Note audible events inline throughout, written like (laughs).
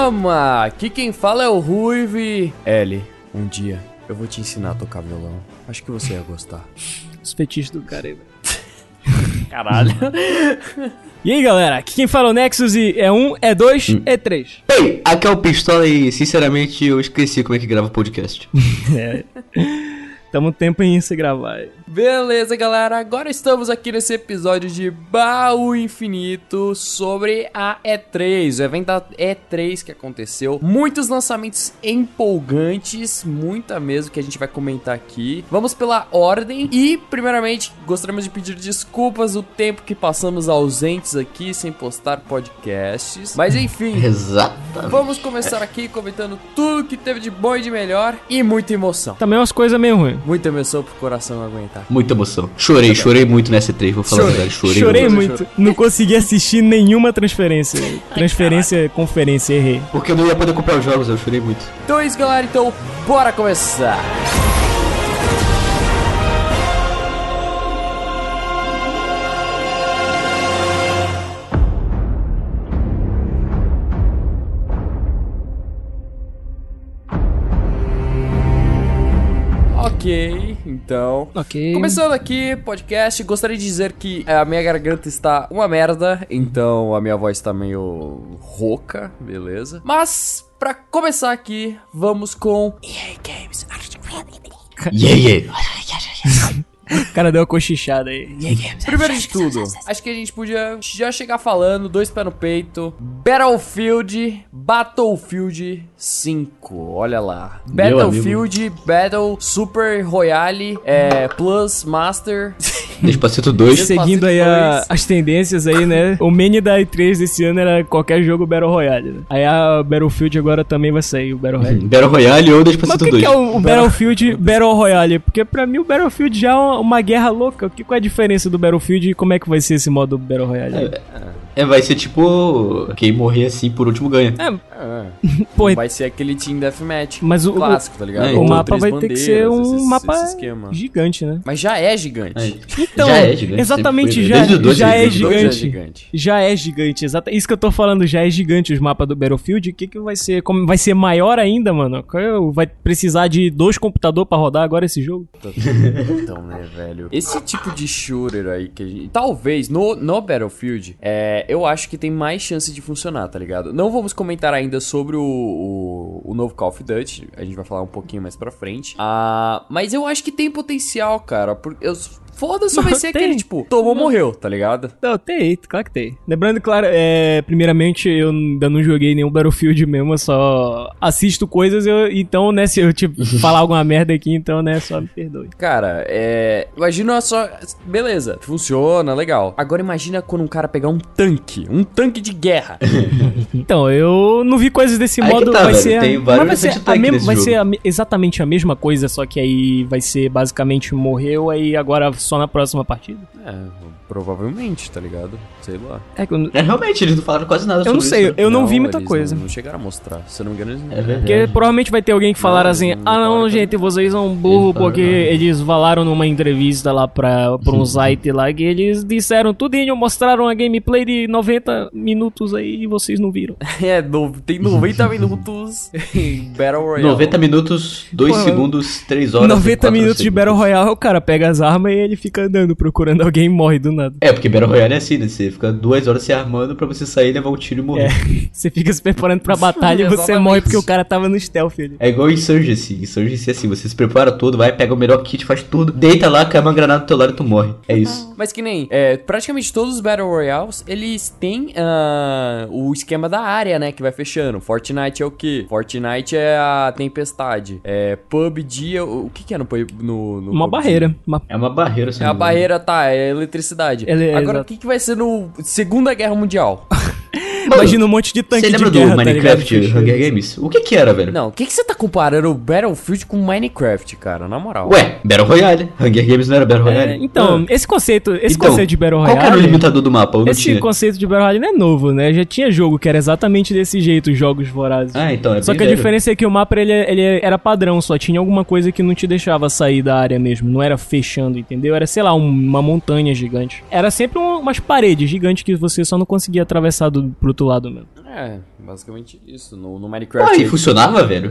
chama! Aqui quem fala é o Ruive. L, um dia eu vou te ensinar a tocar violão. Acho que você ia gostar. Os fetiches do cara aí, velho. (laughs) Caralho. E aí, galera, aqui quem fala é o Nexus e é um, é dois, é três. Ei, aqui é o Pistola e, sinceramente, eu esqueci como é que grava podcast. (laughs) É. Tamo um tempo em se gravar. Beleza, galera. Agora estamos aqui nesse episódio de Baú Infinito sobre a E3, o evento da E3 que aconteceu. Muitos lançamentos empolgantes, muita mesmo que a gente vai comentar aqui. Vamos pela ordem e, primeiramente, gostaríamos de pedir desculpas o tempo que passamos ausentes aqui sem postar podcasts. Mas enfim, (laughs) Exatamente. vamos começar aqui comentando tudo que teve de bom e de melhor e muita emoção. Também umas coisas meio ruins. Muita emoção pro coração aguentar. Muita emoção. Chorei, chorei muito nessa E3, vou falar a Chorei. verdade. Chorei, Chorei muito. muito. Não consegui assistir nenhuma transferência. Transferência, conferência, errei. Porque eu não ia poder comprar os jogos, eu chorei muito. Então é isso, galera. Então, bora começar. Ok, então. Ok. Começando aqui, podcast, gostaria de dizer que eh, a minha garganta está uma merda, então a minha voz está meio rouca, beleza? Mas, pra começar aqui, vamos com EA Games. (laughs) Yeah, yeah. O cara deu uma cochichada aí. Primeiro de tudo, acho que a gente podia já chegar falando, dois pés no peito, Battlefield, Battlefield 5, olha lá. Meu Battlefield, Battle, Super Royale, é, Plus, Master... (laughs) Despacito 2. Seguindo aí a- as tendências aí, né? O mini da E3 desse ano era qualquer jogo Battle Royale. Né? Aí a Battlefield agora também vai sair, o Battle Royale. Battle Royale ou Mas o Despacito que, 2. que é o, o Battlefield Battle Royale? Porque pra mim o Battlefield já é uma, guerra louca. Que, qual é a diferença do Battlefield e como é que vai ser esse modo Battle Royale? É, vai ser tipo. Quem morrer assim por último ganha. É, pô, vai ser aquele Team Deathmatch Mas o- clássico, tá ligado? é, o Com mapa três vai ter que ser bandeiras, um esse- mapa esse gigante, né? Mas já é gigante. É. Então, Já é gigante, exatamente, já, né? Desde o dois já é é gigante. Dois gigante. é gigante. Já é gigante, exato. Isso que eu tô falando, já é gigante os mapas do Battlefield. O que que vai ser? Como vai ser maior ainda, mano? Qual- Vai precisar de dois computadores pra rodar agora esse jogo? Então, né, velho? Esse tipo de shooter aí que a gente. Talvez no, no Battlefield, é, eu acho que tem mais chance de funcionar, tá ligado? Não vamos comentar ainda sobre o, o, o novo Call of Duty. A gente vai falar um pouquinho mais pra frente. Ah, mas eu acho que tem potencial, cara. Porque eu. Foda só vai ser Tem. aquele, tipo, tomou, morreu, tá ligado? Não, tem, claro que tem. Lembrando, claro, é, primeiramente, eu ainda não joguei nenhum Battlefield mesmo, eu só assisto coisas, eu, então, né, se eu tipo, (laughs) falar alguma merda aqui, então, né, só me perdoe. Cara, é. Imagina só. Beleza, funciona, legal. Agora imagina quando um cara pegar um tanque. Um tanque de guerra. (laughs) Então, eu não vi coisas desse Aí modo, tá, vai ser... a- vai ser, a nesse vai jogo. ser a me- exatamente a mesma coisa, só que aí vai ser basicamente morreu, aí agora só na próxima partida. é, provavelmente, tá ligado? Sei lá. É não- É, realmente, eles não falaram quase nada eu sobre não sei, isso. né? eu não, vi muita eles coisa. Não, não chegaram a mostrar. Se eu não me engano, eles não. É verdade. Porque provavelmente vai ter alguém que falar Não, assim, não ah não, gente, vocês são burro porque eles falaram numa entrevista lá pra, pra um site lá que eles disseram tudinho, mostraram a gameplay de 90 minutos aí e vocês não viram. (laughs) É, no- tem 90 minutos em Battle Royale. 90 minutos, 2 Porra, segundos, 3 horas. e 90 quatro minutos de segundos. Battle Royale, o cara pega as armas e ele fica andando procurando alguém e (laughs) morre do nada. É, porque Battle Royale é assim, né? Você fica duas horas se armando pra você sair, levar um tiro e morrer. É, (laughs) você fica se preparando pra (laughs) batalha e você morre porque o cara tava no stealth ali. É igual Insurgency. Insurgency é assim, você se prepara todo, vai, pega o melhor kit, faz tudo, deita lá, cai uma granada do teu lado e tu morre. É isso. Mas que nem, é, praticamente todos os Battle Royales, eles têm ah, o esquema da área, né, que vai fechando. Fortnite é o quê? Fortnite é a tempestade. É, PUBG, é o, o que que é no, no, no Uma PUBG? barreira. Uma... É uma barreira, se É não a barreira, tá, é a eletricidade. Ele- Agora, exato. o que que vai ser no Segunda Guerra Mundial? (laughs) Imagina um monte de tanque Você de lembra guerra, do tá Minecraft ligado? Hunger Games? O que que era, velho? Não, o que que você tá comparando o Battlefield com Minecraft, cara? Na moral. Ué, Battle Royale. Hunger Games não era Battle É, Royale? então, Ah. esse conceito, esse Então, conceito de Battle Qual que era o Royale... limitador do mapa? Eu Esse tinha. conceito de Battle Royale não é novo, né? Já tinha jogo que era exatamente desse jeito, os jogos vorazes. Ah, então é Só que a velho. diferença é que o mapa ele, ele era padrão, só tinha alguma coisa que não te deixava sair da área mesmo, não era fechando, entendeu? Era, sei lá, um- uma montanha gigante. Era sempre um- umas paredes gigantes que você só não conseguia atravessar do, pro outro lado mesmo. É, basicamente isso. No, no Ah, Minecraft. e funcionava, (laughs) velho?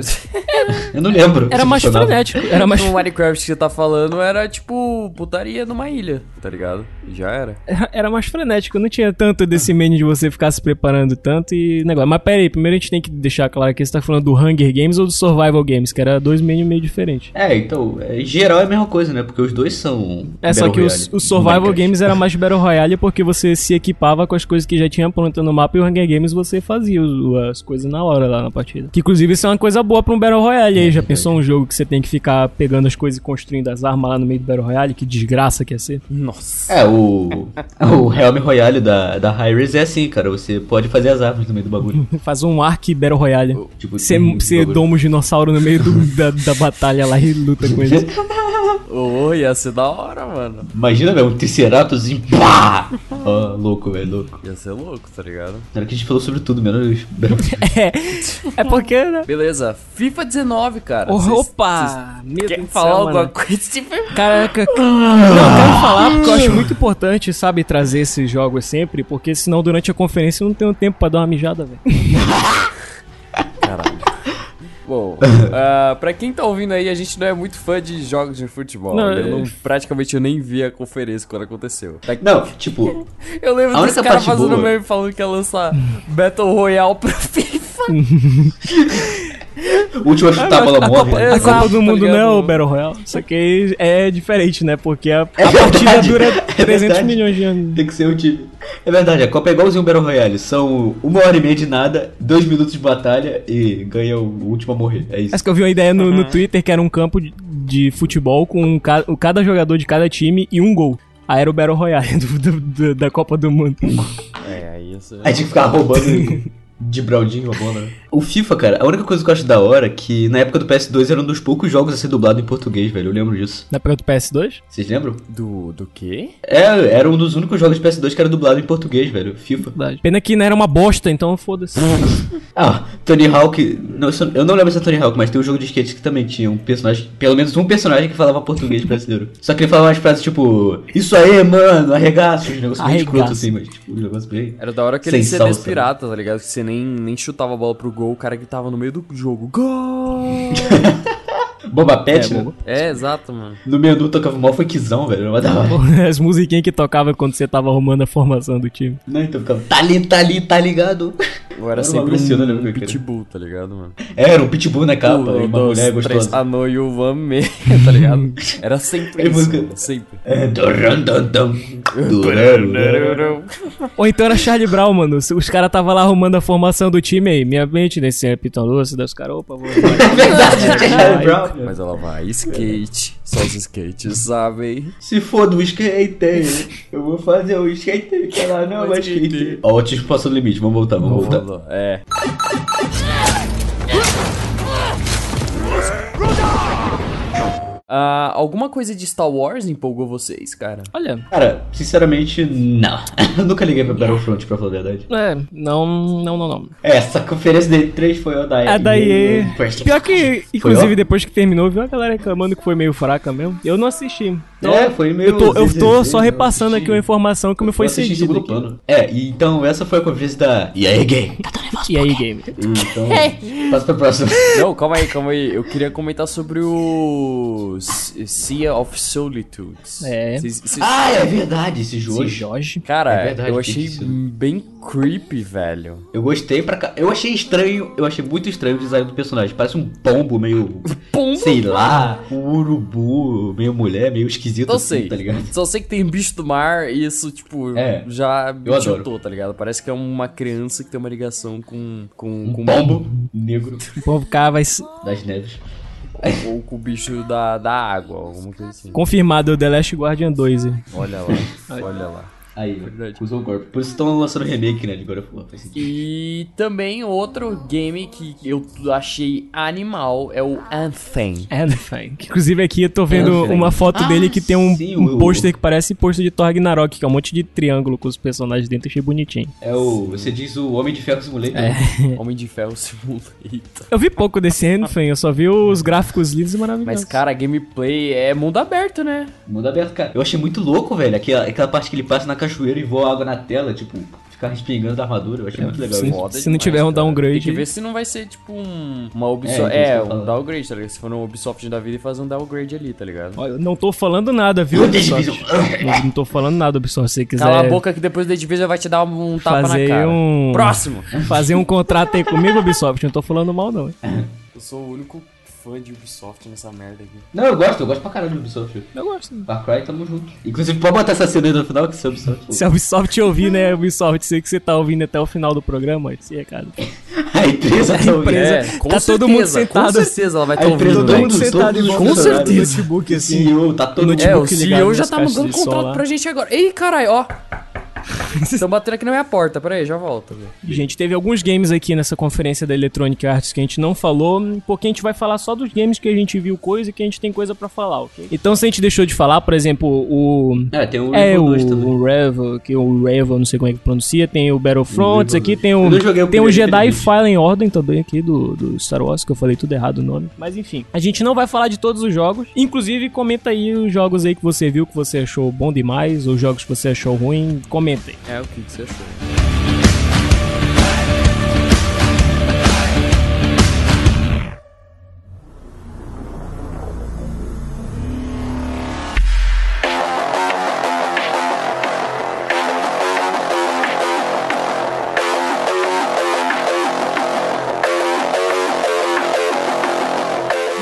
Eu não lembro. Era mais funcionava. frenético. Era mais. No Minecraft que você tá falando era tipo putaria numa ilha, tá ligado? E já era. Era mais frenético, não tinha tanto desse menu de você ficar se preparando tanto e negócio. Mas pera aí, primeiro a gente tem que deixar claro que você tá falando do Hunger Games ou do Survival Games, que era dois menus meio diferentes. É, então, é, em geral é a mesma coisa, né? Porque os dois são. É, só que o, Royale, o Survival. Games era mais Battle Royale porque você se equipava com as coisas que já tinha pronta no mapa e o Hunger Games você fazia as coisas na hora lá na partida. Que inclusive isso é uma coisa boa pra um Battle Royale aí. Já pensou um jogo que você tem que ficar pegando as coisas e construindo as armas lá no meio do Battle Royale? Que desgraça que ia ser. Nossa. É, o. (laughs) o Helm Royale da, da Hi-Res é assim, cara. Você pode fazer as árvores no meio do bagulho. (laughs) Faz um Ark Battle Royale. Tipo, Você, bagulho. doma os dinossauros no meio do- da, da batalha lá e luta com eles. (laughs) Ô, ia ser da hora, mano. Imagina, velho, um Triceratops e pá! Ó, louco, velho, louco. Ia ser louco, tá ligado? Hora que a gente falou sobre tudo, menos. É, é porque, né? Beleza, FIFA 19, cara. Oh, Vocês- Opa! Vocês Quer falar céu, alguma mano. coisa? Tipo, Caraca. (laughs) Não, eu quero falar porque eu acho muito importante, sabe, trazer esses jogos sempre, porque senão durante a conferência eu não tenho tempo pra dar uma mijada, velho. (laughs) Caralho. Bom, (laughs) ah, pra quem tá ouvindo aí, a gente não é muito fã de jogos de futebol. Não, eu é- não, praticamente eu nem vi a conferência quando aconteceu. Daqui- Não, tipo, (laughs) Eu lembro A caras parte fazendo boa- meme falando que ia lançar Battle Royale pro (laughs) FIFA. O último a chutar a bola a morre. Copa, a Exato, Copa do tá Mundo não é o Battle Royale. Isso aqui é diferente, né? Porque a, a É partida verdade, dura (laughs) é 300 verdade. milhões de anos. Tem que ser o time. É verdade, a Copa é igualzinho o Battle Royale. São uma hora e meia de nada, dois minutos de batalha e ganha o último a morrer. É isso. Acho que eu vi uma ideia no, no Twitter que era um campo de, de futebol com um cada jogador de cada time e um gol. Aí era o Battle Royale (laughs) do- do- do- da Copa do Mundo. É, isso. Aí tinha que ficar roubando (laughs) de Braudinho a bola, né? O FIFA, cara, a única coisa que eu acho da hora é que na época do PS2 era um dos poucos jogos a ser dublado em português, velho. Eu lembro disso. Na época do PS2? Vocês lembram? Do, do quê? É, era um dos únicos jogos de PS2 que era dublado em português, velho. FIFA. Verdade. Pena que não era uma bosta, então foda-se. (laughs) Ah, Tony Hawk. Não, eu não lembro se é Tony Hawk, mas tem um jogo de skate que também tinha um personagem. Pelo menos um personagem que falava português brasileiro. Só que ele falava umas frases tipo. Isso aí, mano, arregaço. Um negócio bem Arregaço. escroto assim, mas tipo, um negócio bem. Era da hora aquele Sem CDs salsa. pirata, tá ligado? Que nem, nem chutava a bola pro gol, o cara que tava no meio do jogo. Gol! (laughs) Boba Pet, É, né? Boba. é, exato, mano. No menu tocava mó funkzão, velho. Era uma da hora. (laughs) As musiquinhas que tocava quando você tava arrumando a formação do time. Não, então ficava. Tá ali, tá ali, tá ligado? Eu era Era sempre né, um, um cara? pitbull, tá ligado, mano? Era um pitbull na capa Um, uma dois, mulher três, gostosa. A no you want me, (laughs) tá ligado? Era sempre (laughs) É isso, música- sempre. É, duran, dun, duran. Ou então era Charlie Brown, mano. Os caras tava lá arrumando a formação do time aí. Minha mente nesse é Piton Lúcio, daí os caras, opa, vou. É verdade, Charlie Brown. Mas ela vai, skate, só os skates, sabem? Se for do skate, eu vou fazer o skate que ela não vai skate. Ó, o autismo passou do limite, vamos voltar, vamos voltar. É. Ah, alguma coisa de Star Wars empolgou vocês, cara? Olha, Cara, sinceramente, não. Eu (laughs) nunca liguei pra Battlefront, pra falar a verdade. é, não, não, não, não. É, essa conferência de 3 foi a da A da EA. Pior que, inclusive, depois que terminou, viu a galera reclamando que foi meio fraca mesmo. Eu não assisti. Então, É, foi meio eu tô, eu tô só eu repassando aqui uma informação que me foi Eu assisti em cedida. É, e então essa foi a conferência da EA Game. E aí, game? Então, (laughs) passa pra próxima. Não, calma aí, calma aí. Eu queria comentar sobre o Sea of Solitudes. É. Vocês- vocês- Ah, é verdade, esse jogo. Esse Jorge. Cara, É verdade, eu achei bem creepy, velho. Eu gostei pra cá. Eu achei estranho, eu achei muito estranho o design do personagem. Parece um pombo meio. (laughs) Pombo? Sei lá, um urubu, meio mulher, meio esquisito Só assim, sei. tá ligado? Só sei que tem bicho do mar e isso, tipo, É, já me eu adoro. chutou, tá ligado? Parece que é uma criança que tem uma ligação com, com, Um com pombo negro O povo cá vai. das neves. Ou com o bicho da, da água, alguma coisa assim. Confirmado The Last Guardian 2. hein? Olha lá, (laughs) olha lá. Aí, Verdade. usou o corpo. Por isso estão lançando remake, né, de God of War. faz sentido. E também outro game que eu achei animal é o Anthem. Anthem. Inclusive aqui eu tô vendo Anthem. uma foto Ah, dele que tem um, sim, um o- pôster que parece pôster de Thor Ragnarok, que é um monte de triângulo com os personagens dentro, achei bonitinho. É o. Você diz o Homem de Ferro Simulator. É. (laughs) Homem de Ferro Simulator. Eu vi pouco desse Anthem, eu só vi os gráficos lindos e maravilhosos. Mas, cara, a gameplay é mundo aberto, né? Mundo aberto, cara. Eu achei muito louco, velho. Aquela, aquela parte que ele passa na cachoeira e voa água na tela, tipo, ficar respingando da armadura. Eu achei muito legal se-. Foda se não demais, tiver um downgrade- Tem que ver se não vai ser tipo um, uma Ubisoft. É, então, É, eu um falo. downgrade, tá ligado? Se for no Ubisoft da vida e fazer um downgrade ali, tá ligado? Olha, eu não tô falando nada, viu, The Ubisoft? Não, não tô falando nada, Ubisoft. Se você quiser Cala a boca que depois da Division vai te dar um tapa na fazer cara. um... Próximo! Fazer um contrato aí comigo, Ubisoft, não tô falando mal, não. Eu sou o único fã de Ubisoft nessa merda aqui. Não, eu gosto, eu gosto pra caralho do Ubisoft. Eu gosto. Far Cry, tamo junto. Inclusive, pode botar essa cena aí no final que você é Ubisoft. Se a Ubisoft ouvir, né, Ubisoft, sei que você tá ouvindo até o final do programa, esse recado. (laughs) A empresa tá ouvindo. empresa- É, com tá certeza, todo mundo sentado- Com certeza ela vai A estar empresa, ouvindo, todo mundo, sentado todo com certeza. notebook, assim. CEO, tá todo mundo. É, o ligado CEO já tá mandando de contrato lá. pra gente agora. Ei, caralho, ó. (laughs) Estão batendo aqui na minha porta, peraí, já volto. Gente, teve alguns games aqui nessa conferência da Electronic Arts que a gente não falou, porque a gente vai falar só dos games que a gente viu coisa e que a gente tem coisa pra falar, ok? Então, se a gente deixou de falar, por exemplo, o É, tem o É, Evil o, 2 também. o Revo, que o Revo, não sei como é que pronuncia, tem o Battlefront, O aqui tem Eu o não joguei o tem o Jedi. Fallen Order também aqui do, do Star Wars, que eu falei tudo errado o nome. Mas enfim, a gente não vai falar de todos os jogos. Inclusive, comenta aí os jogos aí que você viu, que você achou bom demais, ou jogos que você achou ruim, comenta aí. É, o que você achou?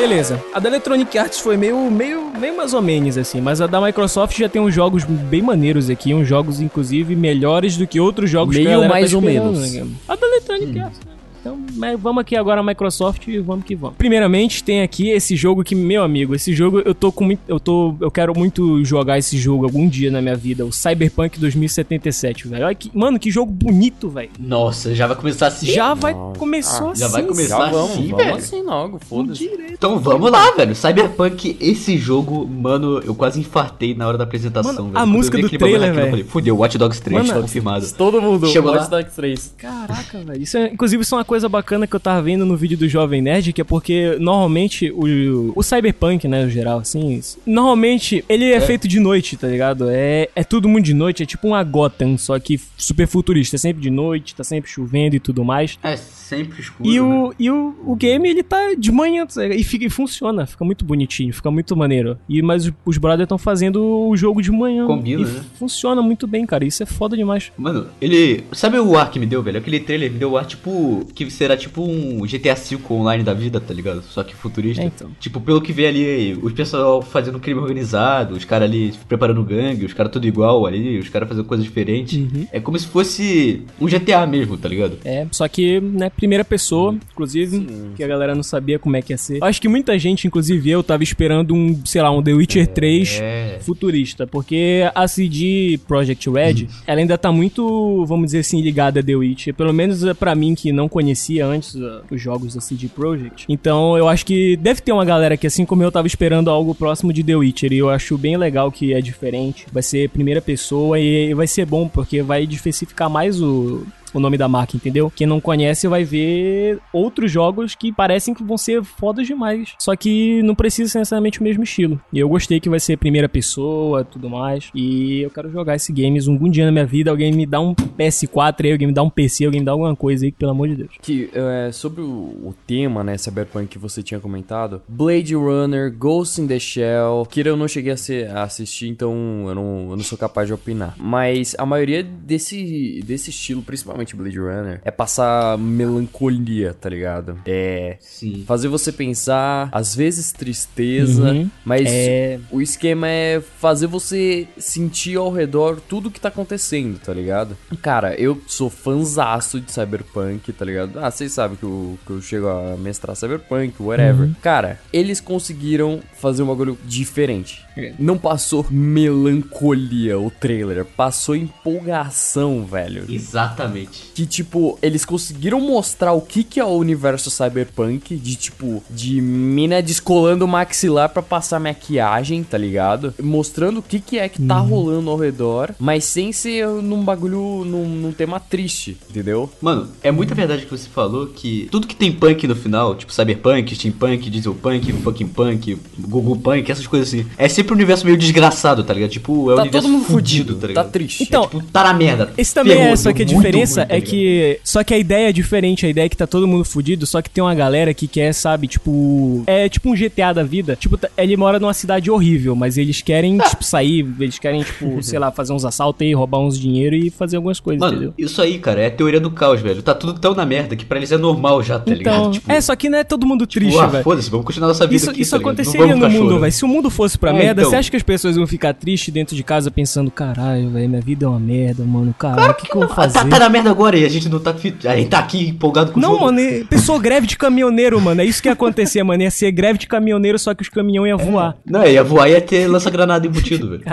Beleza, a da Electronic Arts foi meio, meio, meio mais ou menos assim, mas a da Microsoft já tem uns jogos bem maneiros aqui, uns jogos inclusive melhores do que outros jogos que a Meio galera mais ou menos. né? A da Electronic Arts, né? Então, vamos aqui agora a Microsoft e vamos que vamos. Primeiramente, tem aqui esse jogo que, meu amigo, esse jogo eu tô com muito. Eu tô. Eu quero muito jogar esse jogo algum dia na minha vida. O Cyberpunk 2077, velho. Olha que, mano, que jogo bonito, velho. Nossa, já vai começar assim. Já vai. Nossa. Começou Ah, assim. já vai começar Já vamos, assim, vamos velho. assim logo, foda-se. Então vamos lá, velho. Cyberpunk, esse jogo, mano, eu quase infartei na hora da apresentação, Mano, velho. a Quando música do trailer, eu velho. falei, Fudeu, Watch Dogs 3, Mano, tá confirmado. Todo mundo, Chegou Watch lá. Dogs 3. Caraca, velho. Isso é, inclusive, isso é uma coisa bacana que eu tava vendo no vídeo do Jovem Nerd, que é porque normalmente o, o Cyberpunk, né, no geral, assim, normalmente ele é, feito de noite, tá ligado? É, é tudo muito de noite, é tipo uma Gotham, só que super futurista. É sempre de noite, tá sempre chovendo e tudo mais. É sempre escuro. E, né? o, e o, o game, ele tá de manhã tá ligado? e, fica, e funciona, fica muito bonitinho, fica muito maneiro. E, mas os, brothers estão fazendo o jogo de manhã. Combina, e né? funciona muito bem, cara. Isso é foda demais. Mano, ele. Sabe o ar que me deu, velho? Aquele trailer me deu o ar tipo. Que será tipo um GTA V online da vida, tá ligado? Só que futurista. É, então. Tipo, pelo que vê ali, os pessoal fazendo crime organizado, os caras ali preparando gangue, os caras tudo igual ali, os caras fazendo coisas diferentes. Uhum. É como se fosse um GTA mesmo, tá ligado? É, só que, né, primeira pessoa, inclusive, que a galera não sabia como é que ia ser. Acho que muita gente, inclusive eu, tava esperando um, sei lá, um The Witcher 3 É. futurista, porque a CD Projekt Red, ela ainda tá muito, vamos dizer assim, ligada a The Witcher, pelo menos eh, pra mim que não conhecia antes eh, os jogos da CD Projekt. Então, eu acho que deve ter uma galera que assim como eu tava esperando algo próximo de The Witcher, e eu acho bem legal que é diferente. Vai ser primeira pessoa e vai ser bom porque vai diversificar mais o o nome da marca, entendeu? Quem não conhece vai ver outros jogos que parecem que vão ser fodas demais. Só que não precisa ser necessariamente o mesmo estilo. E eu gostei que vai ser primeira pessoa, tudo mais. E eu quero jogar esse games algum dia na minha vida. Alguém me dá um PS4 aí, alguém me dá um PC, alguém me dá alguma coisa aí, pelo amor de Deus. Que, é, sobre o, o tema, né, Cyberpunk que você tinha comentado, Blade Runner, Ghost in the Shell, que eu não cheguei a, ser- a assistir, então eu não, eu não sou capaz de opinar. Mas a maioria desse, desse estilo, principalmente Blade Runner, é passar melancolia, tá ligado? É Sim. fazer você pensar, às vezes tristeza, Uhum. mas É. o esquema é fazer você sentir ao redor tudo que tá acontecendo, tá ligado? Cara, eu sou fanzaço de Cyberpunk, tá ligado? Ah, vocês sabem que eu, que eu chego a mestrar Cyberpunk, whatever. Cara, eles conseguiram fazer um bagulho diferente. Não passou melancolia o trailer, passou empolgação, velho. Exatamente. Exatamente. Que, tipo, eles conseguiram mostrar o que, que é o universo cyberpunk, de, tipo, de mina descolando o maxilar pra passar maquiagem, tá ligado? Mostrando o que, que é que tá rolando ao redor, mas sem ser num bagulho, num, num tema triste, entendeu? Mano, é muita verdade que você falou que tudo que tem punk no final, tipo cyberpunk, steampunk, dieselpunk, fucking punk, google punk, essas coisas assim, é sempre um universo meio desgraçado, tá ligado? Tipo, é um Tá universo todo mundo fudido, fudido, tá tá ligado? triste. Então, tipo, tá na merda. Esse também Ferrou, é, só que a diferença tá é que. Só que a ideia é diferente, a ideia é que tá todo mundo fudido, só que tem uma galera que quer, sabe, tipo. É tipo um GTA da vida. Tipo, tá- ele mora numa cidade horrível, mas eles querem, tipo, sair, eles querem, tipo, (laughs) sei lá, fazer uns assaltos aí, roubar uns dinheiro e fazer algumas coisas, Mano, entendeu? isso aí, cara, é a teoria do caos, velho. Tá tudo tão na merda que pra eles é normal já, tá Então, ligado? Tipo, é, só que não é todo mundo triste, ah, velho. foda-se, vamos continuar nossa vida Isso, aqui, isso tá aconteceria vamos no mundo, velho. Se o mundo fosse pra É, merda, então. você acha que as pessoas vão ficar tristes dentro de casa pensando, caralho, velho, minha vida é uma merda, mano, caralho, o que, que eu vou fazer? Tá, tá na merda agora e a gente não tá. A gente tá aqui empolgado com o Não, jogo. mano, é- pessoa greve de caminhoneiro, mano. É isso que ia acontecer, mano. Ia ser greve de caminhoneiro, só que os caminhão iam voar. Não, ia voar e ia ter lança-granada embutido, (laughs) velho.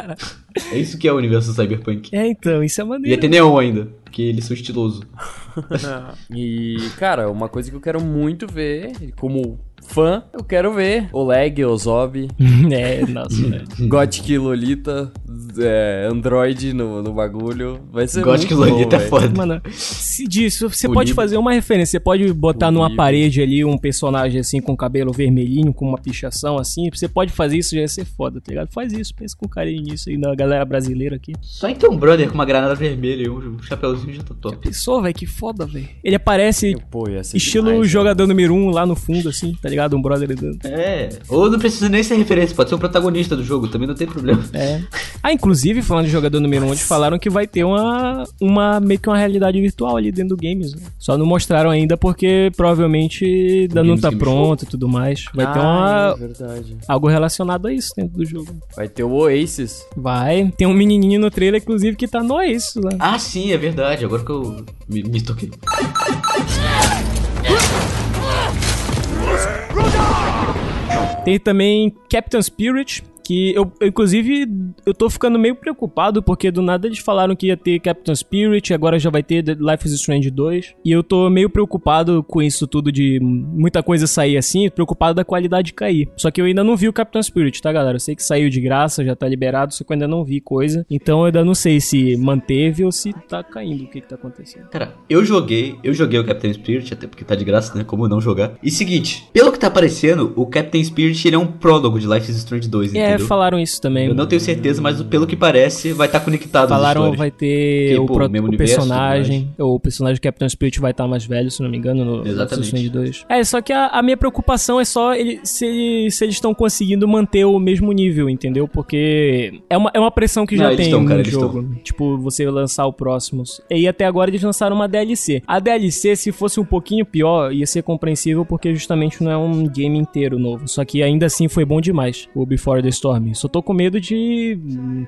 É isso que é o universo do Cyberpunk. É, então, isso é Ia maneiro. ter neon ainda, porque eles são estilosos. (laughs) E, cara, uma coisa que eu quero muito ver, como fã, eu quero ver Oleg, Ozob, (laughs) é, nossa, velho. Gothic Lolita, é, Android no, no bagulho. Vai ser Gothic muito bom, Lolita é velho. foda. Mano, se disso, você O pode fazer uma referência. Você pode botar O numa parede ali um personagem assim com cabelo vermelhinho, com uma pichação assim. Você pode fazer isso, já ia ser foda, tá ligado? Faz isso, pensa com carinho nisso aí na galera brasileira aqui. Só em ter um brother com uma granada vermelha e um chapéuzinho já tá top. Pensou, velho? Que foda, velho. Ele aparece Pô, estilo demais, jogador número um lá no fundo, assim, tá ligado? Um brother dando. É, ou não precisa nem ser referência, pode ser um protagonista do jogo, também não tem problema. É. Ah, inclusive, falando de jogador número 1, um, eles falaram que vai ter uma, uma meio que uma realidade virtual ali dentro do games. né? Só não mostraram ainda porque provavelmente ainda não tá pronto e tudo mais. Vai ter Ah, uma, é verdade. algo relacionado a isso dentro do jogo. Vai ter o Oasis. Vai. Tem um menininho no trailer, inclusive, que tá no isso, né? Ah, sim, é verdade, agora que eu me, me toquei. Tem também Captain Spirit, que eu, eu, inclusive, eu tô ficando meio preocupado, porque do nada eles falaram que ia ter Captain Spirit, agora já vai ter The Life is Strange 2, e eu tô meio preocupado com isso tudo de muita coisa sair assim, preocupado da qualidade cair. Só que eu ainda não vi o Captain Spirit, tá, galera? Eu sei que saiu de graça, já tá liberado, só que eu ainda não vi coisa, então eu ainda não sei se manteve ou se tá caindo, o que que tá acontecendo. Cara, eu joguei, eu joguei o Captain Spirit, até porque tá de graça, né? Como não jogar. E seguinte, pelo que tá aparecendo, o Captain Spirit ele é um prólogo de Life is Strange 2, É, entendeu? Falaram isso também. Eu não tenho certeza, mas pelo que parece, vai estar conectado às Falaram vai ter Que, o, pô, pro- mesmo o universo, personagem. O personagem do Captain Spirit vai estar mais velho, se não me engano, no Exatamente. Life is Strange 2. É, só que a, a minha preocupação é só ele, se, se eles estão conseguindo manter o mesmo nível, entendeu? Porque é uma, é uma pressão que já Não, eles tem tão, no cara, jogo. Tipo, você lançar o próximo. E até agora eles lançaram uma DLC. A DLC, se fosse um pouquinho pior, ia ser compreensível porque justamente não é um game inteiro novo. Só que ainda assim foi bom demais, o Before the Storm. Só tô com medo de,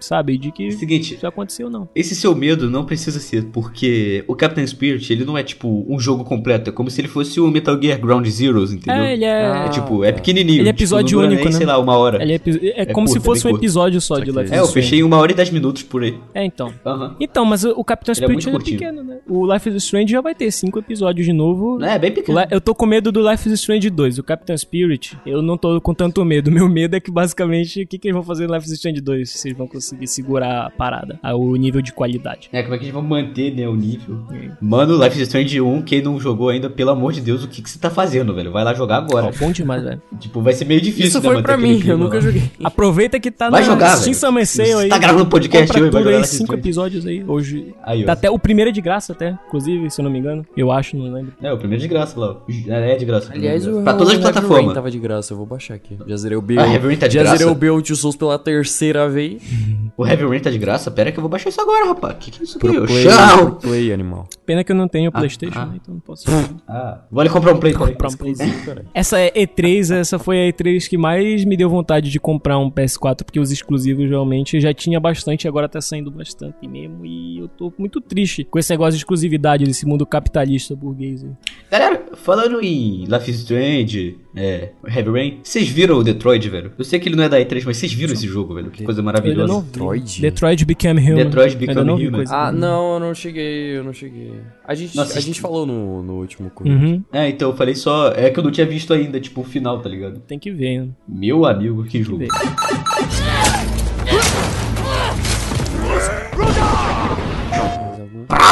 sabe, de que Seguinte, já aconteceu não. esse seu medo não precisa ser, porque o Captain Spirit, ele não é tipo um jogo completo, é como se ele fosse o Metal Gear Ground Zeroes, entendeu? É, ele é. É tipo, é pequenininho. Ele é tipo, episódio não dura único, nem, né? sei lá, uma hora. Ele é, epi- é É como curto, se é fosse um curto. episódio só de Saquei. Life is É, eu fechei uma hora e dez minutos por aí. É, então. Então, mas o Captain Ele é Spirit muito é, curtinho. pequeno, né? O Life is Strange já vai ter cinco episódios de novo. É, bem pequeno. Eu tô com medo do Life is Strange 2. O Captain Spirit, eu não tô com tanto medo. (laughs) Meu medo é que basicamente o que, que eles vão fazer no Life is Strange 2? Se eles vão conseguir segurar a parada, a- o nível de qualidade. É, como é que eles vão manter, né, o nível? É. Mano, Life is Strange 1, quem não jogou ainda, pelo amor de Deus, o que, que você tá fazendo, velho? Vai lá jogar agora. Ó, bom demais, velho. Tipo, vai ser meio difícil, Isso né, foi pra mim, clima eu nunca lá. joguei. Aproveita que tá Vai na jogar, Steam. Summer Sale aí. Você tá gravando podcast hoje, vai tudo jogar aí, cinco Strange. episódios aí. Hoje. Aí. Tá até o primeiro é de graça, até. Inclusive, se eu não me engano. Eu acho, não lembro. É, o primeiro de graça lá. É, é de graça. Aliás, o pra todas as plataformas. tava de graça, eu vou baixar aqui. Já zerei o B. Ah, tá de Já graça? zerei o B Two Souls pela terceira vez. O Heavy Rain tá de graça? Pera que eu vou baixar isso agora, rapaz. Que que é isso aqui? Pro Ô, play, Chão! pro play, animal. Pena que eu não tenho Playstation, ah. né? Então não posso. Ah, vou ali comprar um play, comprar um playzinho, Essa é E3, essa foi a E3 que mais me deu vontade de comprar um PS4, porque os exclusivos realmente já tinha bastante, agora tá saindo bastante mesmo. E eu tô muito triste com esse negócio de exclusividade desse mundo capitalista burguês aí. Galera, falando em Life is Strange, é, Heavy Rain, vocês viram o Detroit, velho? Eu sei que ele não é da E3, mas vocês viram esse jogo, velho? Que coisa maravilhosa. não Detroit? Detroit Became Human. Detroit vi Human. Ah, não, eu não cheguei, eu não cheguei. A gente, Nossa, a gente falou no, no último curso. Uhum, É, então eu falei só. É que eu não tinha visto ainda, tipo, o final, tá ligado? tem que ver, né? Meu amigo, que jogo. ver.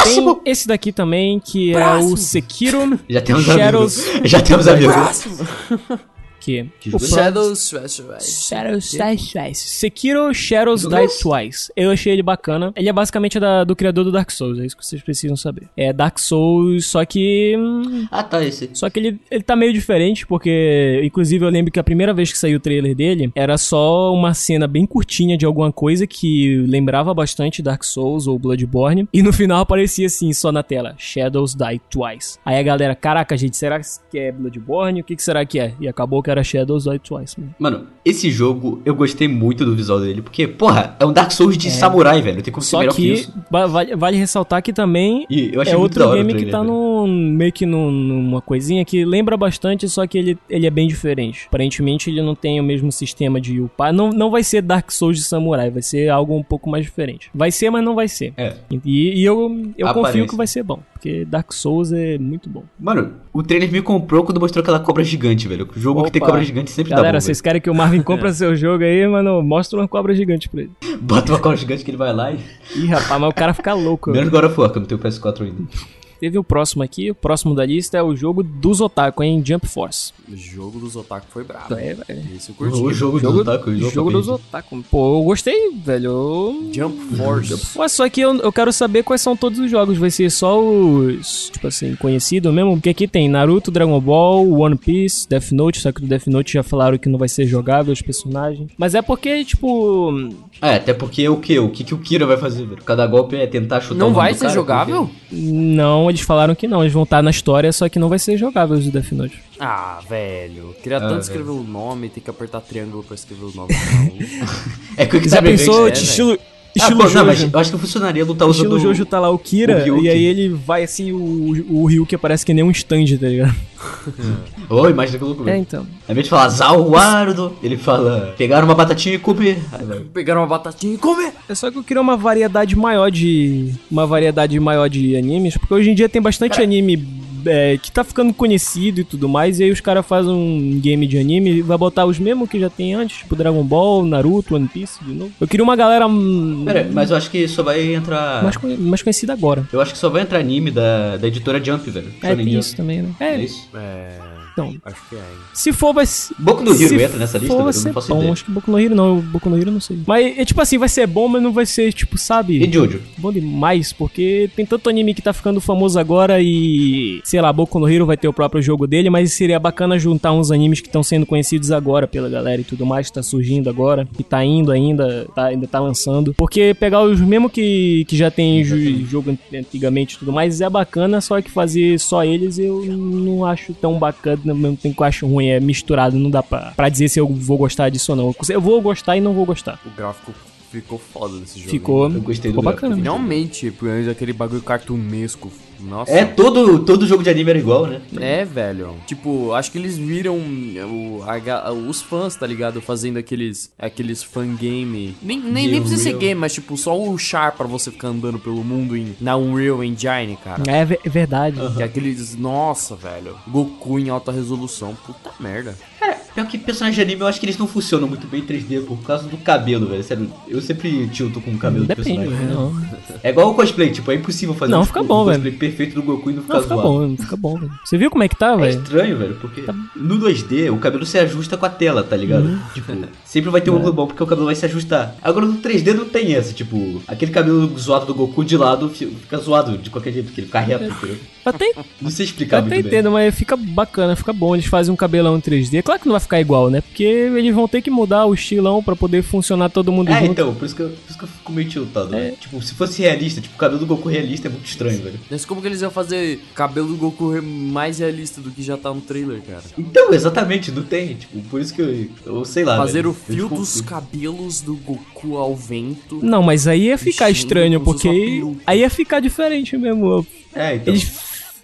Tem esse daqui também, que é o Sekiro Já temos Shadows... amigos. Já temos amigos. Que? Que o Shadows Specialized. Shadows Die Twice. Sekiro Shadows Die? Twice. Eu achei ele bacana. Ele é basicamente da- do criador do Dark Souls, é isso que vocês precisam saber. É Dark Souls, só que. hum, Ah, tá, esse. Só que ele, ele tá meio diferente, porque, inclusive, eu lembro que a primeira vez que saiu o trailer dele era só uma cena bem curtinha de alguma coisa que lembrava bastante Dark Souls ou Bloodborne. E no final aparecia assim, só na tela: Shadows Die Twice. Aí a galera, caraca, gente, será que é Bloodborne? O que, que será que é? E acabou que era Shadows Die Twice. mano. Mano, esse jogo eu gostei muito do visual dele, porque, porra, é um Dark Souls de samurai, velho. Tem como ser Só melhor que, que isso. va- vale, vale ressaltar que também eu achei é outro game que tá no, meio que num- numa coisinha que lembra bastante, só que ele, ele é bem diferente. Aparentemente ele não tem o mesmo sistema de upar. Não, não vai ser Dark Souls de samurai, vai ser algo um pouco mais diferente. Vai ser, mas não vai ser. É. E, e eu, eu confio que vai ser bom, porque Dark Souls é muito bom. Mano, o trailer me comprou quando mostrou aquela cobra gigante, velho. O jogo que Opa. cobra gigante sempre Galera, dá bom, vocês querem que o Marvin compre (laughs) seu jogo aí, mano? Mostra uma cobra gigante pra ele. Bota uma cobra gigante que ele vai lá e... Ih, rapaz, mas o cara fica louco. Menos God of War, que eu não tenho PS4 ainda. Teve o próximo aqui, o próximo da lista é o jogo dos Otaku, hein? Jump Force. O jogo dos otaku foi brabo. É, velho. Esse eu curti. O jogo, do Otaku, o jogo, jogo dos Otaku. Pô, eu gostei, velho. Eu- Jump Force. Mas só que eu, eu quero saber quais são todos os jogos. Vai ser só os, tipo assim, conhecidos mesmo? Porque aqui tem Naruto, Dragon Ball, One Piece, Death Note. Só que do Death Note já falaram que não vai ser jogável os personagens. Mas é porque, tipo. É, até porque o que? O que, que o Kira vai fazer, velho? Cada golpe é tentar chutar o Não vai ser cara, jogável? Não, eles falaram que não. Eles vão estar na história, só que não vai ser jogável os Death Note. Ah, velho. Queria Ah, tanto velho. escrever o nome, tem que apertar triângulo pra escrever o nome. (laughs) Não. É Quick Já Time pensou? Event, né? Estilo Ah, pô, não, mas Jojo. eu acho que funcionaria lutar usando... Estilo Jojo tá lá o Kira, o Ryuki. e aí ele vai assim, o, o Ryu que aparece que nem um stand, tá ligado? Ô, imagina que louco, É, então. Ao invés de falar ele fala pegar uma batatinha e comer. Pegaram uma batatinha e comer. É só que eu queria uma variedade maior de. Uma variedade maior de animes, porque hoje em dia tem bastante anime é, que tá ficando conhecido e tudo mais, e aí os caras fazem um game de anime e vai botar os mesmos que já tem antes, tipo Dragon Ball, Naruto, One Piece de novo. Eu queria uma galera Pera, mas eu acho que só vai entrar... mais, conhe- mais conhecida agora. Eu acho que só vai entrar anime da, da editora Jump, velho. É, tem Jump. isso também, né? É É, isso. É. então. Acho que é, hein. Se for, vai ser. Boku no Hero entra nessa lista, for, vai Eu ser bom. ideia. Acho que Boku no Hero não. Boku no Hero não sei. Mas, é tipo assim, vai ser bom, mas não vai ser, tipo, sabe? E Jojo? Bom demais, porque tem tanto anime que tá ficando famoso agora e. Sei lá, Boku no Hero vai ter o próprio jogo dele, mas seria bacana juntar uns animes que estão sendo conhecidos agora pela galera e tudo mais, que tá surgindo agora, que tá indo ainda, tá, ainda tá lançando. Porque pegar os mesmo que, que já tem ju- jogo an- antigamente e tudo mais é bacana, só que fazer só eles eu não acho tão bacana, ao mesmo tempo que eu acho ruim, é misturado, não dá pra, pra dizer se eu vou gostar disso ou não. Eu vou gostar e não vou gostar. O gráfico ficou foda desse jogo. Ficou, Eu gostei do ficou gráfico. bacana. Finalmente, por antes aquele bagulho cartunesco. Nossa. É, todo, todo jogo de anime era igual, né? É, velho. Tipo, acho que eles viram o, a os fãs, tá ligado? Fazendo aqueles, aqueles fangame. Nem, nem, nem precisa ser game, mas tipo, só o char pra você ficar andando pelo mundo em, na Unreal Engine, cara. É, é verdade. Que é aqueles. Nossa, velho. Goku em alta resolução. Puta merda. Cara, pior que personagem de anime, eu acho que eles não funcionam muito bem em 3D por causa do cabelo, velho. Sério, eu sempre tilto com o cabelo do Depende, personagem. velho. Não, É igual o cosplay, tipo, é impossível fazer Não, um, fica um bom, cosplay perfeito do Goku e não ficar não fica zoado. bom, fica bom, velho. Você viu como é que tá, É velho? estranho, velho, porque no 2D o cabelo se ajusta com a tela, tá ligado? Uhum. Tipo, sempre vai ter É. um ângulo bom porque o cabelo vai se ajustar. Agora no 3D não tem essa, tipo, aquele cabelo zoado do Goku de lado fi- fica zoado de qualquer jeito, porque ele fica reto, entendeu? Até, Não sei explicar até muito bem. entendo, mas fica bacana, fica bom. Eles fazem um cabelão em 3D. Claro que não vai ficar igual, né? Porque eles vão ter que mudar o estilão pra poder funcionar todo mundo É, junto. então, por isso, que eu, por isso que eu fico meio tiltado. É. né? Tipo, se fosse realista, tipo, o cabelo do Goku realista é muito estranho, velho. Mas como que eles iam fazer cabelo do Goku mais realista do que já tá no trailer, cara? Então, exatamente, não tem. Tipo, por isso que eu, eu sei lá. Fazer velho. o fio dos cabelos do Goku ao vento. Não, mas aí ia ficar estranho, porque aí ia ficar diferente mesmo. É, então. Eles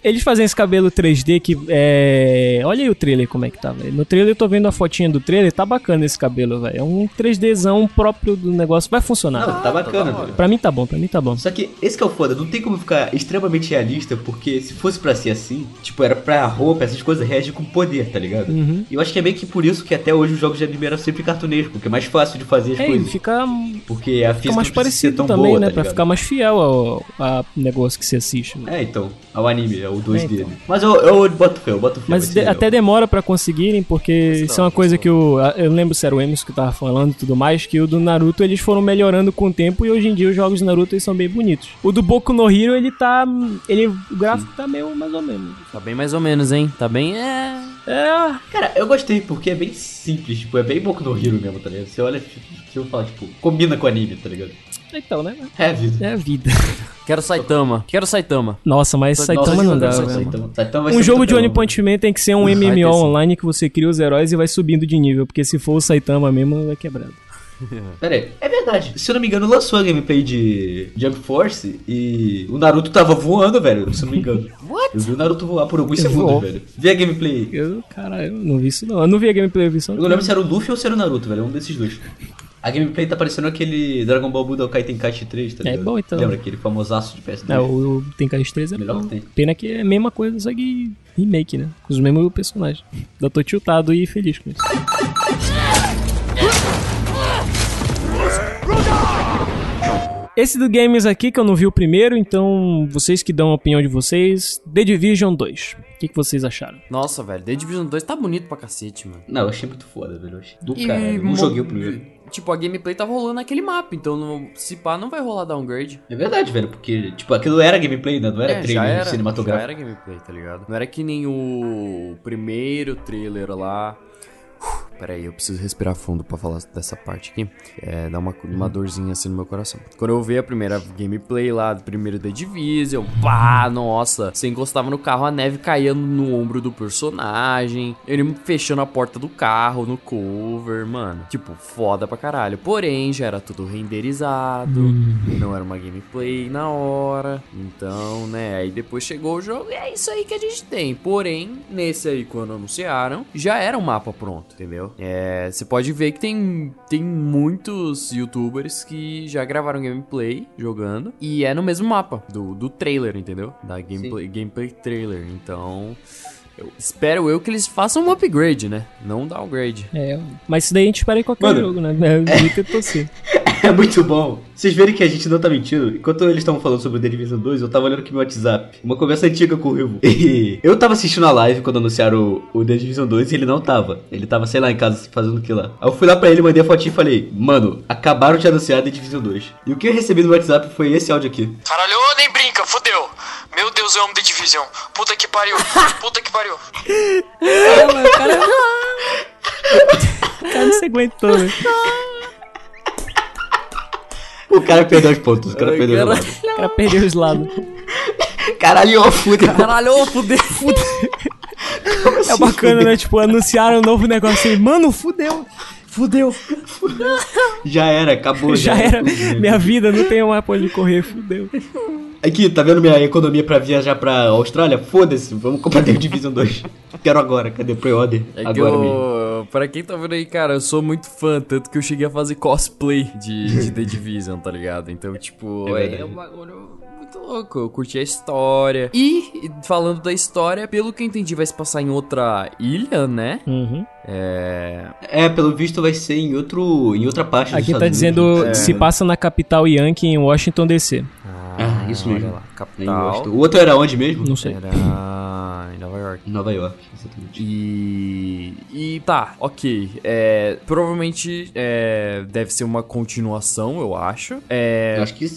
Eles fazem esse cabelo 3D que é. Olha aí o trailer como é que tá, velho. No trailer eu tô vendo a fotinha do trailer, tá bacana esse cabelo, velho. É um 3Dzão próprio do negócio, vai funcionar. Não, tá bacana, velho. Pra mim tá bom, pra mim tá bom. Só que esse que é o foda, não tem como ficar extremamente realista, porque se fosse pra ser assim, tipo, era pra roupa, essas coisas, reagir com poder, tá ligado? Uhum. E eu acho que é meio que por isso que até hoje os jogos de anime eram sempre cartunescos, porque é mais fácil de fazer as É, e coisas. fica, Porque a fica física mais parecido tão também, boa, né? tá pra ficar mais fiel ao, ao negócio que você assiste. né? É, então, ao anime, é o 2D. É, então. né? Mas eu, eu boto fé, eu boto fé. Mas de- até demora pra conseguirem, porque isso é uma coisa que o. Eu lembro se era o Emerson que tava falando e tudo mais, que o do Naruto eles foram melhorando com o tempo e hoje em dia os jogos do Naruto eles são bem bonitos. O do Boku no Hero, ele tá. Ele, o gráfico tá meio mais ou menos. Tá bem mais ou menos, hein? Tá bem. É. É. Cara, eu gostei porque é bem simples, tipo, é bem Boku no Hero mesmo, tá ligado? Você olha, tipo, você fala, tipo, combina com anime, tá ligado? Então, né? É a vida. É a vida. (laughs) Quero Saitama. Quero Saitama. Nossa, mas Nossa, Saitama não dá, Saitama, velho. Saitama. Saitama vai Um ser jogo de One. Punch Man tem que ser um Vai MMO online que você cria os heróis e vai subindo de nível, porque se for o Saitama mesmo, vai quebrado. (laughs) Pera aí, é verdade. Se eu não me engano, lançou a gameplay de Jump Force e o Naruto tava voando, velho, se eu não me engano. (laughs) What? Eu vi o Naruto voar por alguns Ele segundos, velho. Vi a gameplay. Eu, caralho, eu não vi isso não. Eu não vi a gameplay, eu vi só. Eu não lembro se era o Luffy ou se era o Naruto, velho. É um desses dois. A gameplay tá parecendo aquele Dragon Ball Budokai Tenkaichi 3, tá É ligado? bom, então. Lembra aquele famosaço de PS2? É, o, o Tenkaichi 3 é Melhor bom. que tem. Pena que é a mesma coisa, só que remake, né? Com os mesmos personagens. Eu tô tiltado e feliz com isso. Esse do Games aqui, que eu não vi o primeiro, então vocês que dão a opinião de vocês, The Division 2. O que, que vocês acharam? Nossa, velho. The Division 2 tá bonito pra cacete, mano. Não, eu achei muito foda, velho. Do E caralho. Não joguei o primeiro. Tipo, a gameplay tava rolando naquele mapa, então no, se pá não vai rolar downgrade. É verdade, velho, porque, tipo, aquilo era gameplay, né? Não era É, já trailer era, já cinematográfico. era gameplay, tá ligado? Não era que nem o primeiro trailer lá. Uf, Pera aí, eu preciso respirar fundo pra falar dessa parte aqui. É, dá uma, uma dorzinha assim no meu coração. Quando eu vi a primeira gameplay lá, do primeiro The Division, pá, nossa. Você encostava no carro, a neve caía no ombro do personagem. Ele fechando a porta do carro, no cover, mano. Tipo, foda pra caralho. Porém, já era tudo renderizado. Não era uma gameplay na hora. Então, né, aí depois chegou o jogo e é isso aí que a gente tem. Porém, nesse aí, quando anunciaram, já era um mapa pronto, entendeu? É, você pode ver que tem, tem muitos youtubers que já gravaram gameplay jogando e é no mesmo mapa do, do trailer, entendeu? Da gameplay, gameplay trailer. Então, eu espero eu que eles façam um upgrade, né? Não um downgrade. É, mas isso daí a gente espera em qualquer Mano, jogo, né? (laughs) É, Fica torcer. (laughs) (laughs) É muito bom. Vocês verem que a gente não tá mentindo. Enquanto eles estavam falando sobre o The Division 2, eu tava olhando aqui meu WhatsApp. Uma conversa antiga com o Rivo. (laughs) E eu tava assistindo a live quando anunciaram o, o The Division 2 e ele não tava. Ele tava, sei lá, em casa fazendo o que lá. Aí eu fui lá pra ele, mandei a fotinha e falei: Mano, acabaram de anunciar The Division 2. E o que eu recebi no WhatsApp foi esse áudio aqui. Caralho, nem brinca, fudeu. Meu Deus, eu amo The Division. Puta que pariu. Puta que pariu. (laughs) É, mas o cara. o cara não se aguentou, né? O cara perdeu (laughs) os pontos, o cara Ai, perdeu os lados. O cara perdeu os lados. (laughs) Caralho, fudeu. Caralho, fudeu, fudeu. É bacana, né? Tipo, anunciaram um novo negócio assim, mano, fudeu. Fudeu. Já era, acabou. Já era. Minha vida não tem mais pra onde correr, fudeu. Aqui, tá vendo minha economia pra viajar pra Austrália? Foda-se, vamos comprar The (laughs) Division 2. Quero agora, cadê pre-order? É que agora mesmo. eu, pra quem tá vendo aí, cara, eu sou muito fã, tanto que eu cheguei a fazer cosplay de, de The Division, tá ligado? Então, tipo, É é, um bagulho muito louco. Eu curti a história. E, falando da história, pelo que eu entendi, vai se passar em outra ilha, né? Uhum. É. É, pelo visto vai ser em outro, em outra parte dos Aqui tá Estados dizendo Unidos. É. se passa na capital Yankee em Washington DC. Ah, isso mesmo. Lá, capital. O outro era onde mesmo? Não sei. Era em Nova York. Em Nova York, exatamente. E. E tá, ok. É, provavelmente é, deve ser uma continuação, eu acho. É, Eu acho que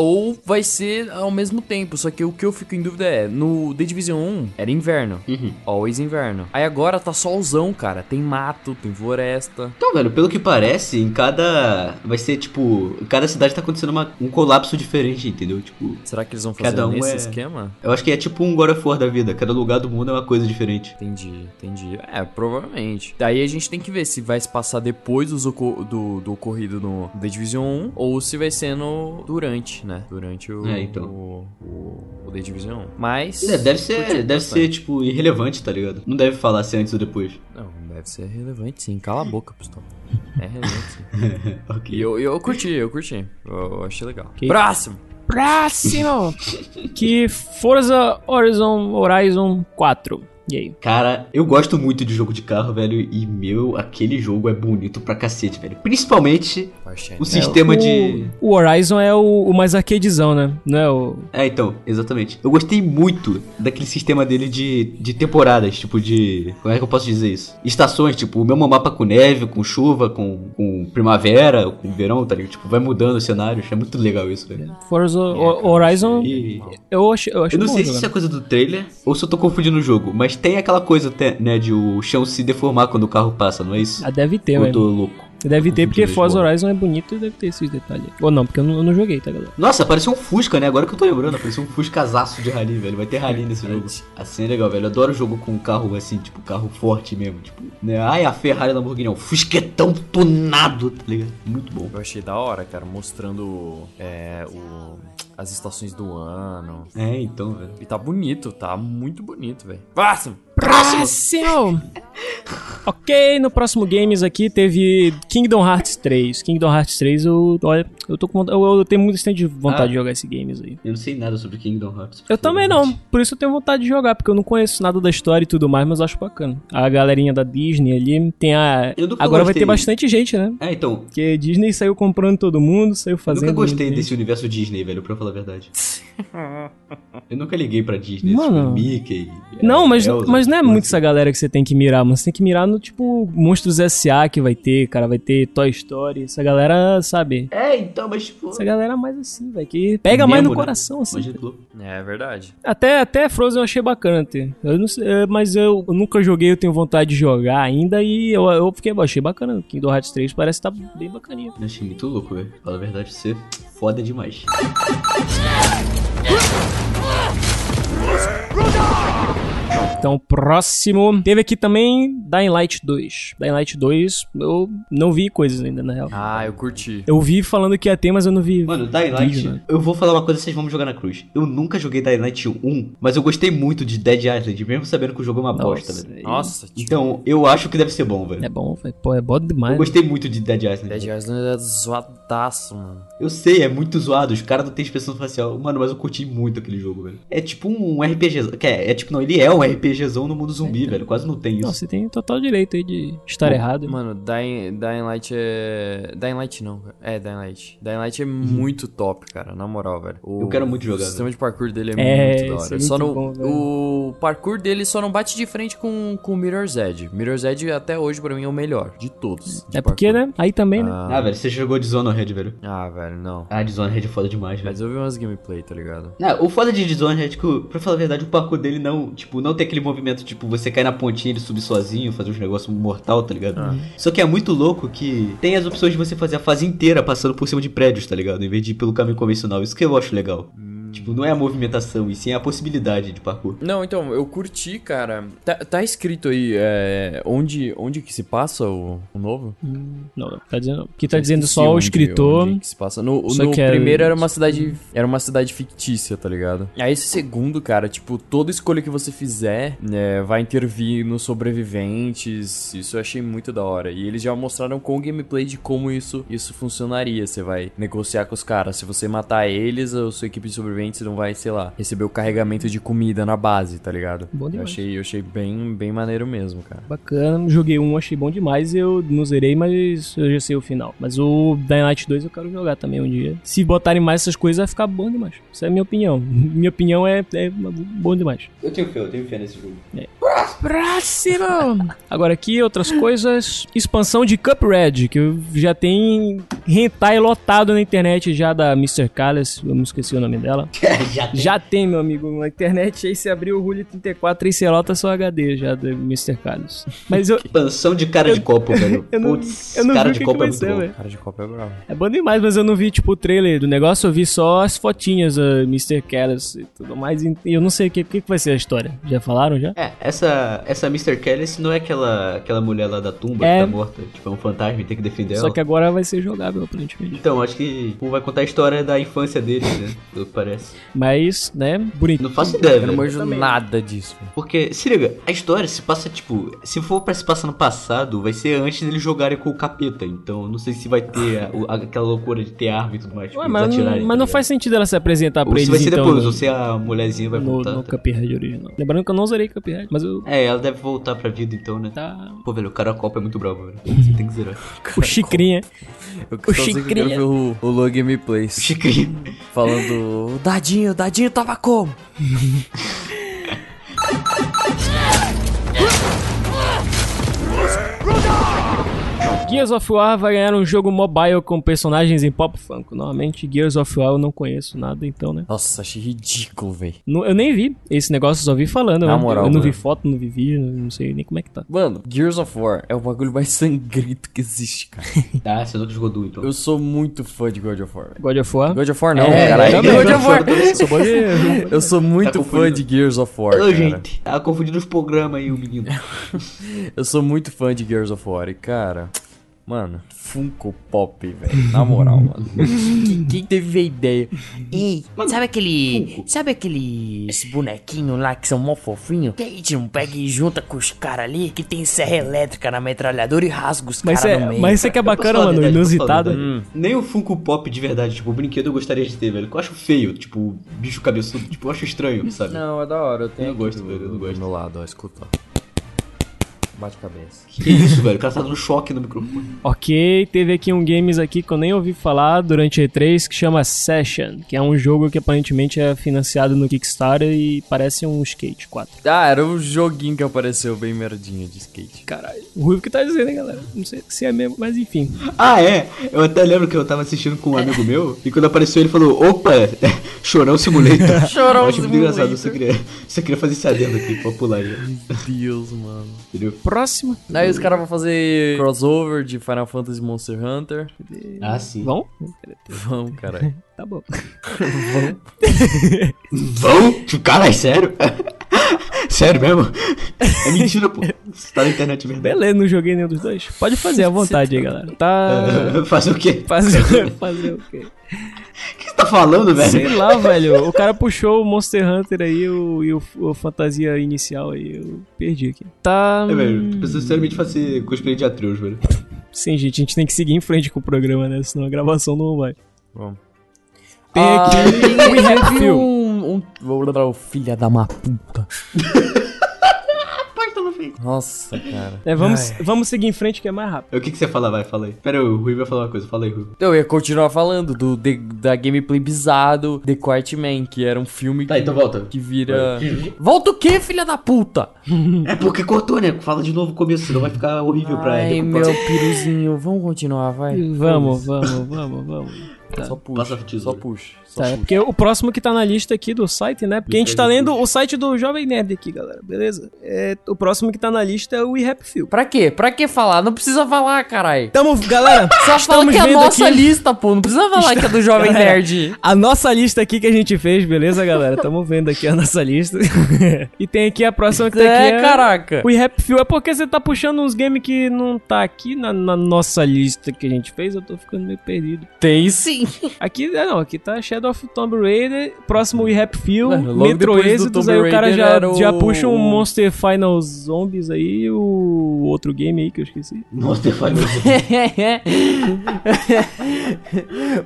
Ou vai ser ao mesmo tempo. Só que o que eu fico em dúvida é: no The Division 1 era inverno. Uhum. Always inverno. Aí agora tá solzão, cara. Tem mato, tem floresta. Então, velho, pelo que parece, em cada. Vai ser tipo. Em cada cidade tá acontecendo uma- um colapso diferente, entendeu? Tipo. Será que eles vão fazer Cada um nesse é- esquema? Eu acho que é tipo um God of War da vida. Cada lugar do mundo é uma coisa diferente. Entendi, entendi. É, provavelmente. Daí a gente tem que ver se vai se passar depois oco- do, do ocorrido no The Division 1 ou se vai ser no durante, né? Durante o, É, então. o, o- o The Division 1. Mas. É, deve ser, deve bastante. ser, tipo, irrelevante, tá ligado? Não deve falar se é antes ou depois. Não, deve ser relevante sim. Cala a boca, Pistão. É relevante sim. (laughs) ok. E eu, eu curti, eu curti. Eu, eu achei legal. Ok. Próximo! Próximo! (laughs) que Forza Horizon Horizon 4. E aí? Cara, eu gosto muito de jogo de carro, velho, e meu, aquele jogo é bonito pra cacete, velho. Principalmente o sistema É, o, de. O Horizon é o, o mais arcadezão, né? Não é o. É, então, exatamente. Eu gostei muito daquele sistema dele de, de temporadas, tipo de. Como é que eu posso dizer isso? Estações, tipo, o mesmo mapa com neve, com chuva, com, com primavera, com verão, tá ligado? Tipo, vai mudando os cenários. É muito legal isso, velho. Forza Ho- Horizon. E. Eu achei, eu achei Eu não bom sei se jogar. isso é coisa do trailer ou se eu tô confundindo o jogo, mas tem aquela coisa, né, de o chão se deformar quando o carro passa, não é isso? Ah, deve ter, eu tô louco. Deve ter, porque Forza. Horizon é bonito e deve ter esses detalhes. Ou não, porque eu não, eu não joguei, tá, galera? Nossa, apareceu um Fusca, né? Agora que eu tô lembrando, apareceu um Fuscazaço de rally, velho. Vai ter rally nesse jogo. Assim é legal, velho. Eu adoro jogo com carro assim, tipo, carro forte mesmo. Tipo, né? Ai, a Ferrari Lamborghini, não. Fusquetão tunado, tá ligado? Muito bom. Eu achei da hora, cara, mostrando é, o, as estações do ano. É, então, velho. E tá bonito, tá muito bonito, velho. Próximo! Próximo! ok, no próximo Games aqui teve Kingdom Hearts 3. Kingdom Hearts 3, eu, olha, eu tô com eu, eu tenho muito de vontade Ah. de jogar esse Games aí. Eu não sei nada sobre Kingdom Hearts. Eu também não, por isso eu tenho vontade de jogar, porque eu não conheço nada da história e tudo mais, mas eu acho bacana. A galerinha da Disney ali tem a. Eu Agora vai ter bastante gente, né? É, então. Porque Disney saiu comprando todo mundo, saiu Eu fazendo. nunca gostei desse universo Disney, velho, pra falar a verdade. Eu nunca liguei pra Disney, Mano. tipo, Mickey. Não, mas, Elsa, mas não é tipo muito assim. essa galera que você tem que mirar, mano. Você tem que mirar no tipo Monstros S.A. que vai ter, cara. Vai ter Toy Story. Essa galera, sabe? É, então, mas tipo. Essa galera mais assim, velho. Que pega mais no Mesmo, né? coração, assim. Louco. É verdade. Até, até Frozen eu achei bacana ter. Eu não sei, é, mas eu, eu nunca joguei, eu tenho vontade de jogar ainda. E eu, eu fiquei, eu achei bacana. Kingdom Hearts 3 parece estar bem bacaninha. Eu achei muito louco, velho. Fala a verdade, você foda demais. Então, próximo. Teve aqui também Dying Light 2. Dying Light 2, eu não vi coisas ainda, na real. Ah, eu curti. Eu vi falando que ia ter, mas eu não vi. Mano, Dying Light, Vídeo, né? eu vou falar uma coisa, vocês vão me jogar na cruz. Eu nunca joguei Dying Light 1, mas eu gostei muito de Dead Island, mesmo sabendo que o jogo é uma bosta, Nossa, velho. Nossa, tipo, Então, eu acho que deve ser bom, velho. É bom, velho. Pô, é bom demais. Eu gostei muito de Dead Island. Dead Island é zoadaço, mano. Eu sei, é muito zoado, os caras não têm expressão facial. Mano, mas eu curti muito aquele jogo, velho. É tipo um RPG. Que é, é tipo, não, ele é um RPGzão no mundo zumbi, velho. Quase não tem Não, isso. você tem total direito aí de estar errado. Mano, Dying, Dying Light é. Dying Light não, cara. É, Dying Light. Dying Light é muito top, cara, na moral, velho. O. Eu quero muito jogar, O sistema de parkour dele é, É, muito da isso hora. é só muito não, bom, velho. o parkour dele só não bate de frente com, com o Mirror's Edge. Mirror's Edge até hoje pra mim é o melhor de todos. de É porque, parkour. né? Aí também, né? Ah, velho, você jogou Dishonored, velho. Ah, velho, não. Ah, Dishonored é foda demais, velho. Mas eu vi umas gameplay, tá ligado? Não, o foda de Dishonored é que, tipo, pra falar a verdade, o parkour dele não, tipo, não tem aquele movimento, tipo, você cai na pontinha e ele subir sozinho, fazer uns negócios mortal, tá ligado? Só que é muito louco que tem as opções de você fazer a fase inteira passando por cima de prédios, tá ligado? Em vez de ir pelo caminho convencional. Isso que eu acho legal. Tipo, não é a movimentação, e sim a possibilidade de parkour. Não, então, eu curti, cara. Tá, tá escrito aí, é, onde, onde que se passa o, o novo? Não, tá dizendo. Que tá Eu dizendo esqueci só o onde- escritor. onde que se passa. No, no que é- primeiro era uma cidade. Era uma cidade fictícia, tá ligado? Aí esse segundo, cara, tipo, toda escolha que você fizer né, vai intervir nos sobreviventes. Isso eu achei muito da hora. E eles já mostraram com o gameplay de como isso, isso funcionaria. Você vai negociar com os caras. Se você matar eles, a sua equipe de sobreviventes não vai, sei lá, receber o carregamento de comida na base, tá ligado? Bom eu demais. achei, eu achei bem, bem maneiro mesmo, cara. Bacana, joguei um, achei bom demais. Eu não zerei, mas eu já sei o final. Mas o Dying Light 2 eu quero jogar também um dia. Se botarem mais essas coisas, vai ficar bom demais. Essa é a minha opinião. (laughs) Minha opinião é, é bom demais. Eu tenho fé, eu tenho fé nesse jogo. Próximo! Agora aqui, outras coisas. Expansão de Cuphead, que eu já tem hentai lotado na internet já da Mr. Callis. Eu não esqueci o nome dela. (laughs) Já tem. Já tem, meu amigo, na internet. Aí você abriu o Rule 34, 3 celota só HD já do Mr. Callis. Mas eu, Expansão de cara de copo, velho. (laughs) eu não- Putz, eu não cara vi de copo é muito bom. Cara de copa é bravo. É bom demais, mas eu não vi, tipo, o trailer do negócio, eu vi só as fotinhas, a Mr. Callis e tudo mais. E eu não sei o que, que vai ser a história. Já falaram já? É, essa, essa Mr. Kelly não é aquela, aquela mulher lá da tumba É. que tá morta. Tipo, é um fantasma e tem que defender Só ela. que agora vai ser jogável, aparentemente. Então, acho que tipo, vai contar a história da infância deles, né? Pelo que parece. Mas, né, bonito. Não faço ideia, Eu não manjo nada disso. Porque, se liga, a história se passa, tipo, se for pra se passar no passado, vai ser antes deles jogarem com o capeta. Então, não sei se vai ter a- o- aquela loucura de ter arma e tudo mais. Tipo, Ué, eles mas, atirarem, mas tá não faz sentido ela se apresentar pra Ou se eles vai ser então, depois, no, ou se a mulherzinha vai no, voltar. no tá? Cuphead original. Lembrando que eu não zerei Cuphead, mas eu... É, ela deve voltar pra vida então, né? Tá... Pô, velho, o cara copa é muito bravo, velho. Você tem que zerar. (laughs) O Chicrinha. Eu O Chicrinha. ver o, o Low Gameplays Chicrinho. falando: o Dadinho, Dadinho tava como? (laughs) Gears of War vai ganhar um jogo mobile com personagens em Pop Funko. Normalmente, Gears of War eu não conheço nada, então, né? Nossa, achei ridículo, velho. Não- eu nem vi esse negócio, só vi falando. Na eu, moral, eu não vi mano. foto, não vi vídeo, não sei nem como é que tá. Mano, Gears of War é o bagulho mais (laughs) sangrento que existe, cara. Tá, você nunca jogou Doom, então. Eu sou muito fã de God of War. God of War. God of War não, É, caralho. também. God of War. (laughs) Eu sou muito Tá fã de Gears of War, Ô, cara. gente, tá confundindo os programas aí, o menino. (laughs) Eu sou muito fã de Gears of War e, cara... Mano, Funko Pop, velho. Na moral, mano. quem, (laughs) quem teve a ideia? Ei, sabe aquele. Sabe aqueles bonequinhos lá que são mó fofinhos? Que a gente não pega e junta com os caras ali que tem serra elétrica na metralhadora e rasga os Mas, caras no é, meio. mas isso aqui é Eu posso bacana, mano, verdade, inusitado. verdade. Nem o Funko Pop de verdade, tipo, o brinquedo eu gostaria de ter, velho. Que eu acho feio, tipo, bicho cabeçudo, tipo, eu acho estranho, sabe? Não, é da hora. Eu tenho Eu gosto, do- velho, eu não do gosto. meu lado, ó. Escuta, ó. Bate cabeça. Que isso, velho? O cara tá dando choque no microfone. Ok, teve aqui um games aqui que eu nem ouvi falar durante a E3 que chama Session, que é um jogo que aparentemente é financiado no Kickstarter e parece um skate 4. Ah, era o joguinho que apareceu bem merdinha de skate. Caralho. O Ruivo que tá dizendo, hein, galera? Não sei se é mesmo, mas enfim. Ah, é? Eu até lembro que eu tava assistindo com um amigo meu e quando apareceu ele falou: opa, (laughs) Chorão Simulator. (laughs) Chorão Eu acho muito Simulator. engraçado, você queria, você queria fazer esse adendo aqui pra pular aí, Deus, mano. entendeu? Próximo. Daí os caras vão fazer crossover de Final Fantasy Monster Hunter. Ah, sim. Vão? Vamos, caralho. (laughs) Tá bom. Vão? Tipo, Caralho, sério? (laughs) sério mesmo? É mentira, pô. Você tá na internet mesmo. Beleza, não joguei nenhum dos dois. Pode fazer à vontade aí, galera. Tá. (laughs) Fazer o quê? Fazer, fazer o quê? O que você tá falando, velho? Sei lá, velho. O cara puxou o Monster Hunter aí o, e o, o fantasia inicial aí. Eu perdi aqui. Tá. É, velho, tu precisa seriamente fazer cosplay de Atreus, velho. Sim, gente, a gente tem que seguir em frente com o programa, né? Senão a gravação não vai. Vamos. Tem Ah, aqui. We have teve Phil. um, um... Vou lembrar o filha da uma puta. Nossa, cara. É, vamos, vamos seguir em frente que é mais rápido. O que, que você fala? Vai, fala aí. Pera aí, o Rui vai falar uma coisa. Fala aí, Rui. Eu ia continuar falando do, de- da gameplay bizado The Quiet Man, que era um filme Tá, então volta. que vira... Volta o quê, filha da puta? É porque cortou, né? Fala de novo o começo, senão vai ficar horrível pra Ai, ele. meu piruzinho. Vamos continuar, vai. Vamos, vamos, vamos, vamos. Só puxa, Passa a tesoura. só puxa. Só Tá, é puxa. porque o próximo que tá na lista aqui do site, né? Porque a gente tá lendo o site do Jovem Nerd aqui, galera. Beleza? É, o próximo que tá na lista é o We Happy Few. Pra quê? Pra que falar? Não precisa falar, carai. Tamo, galera, (laughs) Só fala estamos que é a nossa aqui lista, pô. Não precisa falar que é do (laughs) Jovem Galera, Nerd. a nossa lista aqui que a gente fez, beleza, galera? Tamo vendo aqui a nossa lista. (laughs) e tem aqui a próxima que tá aqui. É, caraca. O Rap Few é porque você tá puxando uns games que não tá aqui na, na nossa lista que a gente fez, eu tô ficando meio perdido. Tem sim. (laughs) Aqui, é, não, aqui tá Shadow of Tomb Raider, próximo We Rap Few, logo Metro do Exodus, aí o cara já, o- já puxa um Monster Final Zombies aí, o outro game aí que eu esqueci. Monster Final. (laughs)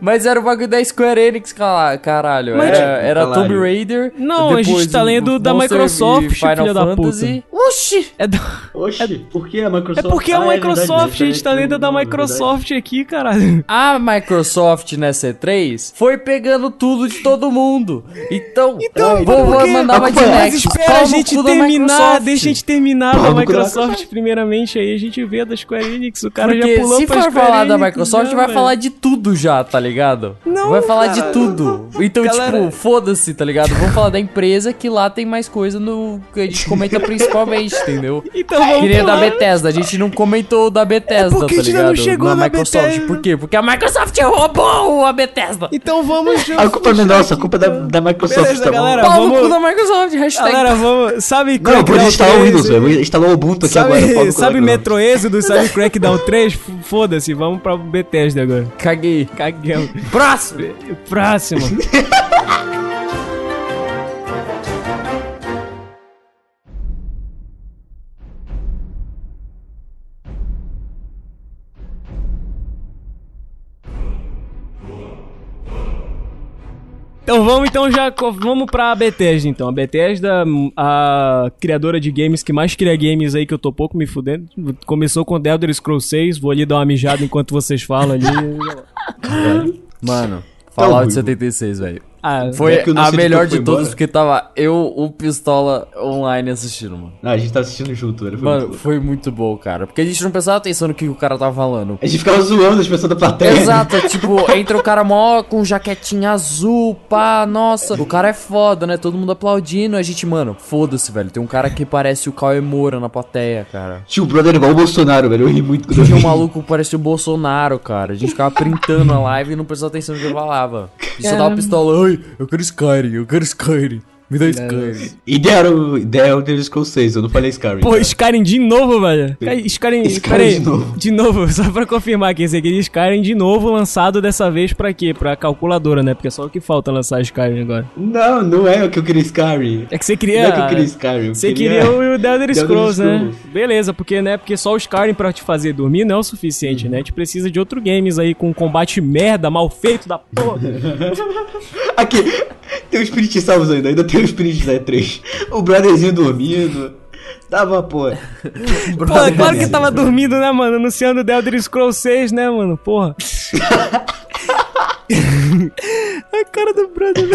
Mas era o bagulho da Square Enix, caralho. Mas- era era Caralho. Tomb Raider. Não, a gente tá lendo da Monster Microsoft, Final filha da puta. Fantasy. Oxi! É, do- Oxi, por que a é Microsoft? porque a Ah, é Microsoft, verdade, a gente tá lendo da não, é Microsoft aqui, caralho. A Microsoft nessa E3 foi pegando tudo de todo mundo. Então, Então, vou, mandar uma direct. Mas espera a gente terminar, deixa a gente terminar Pau da Microsoft primeiramente, aí a gente vê da Square Enix, o cara Porque já pulou se pra for Square falar da Microsoft, já, vai velho. falar de tudo já, tá ligado? Não, vai falar cara, de tudo. Então, Galera- tipo, foda-se, tá ligado? Vamos falar da empresa que lá tem mais coisa no que a gente comenta principalmente, entendeu? (laughs) Então vamos Que nem da. Bethesda, a gente não comentou da Bethesda, É tá a gente ainda não ligado? chegou na na Microsoft. Bethesda. Por quê? Porque a Microsoft roubou a Bethesda. Então vamos A culpa não é nossa, a culpa é da, da Microsoft, Beleza, tá bom? galera. Pau no vamos- cu da Microsoft, hashtag. Galera, vamos. Sabe Não, Crackdown pode instalar o 3? Windows, velho. Instalou o Ubuntu aqui agora. pau Sabe, cu sabe. Metro Exodus, sabe Crackdown 3? F- Foda-se, vamos pra Bethesda agora. Caguei. Caguemos. Próximo. Próximo. (laughs) Então vamos então já vamos pra Bethesda então. A Bethesda, a criadora de games que mais cria games aí que eu tô pouco me fudendo. Começou com The Elder Scrolls 6, vou ali dar uma mijada enquanto vocês falam ali. (laughs) Mano, Fallout ruim. 76, velho. Ah, Foi É que o a melhor de todas, porque tava eu, o Pistola online assistindo, mano. Ah, a gente tava assistindo junto, velho. Foi Mano, muito foi muito bom, cara. Porque a gente não prestava atenção no que o cara tava falando. A gente ficava zoando as pessoas da plateia. Exato, (laughs) tipo, entra o cara mó com jaquetinha azul, pá, nossa, o cara é foda, né? Todo mundo aplaudindo, a gente, mano, foda-se, velho. Tem um cara que parece o Cauê Moura na plateia, cara. Tinha o brother igual o Bolsonaro, velho. Eu ri muito quando eu Tinha um maluco que parecia o Bolsonaro, cara. A gente ficava printando a live e não prestava atenção no que ele falava. E (laughs) só dava pistola, eu quero Skyrim, eu quero Skyrim. Me dá Skyrim. E deram ideia Elder Scrolls 6, eu não falei Skyrim. Pô, Skyrim de novo, velho. Skyrim, Skyrim de novo. de novo, (laughs) só pra confirmar aqui, você queria Skyrim de novo lançado dessa vez pra quê? Pra calculadora, né? Porque é só o que falta lançar Skyrim agora. Não, não é o que eu queria Skyrim. É que você Não queria... é que eu queria Skyrim. Você queria o The Elder Scrolls, né? Scrolls. Beleza, porque, né? Porque só o Skyrim pra te fazer dormir não é o suficiente, né? A gente precisa de outro games aí com combate merda, mal feito da porra. (laughs) Aqui, tem os Spirit Salvos ainda, ainda tem os Spirit da E3. O brotherzinho dormindo. Tava, pô. (laughs) Pô, claro que tava dormindo, né, mano? Anunciando The Elder Scrolls 6, né, mano? Porra. (laughs) (laughs) A cara do brother.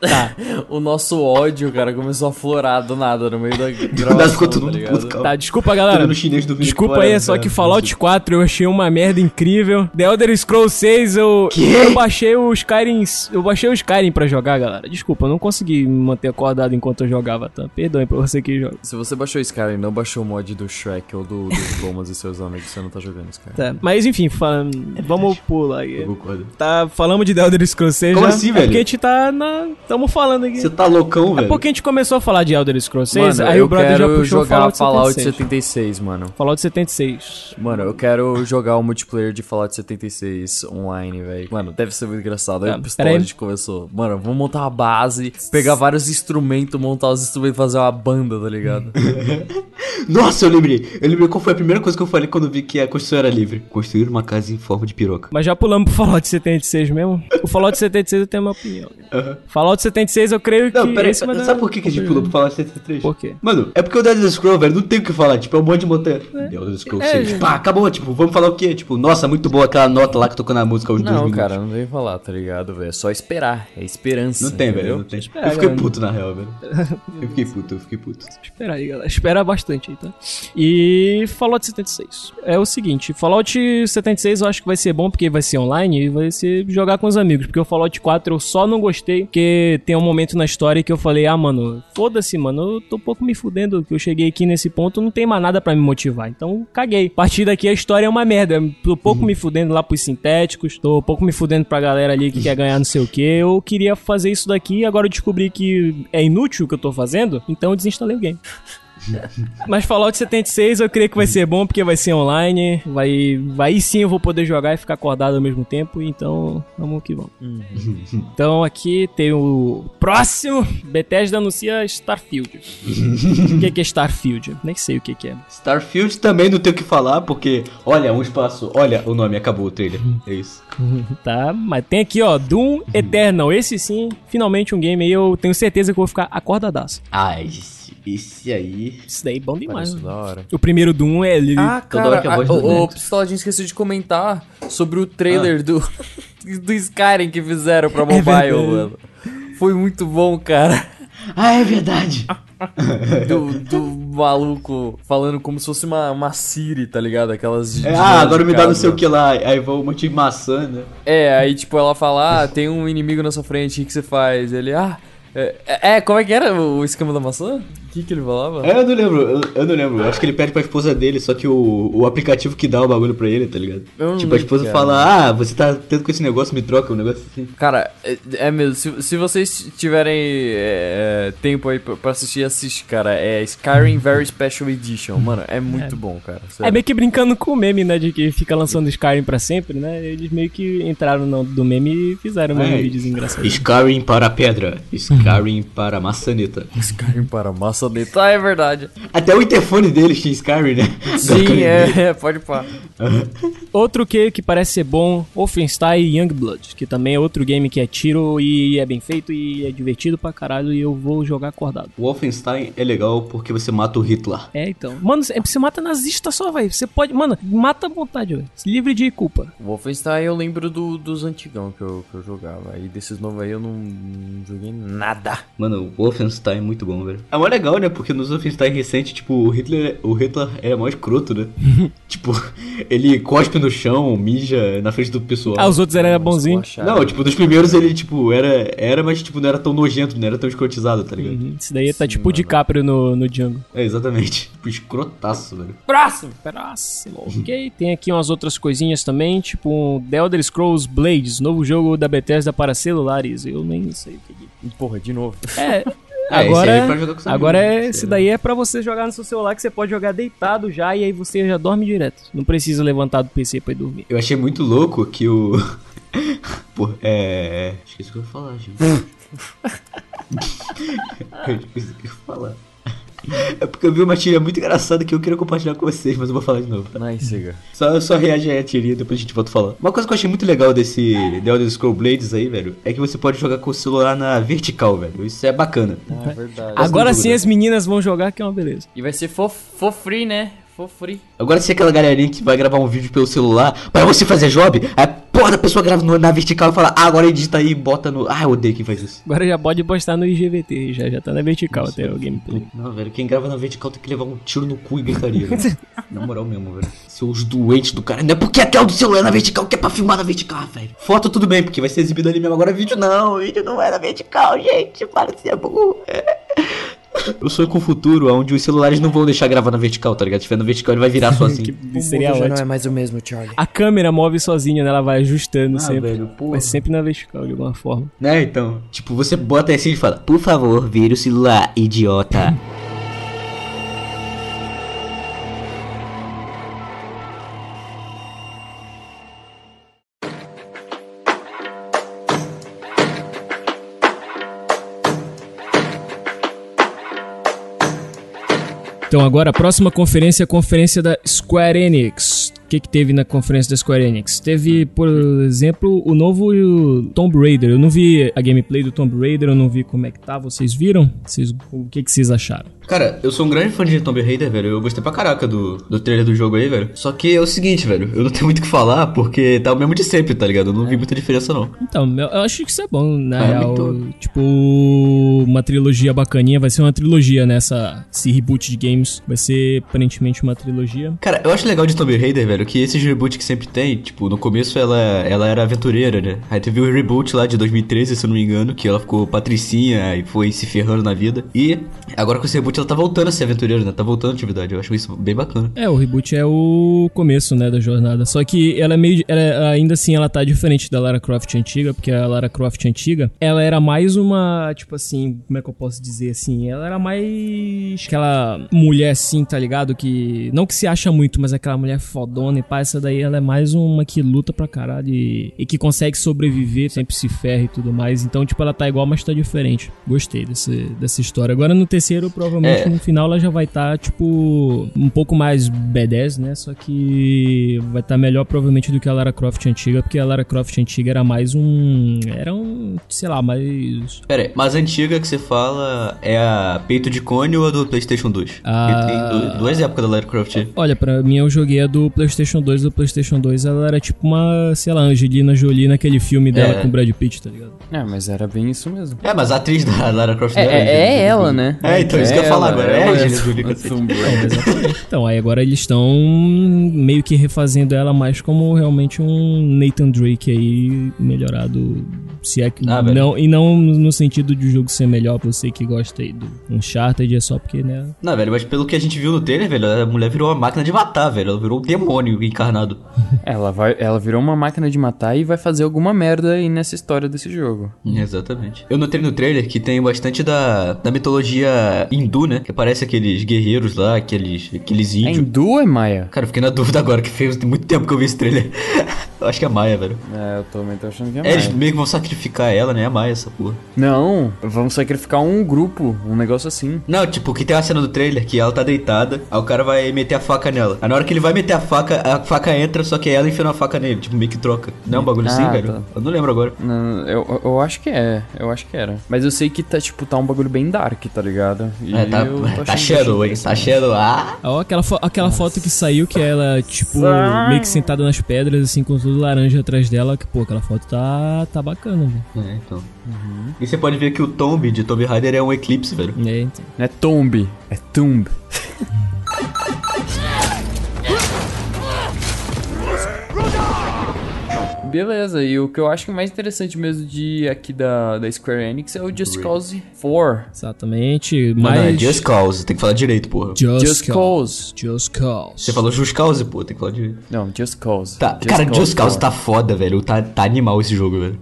Tá, O nosso ódio, cara, começou a florar do nada no meio da (laughs) gravação, ficou todo tá mundo ligado? puto, tá, desculpa, galera. Desculpa aí, é só que Fallout 4 eu achei uma merda incrível. The Elder Scrolls 6 eu, eu baixei o Skyrim, eu baixei o Skyrim pra jogar, galera. Desculpa, eu não consegui me manter acordado enquanto eu jogava, tá? Perdoe pra você que joga. Se você baixou Skyrim e não baixou o mod do Shrek ou do, do Thomas e seus amigos, você não tá jogando Skyrim. Tá, mas enfim, fa- vamos pular aí. Eu concordo. Tá, falamos de The Elder Scrolls 6 Como já? assim, É velho? porque a gente tá na... Tamo falando aqui. Você tá loucão, velho? É porque a gente começou a falar de Elder Scrolls 6, Mano, aí eu o brother já quero puxou jogar Fallout, Fallout 76. 76, mano. Fallout 76. Mano, eu quero jogar o multiplayer de Fallout 76 online, velho. Mano, deve ser muito engraçado. Aí o pistola a gente começou. Mano, vamos montar uma base, pegar vários instrumentos, montar os instrumentos e fazer uma banda, tá ligado? (laughs) Nossa, eu lembrei. Eu lembrei qual foi a primeira coisa que eu falei quando vi que a construção era livre. Construir uma casa em forma de piroca. Mas já pulamos pro Fallout 76 mesmo? O Fallout 76 eu tenho uma opinião. Aham. Fallout 76 eu creio que Não, peraí, esse vai dar- sabe por que, que a gente pulou pro Fallout 73? Por quê? Mano, é porque o The Elder Scrolls, velho, não tem o que falar, tipo, é um monte de montanha. The Elder Scrolls É, 6. gente. Pá, acabou, tipo, vamos falar o quê? Tipo, nossa, muito boa aquela nota lá que tocou na música aos Não, cara, não tem que falar, tá ligado, velho? É só esperar. É esperança. Não tem, velho, não tem. Eu fiquei puto, na real, velho. (laughs) Eu fiquei puto, eu fiquei puto. Espera aí, galera. Espera bastante aí, tá? E Fallout 76. É o seguinte, Fallout 76 eu acho que vai ser bom porque vai ser online e vai ser jogar com os amigos. Porque o Fallout 4 eu só não gostei porque tem um momento na história que eu falei, ah, mano, foda-se, mano, eu tô um pouco me fudendo que eu cheguei aqui nesse ponto, não tem mais nada pra me motivar. Então, caguei. A partir daqui a história é uma merda. Tô pouco me fudendo lá pros sintéticos, tô pouco me fudendo pra galera ali que quer ganhar não sei o que. Eu queria fazer isso daqui, agora eu descobri que é inútil o que eu tô fazendo, então eu desinstalei o game. (laughs) Mas Fallout 76 eu creio que vai ser bom porque vai ser online. Vai, vai sim eu vou poder jogar e ficar acordado ao mesmo tempo. Então, vamos que vamos. Então aqui tem o próximo. Bethesda anuncia Starfield. (laughs) o que que é Starfield? Nem sei o que que é. Starfield também não tem o que falar, porque, olha, um espaço, olha o nome, acabou o trailer. É isso. (laughs) Tá, mas tem aqui ó, Doom Eternal. Esse sim, finalmente um game aí eu tenho certeza que eu vou ficar acordadaço. Ah, esse, aí. Isso daí é bom demais. Né? da hora. O primeiro Doom é ele. Ah, Toda hora cara, que a voz a- do o, o. Pistoladinho esqueceu de comentar sobre o trailer do, (laughs) do Skyrim que fizeram pra É mobile, verdade. mano. Foi muito bom, cara. Ah, é verdade. (laughs) Do, do maluco falando como se fosse uma, uma Siri, tá ligado? Aquelas de. É, de ah, agora me dá casa. não sei o que lá. Aí vou um monte de maçã, né? É, aí tipo, ela fala, ah, tem um inimigo na sua frente, o que, que você faz? Ele, ah. É, é, como é que era o esquema da maçã? O que, que ele falava? É, eu não lembro, eu, eu não lembro. Eu acho que ele pede pra esposa dele, só que o, o aplicativo que dá o bagulho pra ele, tá ligado? Eu Tipo, a esposa cara. fala, ah, você tá tendo com esse negócio, me troca, um negócio assim. Cara, é, é mesmo, se, se vocês tiverem é, é, tempo aí pra assistir, assiste, cara. É Skyrim Very Special Edition, mano, é muito bom, cara. É sério. meio que brincando com o meme, né? De que fica lançando Skyrim pra sempre, né? Eles meio que entraram no, do meme e fizeram mesmo É. vídeos engraçados. Skyrim para a pedra, Skyrim para a maçaneta. Skyrim para massa Soneto. Ah, é verdade. Até o interfone deles tinha Skyrim, né? Sim, é, é, pode pá. Outro que, que parece ser bom, Wolfenstein Youngblood, que também é outro game que é tiro e é bem feito e é divertido pra caralho e eu vou jogar acordado. Wolfenstein é legal porque você mata o Hitler. É, então. Mano, você você mata nazista só, velho. Você pode. Mano, mata à vontade, velho. Livre de culpa. Wolfenstein eu lembro do- dos antigão que eu, que eu jogava. Aí desses novos aí eu não, não joguei nada. Mano, o Wolfenstein é muito bom, velho. É mó legal, né? Porque nos Wolfenstein recentes, tipo, o Hitler, o Hitler era mó escroto, né? (laughs) tipo, ele cospe no chão, mija na frente do pessoal. Ah, os outros eram bonzinhos. Não, tipo, dos primeiros ele, tipo, era, era, mas, tipo, não era tão nojento, não era tão escrotizado, tá ligado? Uhum. Isso daí tá Sim, tipo o mano. DiCaprio no, no Django. É, exatamente. (laughs) Tipo, escrotaço, velho. Próximo! Próximo. (laughs) ok, tem aqui umas outras coisinhas também, tipo um The Elder Scrolls Blades, novo jogo da Bethesda para celulares. Eu nem sei o que é. Porra, de novo. É. Esse agora é seus agora é, sei esse lá. daí é pra você jogar no seu celular que você pode jogar deitado já e aí você já dorme direto. Não precisa levantar do PC pra ir dormir. Eu achei muito louco que o. (laughs) Pô, é. Esqueci o que eu ia falar, gente. (laughs) (laughs) eu esqueci o que eu ia falar. É porque eu vi uma tirinha muito engraçada que eu queria compartilhar com vocês, mas eu vou falar de novo. Nice, siga. Só, só reage aí a tirinha, depois a gente volta a falar. Uma coisa que eu achei muito legal desse The Elder Scrolls Blades aí, velho, é que você pode jogar com o celular na vertical, velho. Isso é bacana. Ah, é verdade. Agora sim as meninas vão jogar que é uma beleza. E vai ser for, for free, né? For free. Agora se é aquela galerinha que vai gravar um vídeo pelo celular, pra você fazer job, a porra da pessoa grava no- na vertical e fala, ah, agora edita aí e bota no. Ah, eu odeio quem faz isso. Agora já pode postar no IGVT, já, já tá na vertical até o gameplay. Não, velho, quem grava na vertical tem que levar um tiro no cu e gritaria. (laughs) Na moral mesmo, velho. Seus doentes do cara. Não é porque a tela do celular é na vertical que é pra filmar na vertical, velho. Foto tudo bem, porque vai ser exibido ali mesmo. Agora vídeo não, vídeo não é na vertical, gente. Para de ser burro. (laughs) Eu sonho com o futuro onde os celulares não vão deixar gravar na vertical, tá ligado? Se tiver na vertical, ele vai virar (laughs) sozinho. (laughs) Que seria já não ótimo. é mais o mesmo, Charlie. A câmera move sozinha, né? Ela vai ajustando Ah, sempre. velho, porra. Mas sempre na vertical, de alguma forma. Né, então, tipo, você bota assim e fala, por favor, vire o celular, idiota. Então agora a próxima conferência é a conferência da Square Enix. O que, que teve na conferência da Square Enix? Teve, por exemplo, o novo Tomb Raider. Eu não vi a gameplay do Tomb Raider, eu não vi como é que tá. Vocês viram? Vocês, o que, que vocês acharam? Cara, eu sou um grande fã de Tomb Raider, velho. Eu gostei pra caraca do, do trailer do jogo aí, velho. Só que é o seguinte, velho. Eu não tenho muito o que falar porque tá o mesmo de sempre, tá ligado? Eu não vi muita diferença, não. Então, eu, acho que isso é bom, na Ah, real. muito. Tipo, uma trilogia bacaninha. Vai ser uma trilogia nessa. Esse reboot de games. Vai ser aparentemente uma trilogia. Cara, eu acho legal de Tomb Raider, velho, que esses reboots que sempre tem, tipo, no começo ela, ela era aventureira, né? Aí teve o reboot lá de 2013, se eu não me engano, que ela ficou patricinha e foi se ferrando na vida. E agora com esse reboot ela tá voltando a ser aventureira, né? Tá voltando à atividade. Eu acho isso bem bacana. É, o reboot é o começo, né, da jornada. Só que ela é meio. ela- ainda assim, ela tá diferente da Lara Croft antiga, porque a Lara Croft antiga, ela era mais uma. Tipo assim, como é que eu posso dizer assim? Ela era mais. Aquela mulher assim, tá ligado? Que. Não que se acha muito, mas aquela mulher fodona e pá, essa daí ela é mais uma que luta pra caralho e, e que consegue sobreviver, sempre se ferra e tudo mais. Então, tipo, ela tá igual, mas tá diferente. Gostei desse, dessa história. Agora no terceiro, provavelmente É. no final ela já vai estar, tipo, um pouco mais B10, né? Só que vai estar melhor provavelmente do que a Lara Croft antiga, porque a Lara Croft antiga era mais um. Era um. sei lá, mais. Pera aí, mas a antiga que você fala é a Peito de Cone ou a do PlayStation 2? Ah. Tem du- duas épocas da Lara Croft. Olha, pra mim eu joguei a do PlayStation 2. Do PlayStation 2 ela era tipo uma, sei lá, Angelina Jolie naquele filme dela É. com o Brad Pitt, tá ligado? É, mas era bem isso mesmo. É, mas a atriz da Lara Croft É, é, é Jolie. ela, né? É, então, isso que eu ia falar agora. É a Angelina Jolie. Então, aí agora eles estão meio que refazendo ela mais como realmente um Nathan Drake aí melhorado. Se é que Ah, velho. não, e não no sentido de o jogo ser melhor pra você que gosta aí do Uncharted, é só porque, né? Não, velho, mas pelo que a gente viu no trailer, velho, a mulher virou uma máquina de matar, velho. Ela virou um demônio encarnado. (laughs) Ela, vai, ela virou uma máquina de matar e vai fazer alguma merda aí nessa história desse jogo. Exatamente. Eu notei no trailer que tem bastante da, da mitologia hindu, né? Que aparece aqueles guerreiros lá, aqueles, aqueles É índios. hindu ou é maia? Cara, eu fiquei na dúvida agora, que fez muito tempo que eu vi esse trailer. (laughs) eu acho que é Maia, velho. É, eu também tô achando que é É, maia. eles meio que vão sacrificar sacrificar ela, né? É mais essa porra. Não, vamos sacrificar um grupo, um negócio assim. Não, tipo, que tem a cena do trailer que ela tá deitada, aí o cara vai meter a faca nela. Aí na hora que ele vai meter a faca, a faca entra, só que ela enfia a faca nele, tipo, meio que troca. Não é um bagulho assim, Ah, velho? tá. Eu não lembro agora. Não, eu, eu acho que é, eu acho que era. Mas eu sei que tá, tipo, tá um bagulho bem dark, tá ligado? E É, tá, tá Shadow, hein? Tá Shadow. Ah! Ó, aquela, fo- aquela foto que saiu, que ela, tipo, meio que sentada nas pedras, assim, com tudo laranja atrás dela, que, pô, aquela foto tá, tá bacana, velho. É, então. E você pode ver que o Tomb de Tomb Raider é um eclipse, velho. É, então. Não é Tomb, é Tomb. (laughs) Beleza, e o que eu acho que é mais interessante mesmo de aqui da, da Square Enix é o Just Cause 4. Exatamente. Não, Mas. não, é Just Cause, tem que falar direito, porra. Just, Just Cause. Cause. Just Cause. Você falou Just Cause, pô, tem que falar direito. Não, Just Cause. Tá, cara, Just Cause 4. tá foda, velho. Tá, tá animal esse jogo, velho.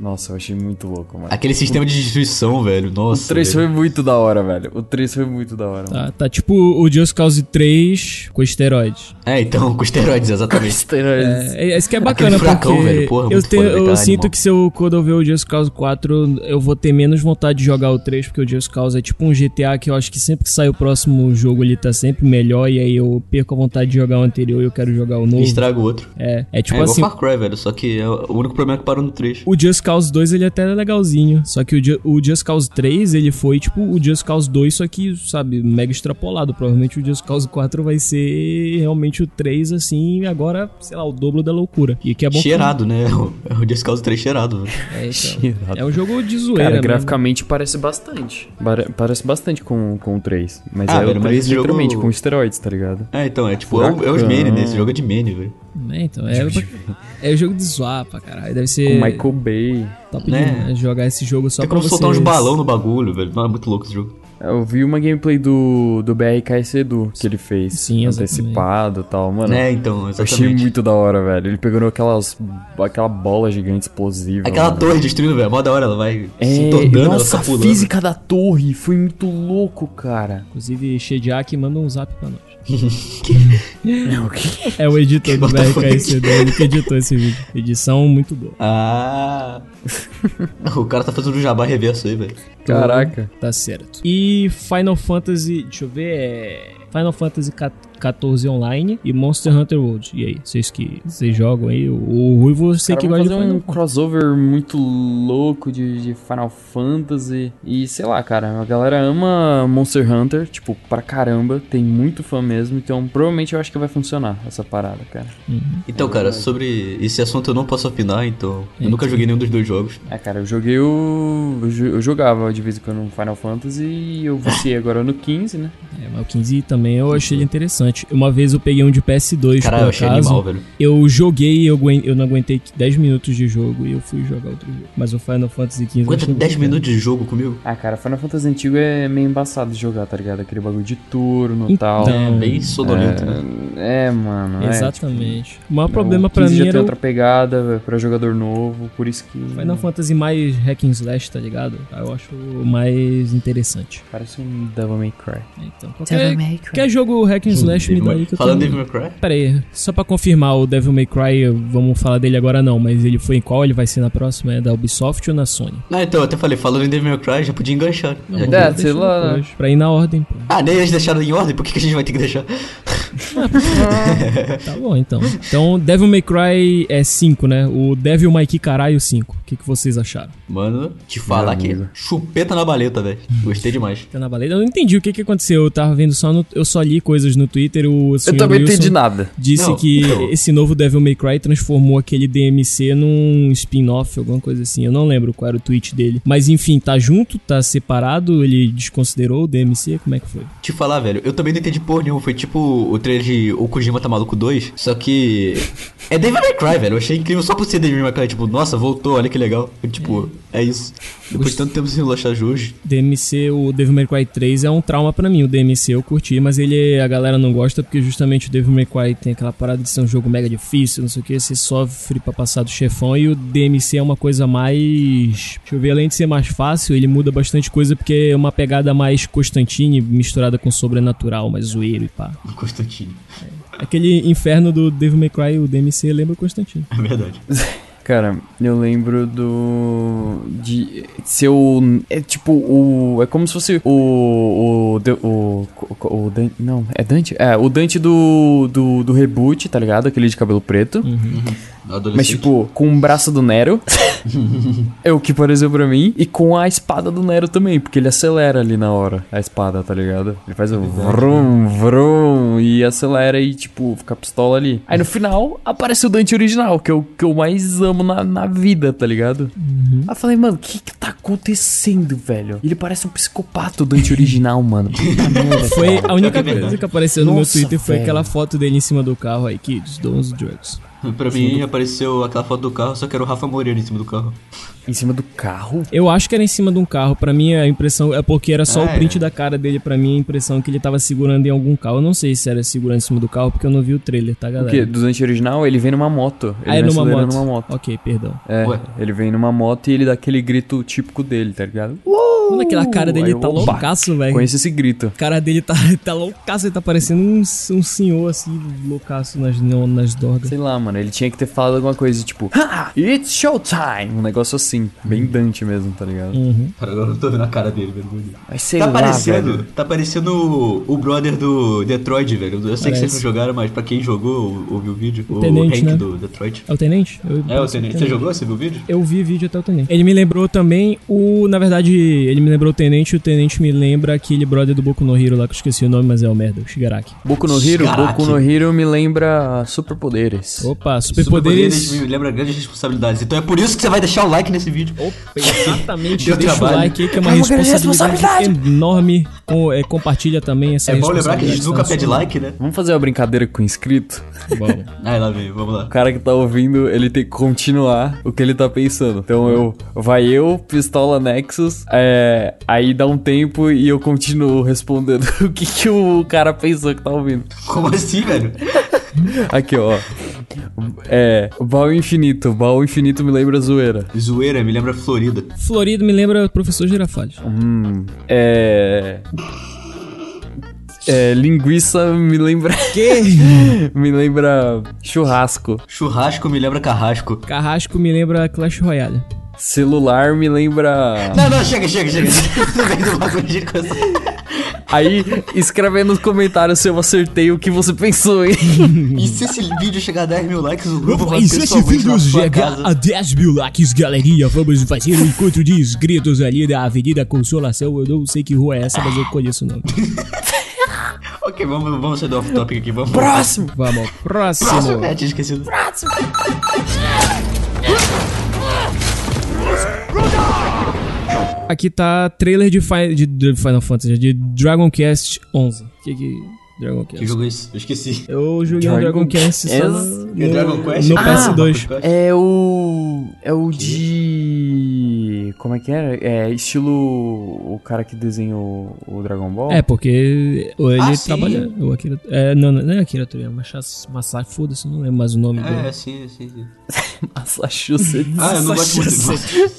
Nossa, eu achei muito louco, mano. Aquele sistema de destruição, velho. Nossa. O 3 velho. foi muito da hora, velho. O 3 foi muito da hora. mano. Tá, tá tipo o Just Cause 3 com esteroides. É, então, com esteroides, exatamente. (laughs) Esteroides. É, é isso que é bacana, Aquele furacão, porque velho, porra, eu, tenho, eu tá sinto animal. que se eu, quando eu ver o Just Cause 4, eu vou ter menos vontade de jogar o 3, porque o Just Cause é tipo um GTA que eu acho que sempre que sai o próximo jogo ele tá sempre melhor, e aí eu perco a vontade de jogar o anterior e eu quero jogar o E novo. estraga o outro. É, é tipo é igual assim, Far Cry, velho. Só que é o único problema é que parou no 3. o Just Cause 2 ele até é legalzinho, só que o, o Just Cause 3 ele foi tipo o Just Cause 2, só que, sabe, mega extrapolado. Provavelmente o Just Cause 4 vai ser realmente o 3, assim, agora, sei lá, o dobro da loucura. E que é bom que- Cheirado, né? É (laughs) o Just Cause 3 cheirado, velho. É, então. Cheirado. É um jogo de zoeira, Cara, né? graficamente parece bastante. Parece bastante com, com o 3. Mas Ah, é velho, o mas 3 esse jogo- literalmente, com esteroides, tá ligado? É, então, é tipo, é, o- é os Furacão. Mane, né? Esse jogo é de Mane, velho. É, então, é, é o jogo de zoar pra caralho. Deve ser Com Michael Bay. top Né? demais jogar esse jogo só Tem pra como você... soltar uns balão no bagulho, velho. Não, é muito louco esse jogo. Eu vi uma gameplay do, do BRKS Edu que ele fez. Sim, exatamente. Antecipado e tal, mano. É, então, eu achei exatamente. muito da hora, velho. Ele pegou aquelas. aquela bola gigante explosiva. Aquela mano. torre destruindo, velho. Mó da hora, ela vai se É, tornando, ela nossa, tá a física da torre foi muito louco, cara. Inclusive, Shediak manda um zap pra nós. (laughs) Não, que... É o editor do fuck? BRKC, ele que editou esse vídeo. Edição muito boa. Ah. (laughs) o cara tá fazendo um jabá reverso aí, velho. Caraca. Tá certo. E Final Fantasy, deixa eu ver, é... Final Fantasy XIV Online e Monster Hunter World. E aí, vocês que vocês jogam aí? O, eu sei Cara, que gosta de fazer Final um crossover muito louco de, de Final Fantasy. E sei lá, cara, a galera ama Monster Hunter, tipo, pra caramba. Tem muito fã mesmo. Então, provavelmente eu acho que vai funcionar essa parada, cara. Então, cara, sobre esse assunto eu não posso opinar, então. Eu nunca joguei nenhum dos dois jogos. É, cara, eu joguei o. Eu jo- eu jogava de vez em quando no Final Fantasy e eu viciei agora no 15, né? É, mas o 15 também eu achei ele interessante. Uma vez eu peguei um de PS2 Caralho, por eu achei acaso. animal, velho. Eu joguei e eu, eu não aguentei 10 minutos de jogo e eu fui jogar outro jogo. Mas o Final Fantasy XV... Aguenta achei 10 muito minutos de jogo comigo? Ah, cara, Final Fantasy antigo é meio embaçado de jogar, tá ligado? Aquele bagulho de turno e Então, tal. É, bem sonolento, né? É, é, mano. é, Exatamente. o maior problema pra 15 mim era outra pegada pra jogador novo, por isso que. Final Fantasy mais hack and slash, tá ligado? Eu acho o mais interessante. Parece um Devil May Cry. Então, qualquer, qualquer jogo hack and slash me dá aí que eu Falando tô... de Devil May Cry? Pera aí, só pra confirmar, o Devil May Cry, vamos falar dele agora não, mas ele foi em qual? Ele vai ser na próxima? É da Ubisoft ou na Sony? Ah, então, eu até falei, falando em Devil May Cry, já podia enganchar. Não, É, sei lá, depois, Pra ir na ordem, pô. Ah, nem eles deixaram em ordem, por que, que a gente vai ter que deixar? (laughs) Tá bom, então. Então, Devil May Cry é 5, né? O Devil May Cry caralho 5. O que, que vocês acharam? Mano, te falar que chupeta na baleta, velho. Gostei demais. Tá na baleda? Eu não entendi o que, que aconteceu. Eu tava vendo só no... Eu só li coisas no Twitter. O Eu senhor também não Wilson entendi nada. Disse Não, que então. esse novo Devil May Cry transformou aquele DMC num spin-off, alguma coisa assim. Eu não lembro qual era o tweet dele. Mas enfim, tá junto, tá separado. Ele desconsiderou o DMC. Como é que foi? Te falar, velho, eu também não entendi porra nenhuma. Foi tipo o trailer de O Kojima Tá Maluco 2, só que. É Devil May Cry, velho. Eu achei incrível só por ser Devil May Cry. Tipo, nossa, voltou, olha que legal. Eu, tipo, é isso. Depois de tanto tempo sem lançar hoje. DMC, o Devil May Cry 3 é um trauma pra mim. O DMC eu curti, mas ele a galera não gosta porque justamente o Devil May Cry tem aquela parada de ser um jogo mega difícil, não sei o que, você sofre pra passar do chefão e o DMC é uma coisa mais, deixa eu ver, além de ser mais fácil, ele muda bastante coisa porque é uma pegada mais Constantine misturada com sobrenatural, mais zoeiro e pá. Constantino. Aquele inferno do Devil May Cry, o DMC lembra o Constantine. É verdade. (laughs) Cara, eu lembro do. De ser o. É tipo o. É como se fosse o. O. O. O, o Dante. Não, é Dante? É, o Dante do, do. do reboot, tá ligado? Aquele de cabelo preto. Adolescente. Mas, tipo, com o braço do Nero. (laughs) é o que pareceu pra mim. E com a espada do Nero também, porque ele acelera ali na hora a espada, tá ligado? Ele faz o vrum, vrum e acelera e, tipo, fica a pistola ali. Aí no final aparece o Dante original, que eu, que eu mais amo na, na vida, tá ligado? Aí eu falei, mano, o que que tá acontecendo, velho? Ele parece um psicopata, o Dante original, mano. Puta (laughs) merda, Foi cara. a única É coisa que apareceu no meu Nossa, Twitter foi velho. aquela foto dele em cima do carro aí, kids, don't drugs. (laughs) Pra mim apareceu aquela foto do carro, só que era o Rafa Moreira em cima do carro. Em cima do carro? Eu acho que era em cima de um carro. Pra mim, a impressão é porque era só Ah, o print é. da cara dele. Pra mim, a impressão é que ele tava segurando em algum carro. Eu não sei se era segurando em cima do carro, porque eu não vi o trailer, tá, galera? Porque do Dante original, ele vem numa moto. Ele Ah, é numa moto. numa moto. Ok, perdão. É, Ué. ele vem numa moto e ele dá aquele grito típico dele, tá ligado? Mano, aquela cara dele eu, tá opa, loucaço, velho. Conheço esse grito. A cara dele tá, (laughs) tá loucaço, ele tá parecendo um, um senhor assim, loucaço nas, nas dorgas. Sei lá, mano, ele tinha que ter falado alguma coisa tipo, ha, it's showtime! Um negócio assim, bem Dante mesmo, tá ligado? Uhum. Cara, agora eu tô vendo a cara dele, velho. Mas sei Tá lá, parecendo, velho. tá parecendo o, o brother do Detroit, velho. Eu sei que Parece. vocês não jogaram, mas pra quem jogou, ou- ouviu o vídeo, o, Tenente, Hank né? do Detroit. É o Tenente? Eu, É, o Tenente. Você jogou? Você viu o vídeo? Eu vi vídeo até o Tenente. Ele me lembrou também o. Na verdade, ele me lembrou o Tenente. O Tenente me lembra aquele brother do Boku no Hero lá, que eu esqueci o nome, mas é o merda, o Shigaraki. Boku no Hero. Boku no Hero me lembra superpoderes. Opa, Superpoderes superpoderes. me lembra grandes responsabilidades. Então é por isso que você vai deixar o like nesse vídeo. Opa, exatamente. (laughs) Deu Deixa trabalho. o like aí, que é uma É uma grande responsabilidade, enorme. Com- é, compartilha também essa É bom lembrar que a gente nunca pede like, né? Vamos fazer uma brincadeira com o inscrito? Bom. (laughs) Aí lá vem, vamos lá. O cara que tá ouvindo, ele tem que continuar o que ele tá pensando. Então eu. Vai eu, pistola Nexus, é, aí dá um tempo e eu continuo respondendo (laughs) o que, que o cara pensou que tá ouvindo. Como assim, velho? Aqui, ó. É. Baú infinito. Baú infinito me lembra zoeira. Zoeira, me lembra Florida. Florido me lembra professor Girafales. Hum. É. É, linguiça me lembra. (laughs) Que? me lembra churrasco. Churrasco me lembra carrasco. Carrasco me lembra Clash Royale. Celular me lembra. Não, não, chega, chega, chega. (laughs) Aí, escreve aí nos comentários se eu acertei o que você pensou, hein? E se esse vídeo chegar a 10 mil likes, o Globo vai E se esse vídeo chegar casa. a 10 mil likes, galerinha, vamos fazer um encontro de inscritos ali da Avenida Consolação. Eu não sei que rua é essa, mas eu conheço o nome. (laughs) Ok, vamos, vamos sair do off-topic aqui, vamos. Próximo! Vamos, próximo. Próximo, né? Tinha esquecido. Aqui tá trailer de, Fi- de- Final Fantasy, de Dragon Quest 11. Que que... Dragon Que Quest. jogo é esse? Eu esqueci. Eu joguei um Dragon Dragon Quest só Quest? no, É Dragon Quest? no Ah, PS2. Quest. É o. É o de. Como é que era? É estilo. O cara que desenhou o Dragon Ball? É, porque ele Ah, sim. trabalha. O Akira, é, não, não é Akira Toriyama, mas Masashi, foda-se, não lembro mais o nome dele. É, sim, sim, sim. (laughs) Massachusetts. Ah, eu não gosto muito.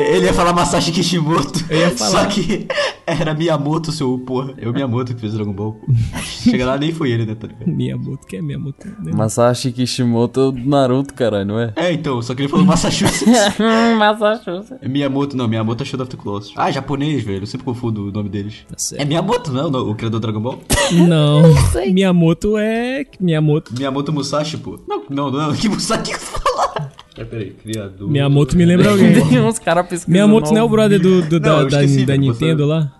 Ele ia falar Masashi Kishimoto. Eu ia falar. Só que era Miyamoto, seu porra. É o Miyamoto que fez o Dragon Ball. (laughs) Chega lá, nem foi ele, né, tá ligado? Miyamoto, que é Miyamoto? Né? Masashi Kishimoto é o do Naruto, caralho, não é? É, então, só que ele falou Massachusetts. (laughs) Miyamoto. É Miyamoto, não, Miyamoto é Shadow of the Colossus. Ah, japonês, velho, eu sempre confundo o nome deles. Tá É certo. Miyamoto, não é o, o criador do Dragon Ball? (laughs) Não, Miyamoto é. Miyamoto. Miyamoto Musashi, pô. Não, não, não, que Musashi que É, peraí, criador... Miyamoto me lembra (laughs) alguém. Tem uns caras pesquisando. Miyamoto não é o brother do, do- Não, da, da, da Nintendo lá?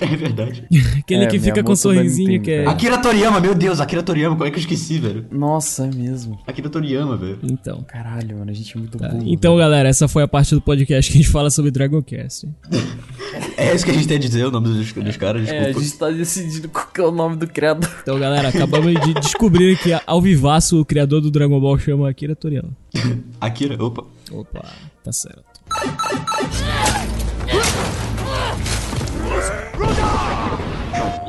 (laughs) É verdade. Aquele É, que fica com um sorrisinho que é. Akira Toriyama, meu Deus, Akira Toriyama, como é que eu esqueci, velho? Nossa, é mesmo. Akira Toriyama, velho. Então. Caralho, mano, a gente é muito Tá. burro. Então, galera, essa foi a parte do podcast que a gente fala sobre Dragon Quest. (laughs) É isso que a gente tem a dizer, o nome dos, dos caras, É, a desculpa. gente tá decidindo qual que é o nome do criador. Então, galera, acabamos de descobrir que ao vivaço o criador do Dragon Ball chama Akira Toriyama. (laughs) Akira, opa. Opa, tá certo.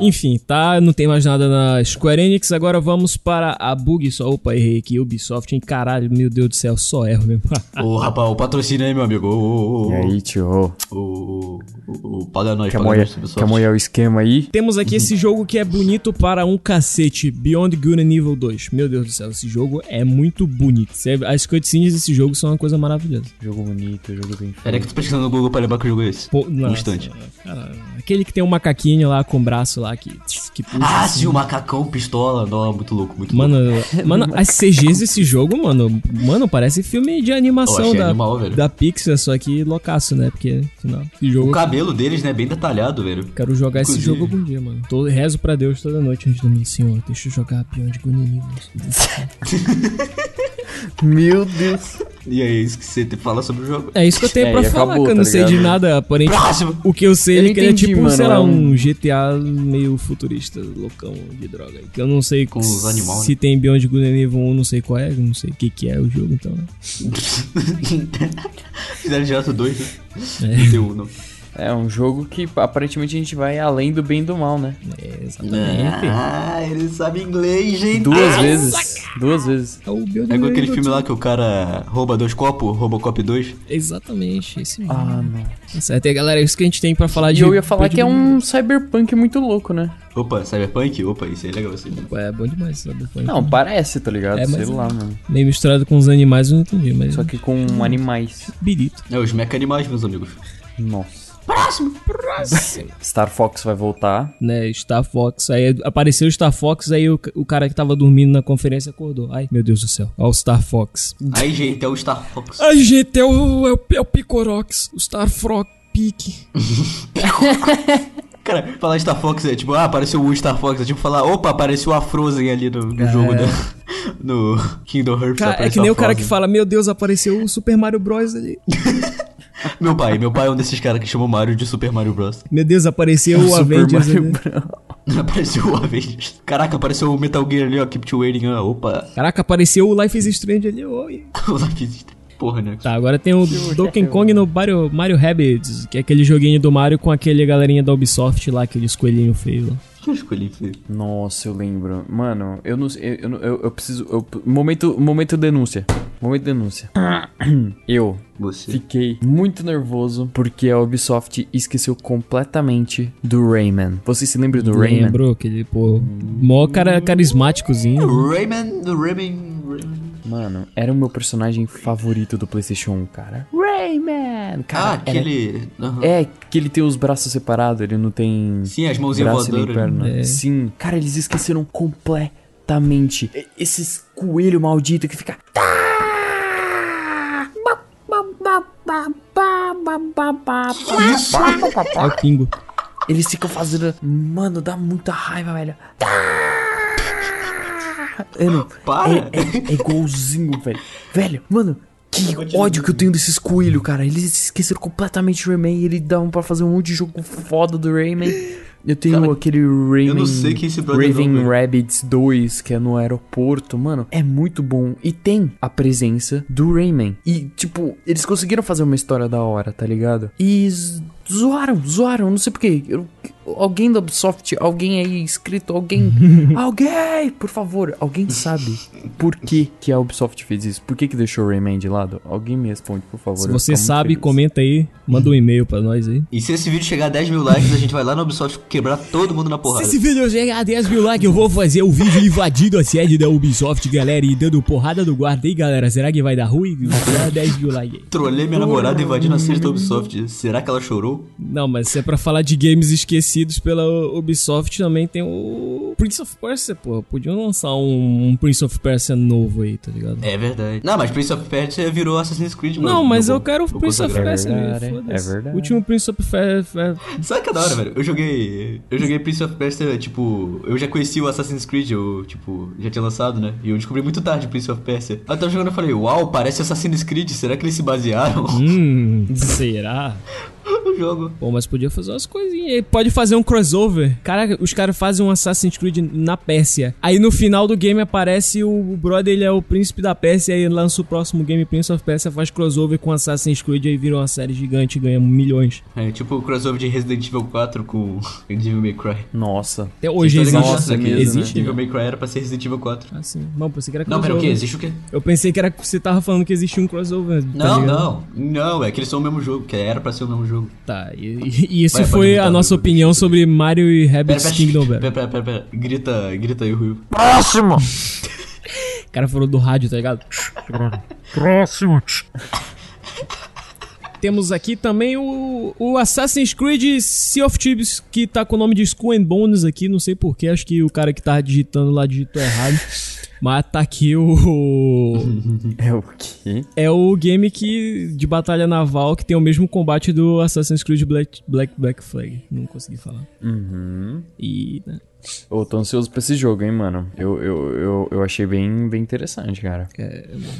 Enfim, tá? Não tem mais nada na Square Enix. Agora vamos para a Bug. Só, opa, errei aqui. Ubisoft, hein? Caralho, meu Deus do céu, só erro mesmo. (laughs) Ô, rapaz, o patrocínio aí, meu amigo. Ô, ô, E aí, tio? ô, o Paga Nós, Quer Paga moer, Nós, Ubisoft. quer moer o esquema aí? Temos aqui esse jogo que é bonito para um cacete, Beyond Good and Evil 2. Meu Deus do céu, esse jogo é muito bonito. As cutscenes desse jogo são uma coisa maravilhosa. Jogo bonito, jogo bem Peraí que eu tô pesquisando no Google pra lembrar que jogo é esse. Pô, Um nossa, instante. cara, aquele que tem um macaquinho lá com o braço lá que, que puxa. Ah, assim. sim, o macacão, pistola. Não, muito louco, muito Mano, louco. (laughs) mano, as CGs desse jogo, mano, mano, parece filme de animação da, animal, da Pixar, só que loucaço, né? Porque, afinal, esse O jogo. cabelo deles, né, bem detalhado, velho. Quero jogar esse Inclusive. jogo algum dia, mano. Tô, rezo pra Deus toda noite antes de dormir. Senhor, deixa eu jogar Beyond Good and Evil. Meu Deus. E é isso que você fala sobre o jogo. É isso que eu tenho É, pra falar, acabou, que eu não tá sei de ligado? nada aparente. Próximo. O que eu sei Eu é que ele é tipo, mano, sei lá, é um um- GTA meio futurista, loucão de droga. Que eu não sei Com os animal, se tem Beyond Good and Evil 1, não sei qual é, eu não sei o que, que é o jogo, então. né? (laughs) Fizeram direto dois, né? É. Tem não. É um jogo que aparentemente a gente vai além do bem e do mal, né? É, exatamente. Ah, ele sabe inglês, gente. Duas vezes. Duas vezes. É o Beyond É igual aquele filme 2. lá que o cara rouba dois copos, Robocop 2. Exatamente, esse mesmo. Ah, não. Tá certo, e galera, é isso que a gente tem pra falar E de. eu ia falar que é um cyberpunk muito louco, né? Opa, Cyberpunk? Opa, isso aí é legal. Isso aí. É bom demais? Foi Não, parece, tá ligado? É, mas- Sei lá, mano. Meio misturado com os animais, eu não entendi, mas. Só que com animais. Birito. É os mecha animais, meus amigos. Nossa. Próximo. (laughs) Star Fox vai voltar. né, Star Fox. Aí apareceu o Star Fox, aí o, o cara que tava dormindo na conferência acordou. Ai, meu Deus do céu. Ó, o Star Fox. Aí, gente, é o Star Fox. Ai, gente, é o, é o, é o Picorox, o Star Frog Pique. (laughs) Cara, falar Star Fox é tipo, ah, apareceu o Star Fox. É tipo falar, opa, apareceu a Frozen ali no, no jogo da. (laughs) No Kingdom Hearts. Cara, é que nem o cara que fala, meu Deus, apareceu o Super Mario Bros ali. Meu pai, meu pai é um desses caras que chamou Mario de Super Mario Bros. Meu Deus, apareceu o Super Avengers Mario ali. (laughs) apareceu o Avengers. Caraca, apareceu o Metal Gear ali, ó, Keep to Waiting, ó, opa. Caraca, apareceu o Life is Strange ali. Oi. (laughs) O Life is Porra, né? Tá, agora tem o Donkey Kong no Mario, Mario Rabbids, que é aquele joguinho do Mario com aquele galerinha da Ubisoft lá, aqueles coelhinhos feios lá. Que feio. Nossa, eu lembro. Mano, eu não sei. Eu, eu, eu, preciso. eu- momento, momento denúncia. Momento denúncia. (clears throat) Eu Você. fiquei muito nervoso porque a Ubisoft esqueceu completamente do Rayman. Você se lembra do Rayman? Lembrou aquele, pô, mó cara carismáticozinho. Rayman, do Rayman. Mano, era o meu personagem favorito do PlayStation 1, cara. Rayman! Ah, Cara, era- aquele. aham. É, que ele tem os braços separados, ele não tem. Sim, as mãozinhas braço voadoras. perna. É. Sim. Cara, eles esqueceram completamente. Esses coelho maldito que fica. É o Pingo. Eles ficam fazendo. Mano, dá muita raiva, velho. Mano, Para! é, é, é igualzinho, velho. Velho, mano, que ódio que eu tenho desses coelhos, cara. Eles esqueceram completamente o Rayman e eles davam pra fazer um monte de jogo foda do Rayman. Eu tenho Cara, aquele Rayman. eu não sei quem é esse Raven. Rabbids 2, que é no aeroporto. Mano, é muito bom. E tem a presença do Rayman. E, tipo, eles conseguiram fazer uma história da hora, tá ligado? E zoaram, zoaram. Não sei porquê. Eu- alguém da Ubisoft, alguém aí escrito, alguém. (laughs) alguém! Por favor, alguém sabe por que, que a Ubisoft fez isso? Por que, que deixou o Rayman de lado? Alguém me responde, por favor. Se você sabe, feliz. comenta aí, manda um e-mail pra nós aí. E se esse vídeo chegar a 10 mil likes, a gente vai lá na Ubisoft quebrar todo mundo na porrada. Se esse vídeo chegar a 10 mil likes, eu vou fazer o vídeo invadindo a sede da Ubisoft, galera, e dando porrada no guarda aí, galera. Será que vai dar ruim? Dá 10 mil likes aí. Trolei minha namorada invadindo a sede da Ubisoft. Será que ela chorou? Não, mas se é pra falar de games esquecidos pela Ubisoft, também tem o Prince of Persia, pô. Podiam lançar um, um Prince of Persia novo aí, tá ligado? É verdade. Não, mas Prince of Persia virou Assassin's Creed, mano. Não, mas Meu eu quero o Prince of. Persia, É verdade, é verdade. O último Prince of Persia... Sabe que é da hora, velho? Eu joguei. Eu joguei Prince of Persia, tipo. Eu já conheci o Assassin's Creed, eu, tipo, já tinha lançado, né? E eu descobri muito tarde Prince of Persia. Aí eu tava jogando e falei, uau, parece Assassin's Creed, será que eles se basearam Hum, será? (laughs) no jogo? Pô, mas podia fazer umas coisinhas. Pode fazer um crossover. Cara, os caras fazem um Assassin's Creed na Pérsia. Aí no final do game aparece o brother, ele é o príncipe da Pérsia. Aí lança o próximo game Prince of Persia, faz crossover com Assassin's Creed. Aí vira uma série gigante e ganha milhões. É tipo o crossover de Resident Evil 4 com (laughs) Devil May Cry. Nossa. Até hoje existe. Nossa, né? mesmo, Que existe, Devil né? May Cry era pra ser Resident Evil 4. Ah, sim. Não, pensei que era Não, crossover. pera, o quê? Existe o quê? Eu pensei que era, você tava falando que existia um crossover. tá Não, ligado? não. Não, é que eles são o mesmo jogo, que era pra ser o mesmo jogo. Tá, e, e- e isso pode foi a nossa opinião sobre Mario e Pera, Rabbids pera, Kingdom pera, Battle. pera, pera, pera. Grita, grita aí, Ruivo. Próximo! O (laughs) cara falou do rádio, tá ligado? Próximo. Temos aqui também o, o Assassin's Creed Sea of Thieves, que tá com o nome de Skull and Bones aqui, não sei porquê, acho que o cara que tá digitando lá digitou errado. Mas tá aqui o. É o quê? É o game que, de batalha naval que tem o mesmo combate do Assassin's Creed Black, Black, Black Flag. Não consegui falar. Uhum. E. né, Eu tô ansioso pra esse jogo, hein, mano. Eu, eu, eu, eu achei bem, bem interessante, cara.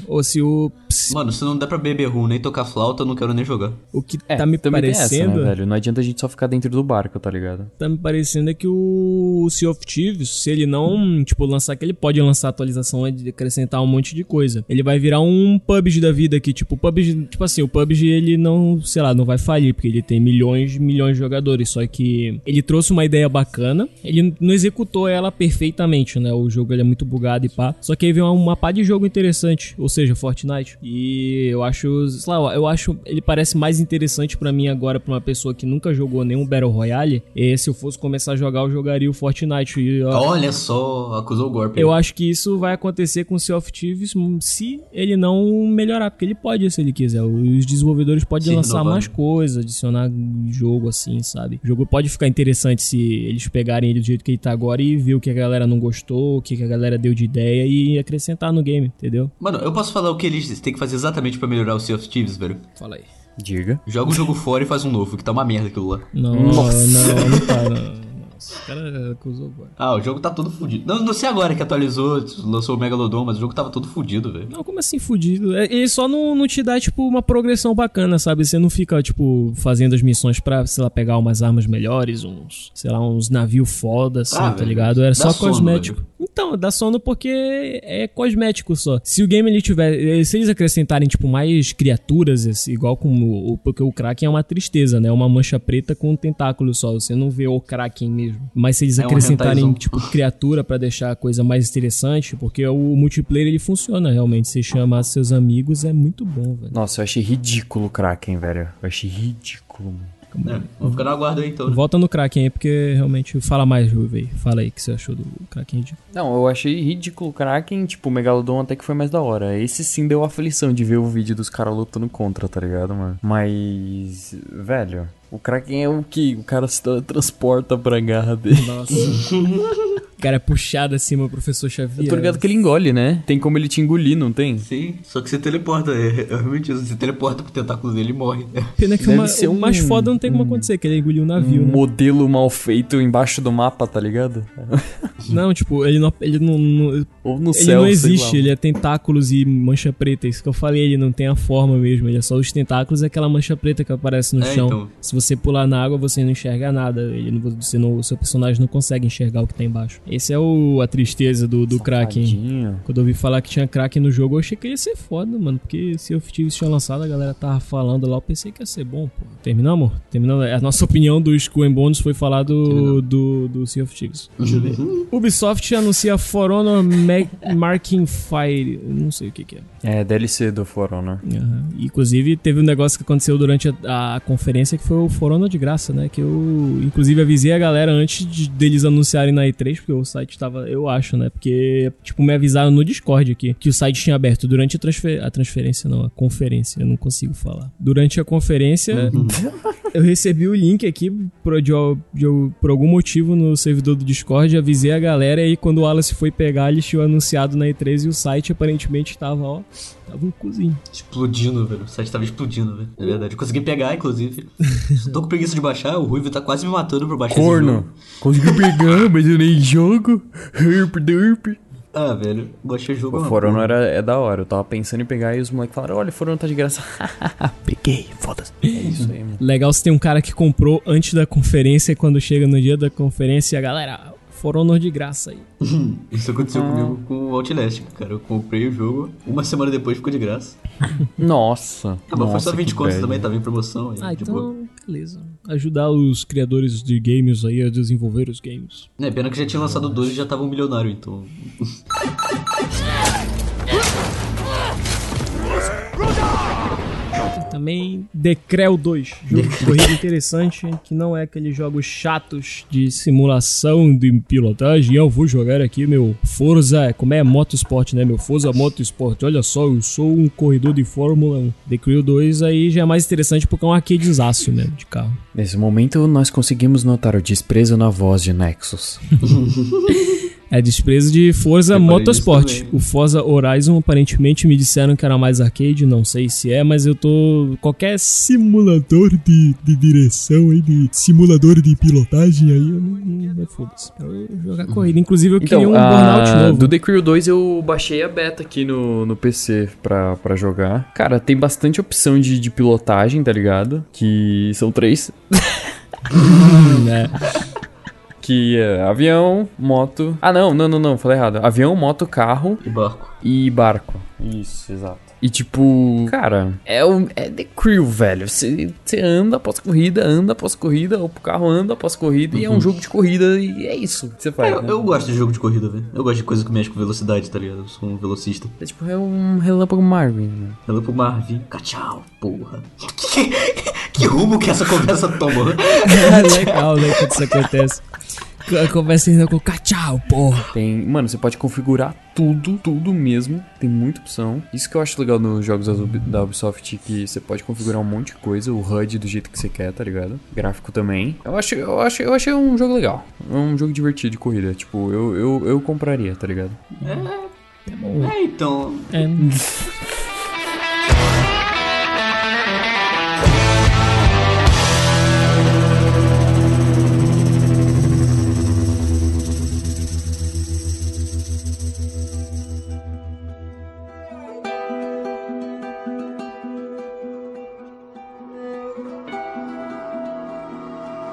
Ou se o. Mano, se não der pra beber rum nem tocar flauta, eu não quero nem jogar. O que É, tá me parecendo. essa, né, velho? Não adianta a gente só ficar dentro do barco, tá ligado? tá me parecendo é que o Sea of Thieves, se ele não, tipo, lançar que ele pode lançar atualização e acrescentar um monte de coisa. Ele vai virar um PUBG da vida que, tipo, o PUBG, tipo assim, o PUBG ele não, sei lá, não vai falir porque ele tem milhões, milhões de jogadores, só que ele trouxe uma ideia bacana, ele não executou ela perfeitamente, né? O jogo ele é muito bugado e pá. Só que aí vem uma, uma pá de jogo interessante, ou seja, Fortnite. E eu acho, sei lá, eu acho ele parece mais interessante pra mim agora pra uma pessoa que nunca jogou nenhum Battle Royale. E se eu fosse começar a jogar, eu jogaria o Fortnite. E eu, Olha só, acusou o golpe. eu acho que isso vai acontecer com o Sea of Thieves se ele não melhorar, porque ele pode se ele quiser. Os desenvolvedores podem Se lançar renovar, mais né? coisas, adicionar jogo assim, sabe? O jogo pode ficar interessante se eles pegarem ele do jeito que ele tá agora e ver o que a galera não gostou, o que a galera deu de ideia e acrescentar no game, entendeu? Mano, eu posso falar o que eles têm que fazer exatamente pra melhorar o Sea of Thieves, velho? Fala aí. Diga. Joga o jogo fora e faz um novo, que tá uma merda aquilo lá. Não, Nossa. não, não tá, não. (laughs) Nossa, o cara acusou agora. Ah, o jogo tá todo fudido. Não, não sei agora que atualizou, lançou o Megalodon, mas o jogo tava todo fudido, velho. Não, como assim fudido? É- Ele só não, não te dá, tipo, uma progressão bacana, sabe? Você não fica, tipo, fazendo as missões pra, sei lá, pegar umas armas melhores, uns, sei lá, uns navios foda, assim, Ah, tá velho, ligado? Era só sono, cosmético. velho. Então, dá sono porque é cosmético só. Se o game ele tiver. eh, Se eles acrescentarem, tipo, mais criaturas, igual como. o- Porque o Kraken é uma tristeza, né? É uma mancha preta com um tentáculo só. Você não vê o Kraken mesmo. Mas se eles É um acrescentarem, hentaizão. tipo, criatura pra deixar a coisa mais interessante, porque o multiplayer ele funciona realmente. Você chamar seus amigos é muito bom, velho. Nossa, eu achei ridículo o Kraken, velho. Eu achei ridículo, mano. É, vamos ficar no aguardo aí então. né? Volta no Kraken aí, porque realmente. Fala mais, aí. Fala aí o que você achou do Kraken ridículo. Não, eu achei ridículo o Kraken, tipo, o Megalodon até que foi mais da hora. Esse sim deu aflição de ver o vídeo dos caras lutando contra, tá ligado, mano? Mas, velho, o Kraken é o que? O cara se transporta pra garra dele. Nossa. (laughs) o cara é puxado acima, o professor Xavier. Eu tô ligado que ele engole, né? Tem como ele te engolir, não tem? Sim, só que você teleporta, é, é realmente isso. Você teleporta pro tentáculo dele e morre. Pena que Deve uma- ser o mais um- foda não tem como acontecer, que ele engoliu o navio, um né? modelo mal feito embaixo do mapa, tá ligado? (laughs) Não, tipo, ele não, ele não, não- Ou no ele céu, não existe, ele é tentáculos e mancha preta. Isso que eu falei, ele não tem a forma mesmo. Ele é só os tentáculos e aquela mancha preta que aparece no É, chão. então. Se você pular na água, você não enxerga nada. Ele não, você não, o seu personagem não consegue enxergar o que tá embaixo. Esse é o, a tristeza do, do Kraken. Quando eu ouvi falar que tinha Kraken no jogo, eu achei que ia ser foda, mano. Porque se eu tivesse tinha lançado, a galera tava falando lá, eu pensei que ia ser bom, pô. Terminamos? Terminamos. A nossa opinião dos Skull and Bones foi falar do, do, do Sea of Thieves. Deixa eu ver. Ubisoft anuncia For Honor Ma- Marking Fire. Eu Não sei o que que é. É, DLC do For Honor. Aham. Inclusive, teve um negócio que aconteceu durante a, a conferência que foi o For Honor de graça, né? Que eu, inclusive, avisei a galera antes de, deles anunciarem na E3, porque o site tava, eu acho, né? Porque, tipo, me avisaram no Discord aqui que o site tinha aberto durante a, transfer, a transferência, não, a conferência, eu não consigo falar. Durante a conferência, (laughs) eu recebi o link aqui por, de, de- por algum motivo no servidor do Discord, avisei a galera e aí quando o Wallace foi pegar, eles tinham anunciado na E3 e o site aparentemente tava, ó, tava um cozinho. Explodindo, velho. O site tava explodindo, velho. É verdade. Consegui pegar, inclusive. Tô com preguiça de baixar. O Ruivo tá quase me matando pra baixar esse Corno. jogo. Consegui pegar, mas eu nem jogo. Herp, derp. Ah, velho. Baixei o jogo. O uma For porra. Honor era, é da hora. Eu tava pensando em pegar e os moleques falaram: olha, o For Honor tá de graça. (laughs) Peguei, foda-se. É isso aí, mano. Legal se tem um cara que comprou antes da conferência e quando chega no dia da conferência, a galera, For Honor de graça aí. (laughs) Isso aconteceu comigo com o Outlast, cara. Eu comprei o jogo, uma semana depois ficou de graça. (laughs) Nossa. Ah, mas foi só 20 que contos bad. também, tava em promoção. Aí, Ah, tipo, então, beleza. Ajudar os criadores de games aí a desenvolver os games. É, pena que já tinha lançado dois e já tava um milionário, então. (laughs) Também Decreu 2, jogo de corrida interessante, que não é aqueles jogos chatos de simulação de pilotagem. Eu vou jogar aqui meu Forza, como é Motorsport, né? Meu Forza Motorsport. Olha só, eu sou um corredor de Fórmula 1. Decreu 2 aí já é mais interessante porque é um arcadezaço mesmo de carro. Nesse momento, nós conseguimos notar o desprezo na voz de Nexus. (laughs) É desprezo de Forza Motorsport. O Forza Horizon aparentemente me disseram que era mais arcade, não sei se é, mas eu tô. Qualquer simulador de, de direção aí, de simulador de pilotagem aí, eu não. não foda-se. Eu jogar corrida. Inclusive eu queria um Burnout a- novo. do The Crew 2 eu baixei a beta aqui no, no PC pra, pra jogar. Cara, tem bastante opção de, de pilotagem, tá ligado? Que são três. né? (laughs) Que é avião, moto... Ah, não, não, não, não, falei errado. Avião, moto, carro E barco. e barco. Isso, exato. E tipo, cara, é, o, é The Crew, velho. Você anda após corrida, anda após corrida, o carro anda após corrida, e é um jogo de corrida, e é isso que você faz. Eu, né? eu gosto de jogo de corrida, velho. Eu gosto de coisa que mexe com velocidade, tá ligado? Eu sou um velocista. É tipo, é um relâmpago Marvin. né? Pro Marvin. Tchau, porra. (laughs) Que, que rumo que essa conversa toma? (laughs) É legal, né? Quando isso acontece. A conversa ainda com tchau, porra. Tem, mano, você pode configurar tudo, tudo mesmo. Tem muita opção. Isso que eu acho legal nos jogos da Ubi- da Ubisoft, que você pode configurar um monte de coisa, o HUD do jeito que você quer, tá ligado? Gráfico também. Eu acho, eu acho, eu achei um jogo legal. É um jogo divertido de corrida. Tipo, eu, eu, eu compraria, tá ligado? É, então. É, (laughs)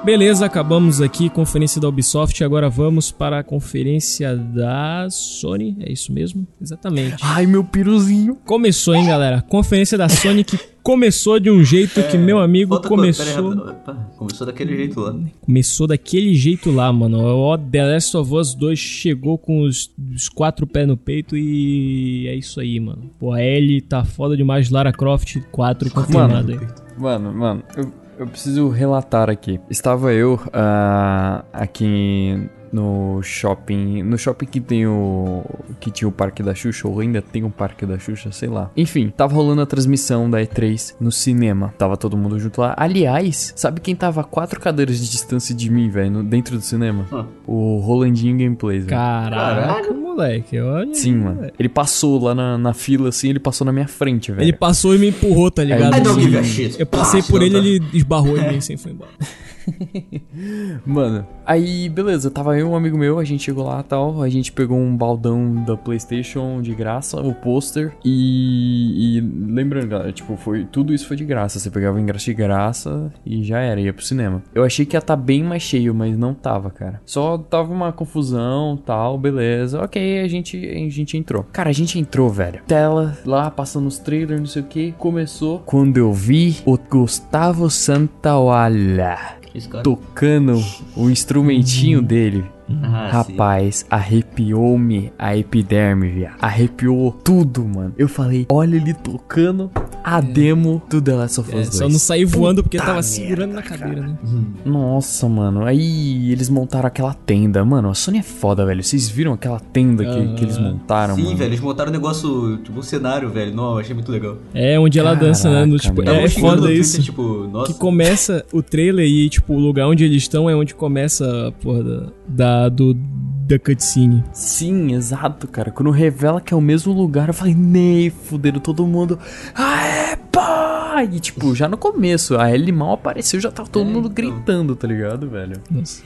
Beleza, acabamos aqui conferência da Ubisoft. Agora vamos para a conferência da Sony. É isso mesmo? Exatamente. Ai, meu piruzinho. Começou, hein, galera? Conferência da Sony que começou de um jeito que meu amigo pera aí, começou. Opa, começou daquele jeito lá. Começou daquele jeito lá, mano. O The Last of Us 2 chegou com os, os quatro pés no peito e é isso aí, mano. Pô, a Ellie tá foda demais. Lara Croft 4 confirmada aí. Mano, mano, eu, eu preciso relatar aqui. Estava eu ah, aqui no shopping. No shopping que tem o. que tinha o Parque da Xuxa, ou ainda tem o Parque da Xuxa, sei lá. Enfim, tava rolando a transmissão da E3 no cinema. Tava todo mundo junto lá. Aliás, sabe quem tava a quatro cadeiras de distância de mim, velho, dentro do cinema? Ah. O Rolandinho Gameplays. Caraca, moleque. Olha. Sim, mano. Ele passou lá na, na fila, assim, ele passou na minha frente, velho. Ele passou e me empurrou, tá ligado? Don't Assim, shit. Eu passei Pá, por ele, ele esbarrou em mim (laughs) assim foi embora. (laughs) Mano, aí beleza, tava eu um amigo meu, a gente chegou lá e tal, a gente pegou um baldão da Playstation de graça, o pôster, e, e lembrando, galera, tipo, foi, tudo isso foi de graça, você pegava o ingresso de graça e já era, ia pro cinema. Eu achei que ia tá bem mais cheio, mas não tava, cara. Só tava uma confusão, tal, beleza, ok, a gente, a gente entrou. Cara, a gente entrou, velho. Tela lá, passando os trailers, não sei o que, começou. Quando eu vi o Gustavo Santaolalla. Tocando o instrumentinho dele. Ah, sim. Rapaz, arrepiou-me a epiderme, viado. Arrepiou tudo, mano. Eu falei, olha ele tocando a demo do The Last of É, Us 2. só não saí voando porque tava merda, segurando na cadeira, né? Nossa, mano. Aí eles montaram aquela tenda. Mano, a Sony é foda, velho. Vocês viram aquela tenda que, que eles montaram, Sim, mano? velho, eles montaram um negócio, tipo, um cenário, velho. Não, eu achei muito legal. É onde ela dança, né? No, tipo, é no foda Twitter, isso. Tipo, nossa. Que começa o trailer e, tipo, o lugar onde eles estão é onde começa a porra da, da, do, da cutscene. Sim, exato, cara. Quando revela que é o mesmo lugar, eu falei, nem fuderam todo mundo. Ah, pá! E tipo, já no começo, a Ellie mal apareceu, já tava todo É, mundo então. gritando, tá ligado, velho? Nossa.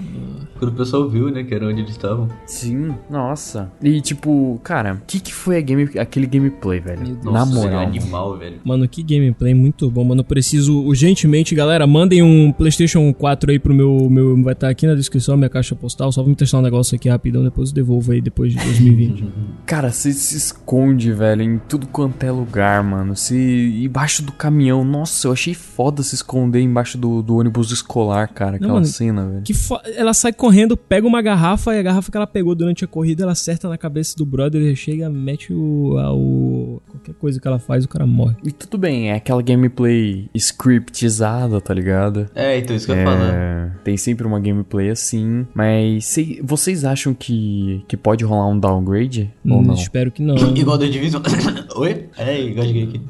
Quando o pessoal viu, né, que era onde eles estavam. Sim, nossa. E tipo, cara, o que que foi a game, aquele gameplay, velho? Nossa, Na é moral. animal, velho. Mano, que gameplay muito bom, mano. Eu preciso urgentemente, galera, mandem um PlayStation 4 aí pro meu. meu vai estar aqui na descrição, minha caixa postal. Só vamos testar um negócio aqui rapidão, depois eu devolvo aí depois de 2020. (laughs) Cara, você se esconde, velho, em tudo quanto é lugar, mano. Se embaixo do caminhão nossa, eu achei foda se esconder embaixo do, do ônibus escolar, cara. Aquela mano, cena, velho. Que fo- ela sai correndo, pega uma garrafa e a garrafa que ela pegou durante a corrida, ela acerta na cabeça do brother, ele chega, mete o, a- o- qualquer coisa que ela faz, o cara morre. E tudo bem, é aquela gameplay scriptizada, tá ligado? É, então isso que eu ia falar. É, tem sempre uma gameplay assim, mas cê- vocês acham que, que pode rolar um downgrade ou Hum, não? Espero que não. (coughs) Igual The Division. (coughs) Oi? É, engasguei aqui.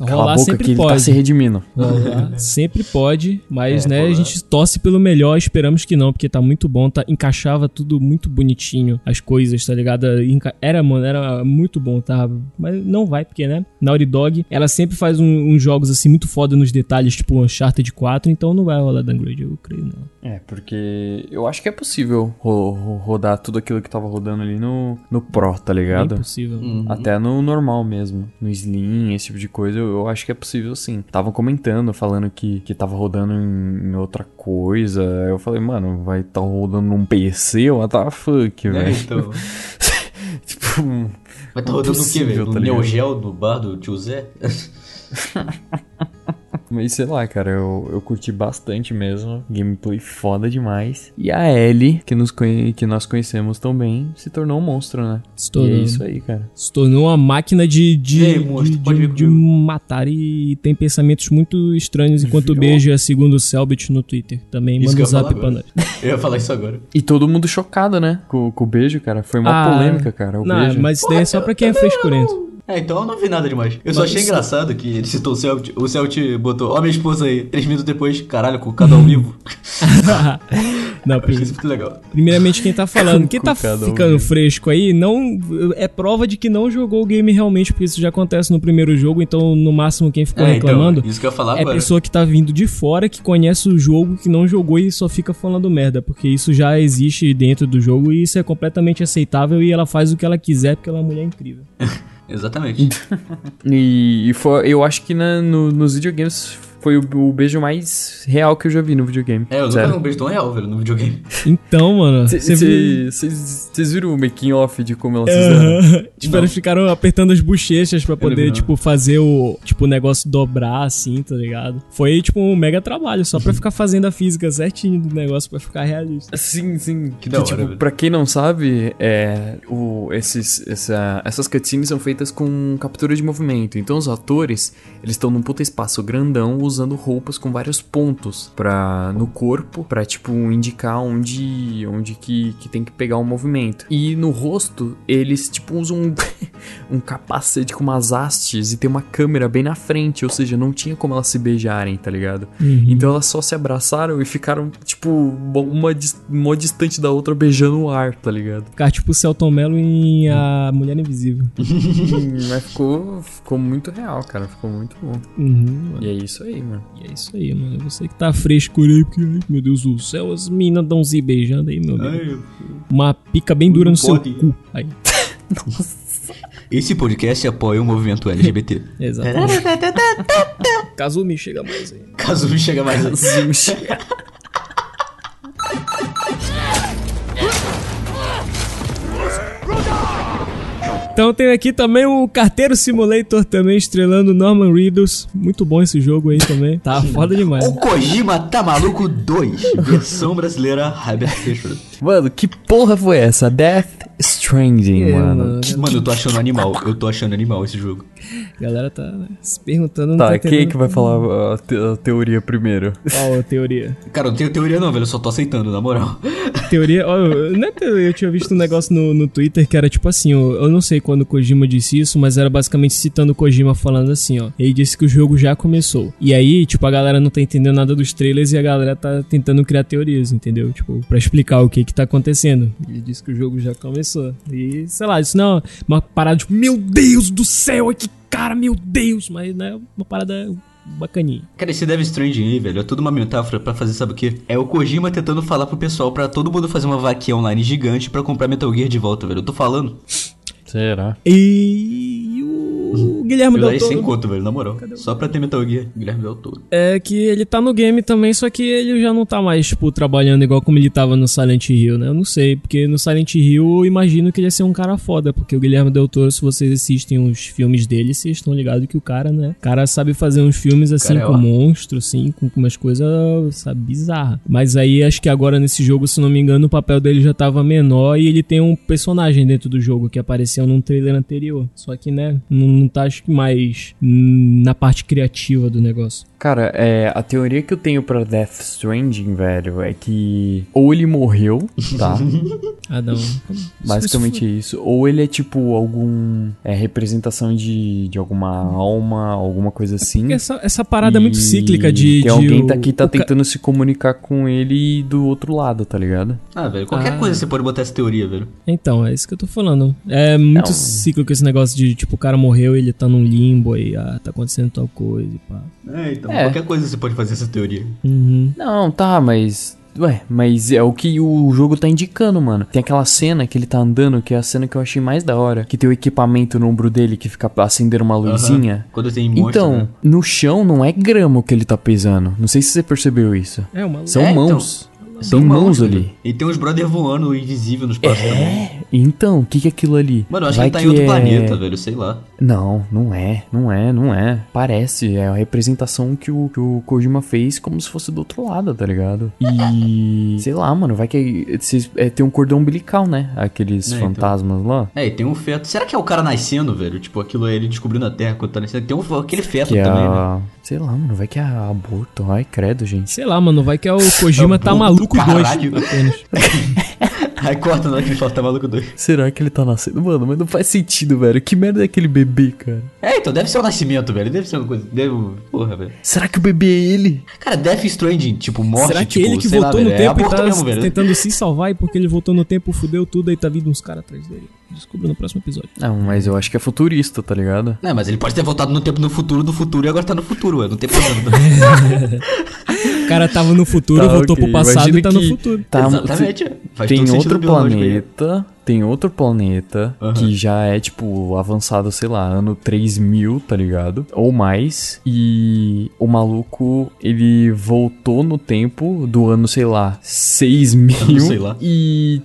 Rolar a boca sempre que ele pode. tá se redimindo. Rolar (laughs) sempre pode, mas É, né, a rolar. gente torce pelo melhor, esperamos que não, porque tá muito bom, tá, encaixava tudo muito bonitinho, as coisas, tá ligado? Era, mano, era muito bom, tá? Mas não vai, porque, né? Naughty Dog, ela sempre faz um- uns jogos assim muito foda nos detalhes, tipo Uncharted 4, então não vai rolar downgrade, eu creio não. É, porque eu acho que é possível ro- ro- rodar tudo aquilo que tava rodando ali no, no Pro, tá É ligado? impossível. Até no normal mesmo. No Slim, esse tipo de coisa, eu, eu acho que é possível sim. Estavam comentando, falando que, que tava rodando em, em outra coisa. Eu falei, mano, vai tá rodando num PC? What the fuck, É, velho? então. (laughs) tipo, Vai tá rodando o quê, velho? tá No? Neo Geo do bar do tio Zé? (laughs) Mas sei lá, cara, eu, eu curti bastante mesmo. Gameplay foda demais. E a Ellie, que, nos conhe- que nós conhecemos tão bem, se tornou um monstro, né? Se tornou. E é isso aí, cara. Se tornou uma máquina de, de, E aí, monstro, de, de- de matar e tem pensamentos muito estranhos (laughs) enquanto beija, segundo o Selbit no Twitter. Também Isso manda um zap pra nós. (laughs) Eu ia falar isso agora. E todo mundo chocado, né? Com, com o beijo, cara. Foi uma Ah, polêmica, cara. O Não, beijo. mas isso daí é só pra quem é frescurento. É, então eu não vi nada demais. Eu só Mas achei isso- engraçado que ele citou o Celt. O Celt botou, ó minha esposa aí, três minutos depois, caralho, com cada ao (laughs) vivo. Não, achei isso muito legal. primeiramente quem tá (laughs) falando, quem tá ficando vivo. fresco aí, não é prova de que não jogou o game realmente, porque isso já acontece no primeiro jogo, então no máximo quem ficou É, reclamando então, isso que eu ia falar é agora. pessoa que tá vindo de fora, que conhece o jogo, que não jogou e só fica falando merda, porque isso já existe dentro do jogo e isso é completamente aceitável e ela faz o que ela quiser porque ela é uma mulher incrível. (laughs) Exatamente. (laughs) E, e foi, eu acho que na- no- nos videogames foi o, o beijo mais real que eu já vi no videogame. É, eu nunca vi um beijo tão real, velho, no videogame. (laughs) Então, mano, viu... Vocês viram o making off de como elas fizeram? (laughs) Tipo, eles ficaram apertando as bochechas pra poder, tipo, fazer o, tipo, o negócio dobrar, assim, tá ligado? Foi, tipo, um mega trabalho, só pra ficar fazendo a física certinho do negócio pra ficar realista. Sim, sim. Que da hora, tipo, velho. pra quem não sabe, é, o, esses, essa- essas cutscenes são feitas com captura de movimento. Então os atores, eles estão num puta espaço grandão usando roupas com vários pontos pra, no corpo pra, tipo, indicar onde, onde que, que tem que pegar o movimento. E no rosto, eles, tipo, usam um, (laughs) um capacete com umas hastes e tem uma câmera bem na frente. Ou seja, não tinha como elas se beijarem, tá ligado? Então elas só se abraçaram e ficaram, tipo, uma, uma distante da outra beijando o ar, tá ligado? Ficar, tipo, o Celton Mello em A Mulher Invisível. (laughs) Mas ficou, ficou muito real, cara. Ficou muito bom. Uhum. E é isso aí, mano. E é isso aí, mano. Você que tá fresco aí, porque, ai, meu Deus do céu, as minas dão se beijando aí, meu Deus. Ai, Uma pica bem dura no seu Pode. cu. Aí, (laughs) Esse podcast apoia o movimento LGBT. (laughs) exatamente. (laughs) Kazumi, chega mais aí. Não chega mais assim. Então tem aqui também o Carteiro Simulator também estrelando Norman Reedus. Muito bom esse jogo aí também. Tá foda demais. O Kojima Tá Maluco 2, versão brasileira Herbert Fischer. Mano, que porra foi essa? Death Stranding, É, mano. mano. Que- Mano, eu tô achando animal. Eu tô achando animal esse jogo. A galera tá né, se perguntando. Tá, tá quem é que vai falar a, te- a teoria primeiro? Qual a teoria? Cara, eu não tenho teoria não, velho. Eu só tô aceitando, na moral. Teoria, ó, eu- não é teoria, eu tinha visto um negócio no, no Twitter que era tipo assim, ó, eu não sei quando Kojima disse isso, mas era basicamente citando Kojima falando assim, ó. Ele disse que o jogo já começou. E aí, tipo, a galera não tá entendendo nada dos trailers e a galera tá tentando criar teorias, entendeu? Tipo, pra explicar o que que tá acontecendo. Ele disse que o jogo já começou. E, sei lá, isso não é uma parada tipo, meu Deus do céu, que cara, meu Deus, mas não é uma parada bacaninha. Cara, esse Death Stranding aí, velho, é tudo uma metáfora pra fazer, sabe o quê? É o Kojima tentando falar pro pessoal pra todo mundo fazer uma vaquinha online gigante pra comprar Metal Gear de volta, velho. Eu tô falando. Será? E o Guilherme Eu Del sem Toro. conto, velho, na moral. Só pra ter Metal Gear, Guilherme Del Toro. É que ele tá no game também, só que ele já não tá mais, tipo, trabalhando igual como ele tava no Silent Hill, né? Eu não sei, porque no Silent Hill eu imagino que ele ia ser um cara foda, porque o Guilherme Del Toro, se vocês assistem os filmes dele, vocês estão ligados que o cara, né? O cara sabe fazer uns filmes assim cara é com ó. monstros, assim, com com umas coisas, sabe, bizarras. Mas aí acho que agora nesse jogo, se não me engano, o papel dele já tava menor e ele tem um personagem dentro do jogo que apareceu num trailer anterior. Só que, né, não, não tá acho que mais na parte criativa do negócio. Cara, é, a teoria que eu tenho pra Death Stranding, velho, é que ou ele morreu, tá? (laughs) Ah, não. Basicamente isso. Ou ele é tipo algum. É representação de, de alguma alma, alguma coisa assim. Porque essa, essa parada é muito E cíclica de. Tem de alguém o- tá que tá o ca- tentando se comunicar com ele do outro lado, tá ligado? Ah, velho, qualquer Ah. coisa você pode botar essa teoria, velho. Então, é isso que eu tô falando. É muito Não. cíclico esse negócio de, tipo, o cara morreu e ele tá num limbo aí, ah, tá acontecendo tal coisa e pá. É, então, É. qualquer coisa você pode fazer essa teoria. Uhum. Não, tá, mas. Ué, mas é o que o jogo tá indicando, mano. Tem aquela cena que ele tá andando, que é a cena que eu achei mais da hora. Que tem o equipamento no ombro dele que fica acendendo uma luzinha. Aham. Quando tem monstro, Então, né? no chão não é grama o que ele tá pesando. Não sei se você percebeu isso. É uma São É, então. mãos. São tem mãos ali. E tem uns brother voando invisível nos também. É? Então, o que, que é aquilo ali? Mano, eu acho Vai que ele tá em outro é- planeta, velho, sei lá. Não, não é, não é, não é. Parece, é a representação que o, que o Kojima fez como se fosse do outro lado, tá ligado? (laughs) E. sei lá, mano, vai que é, se- é, tem um cordão umbilical, né? Aqueles É, então. fantasmas lá. É, e tem um feto. Será que é o cara nascendo, velho? Tipo, aquilo é ele descobrindo a Terra quando tá nascendo. Tem um, aquele feto Que é também, né? Sei lá, mano, vai que é aborto. Ai, credo, gente. Sei lá, mano, vai que é o (laughs) Kojima tá maluco dois. (laughs) (laughs) Aí corta na hora que ele fala, tá maluco doido. Será que ele tá nascendo? Mano, mas não faz sentido, velho. Que merda é aquele bebê, cara? É, então deve ser o nascimento, velho. Deve ser uma coisa. Deve... Porra, velho. Será que o bebê é ele? Cara, Death Stranding, tipo, morte, Será que tipo, ele que sei lá, voltou no velho, é tempo e aborto tá mesmo, velho. tentando se salvar e porque ele voltou no tempo, fudeu tudo e tá vindo uns caras atrás dele? Descubra no próximo episódio. Não, mas eu acho que é futurista, tá ligado? Não, mas ele pode ter voltado no tempo no futuro do futuro e agora tá no futuro, ué. Não tem problema. (laughs) O cara tava no futuro, Tá, voltou ok. pro passado Imagina e tá no futuro. Tá, Exatamente. Faz tem outro biológico aí. planeta, tem outro planeta Aham. que já é tipo avançado, sei lá, ano 3000, tá ligado? Ou mais. E o maluco, ele voltou no tempo do ano, sei lá, 6000 sei lá. e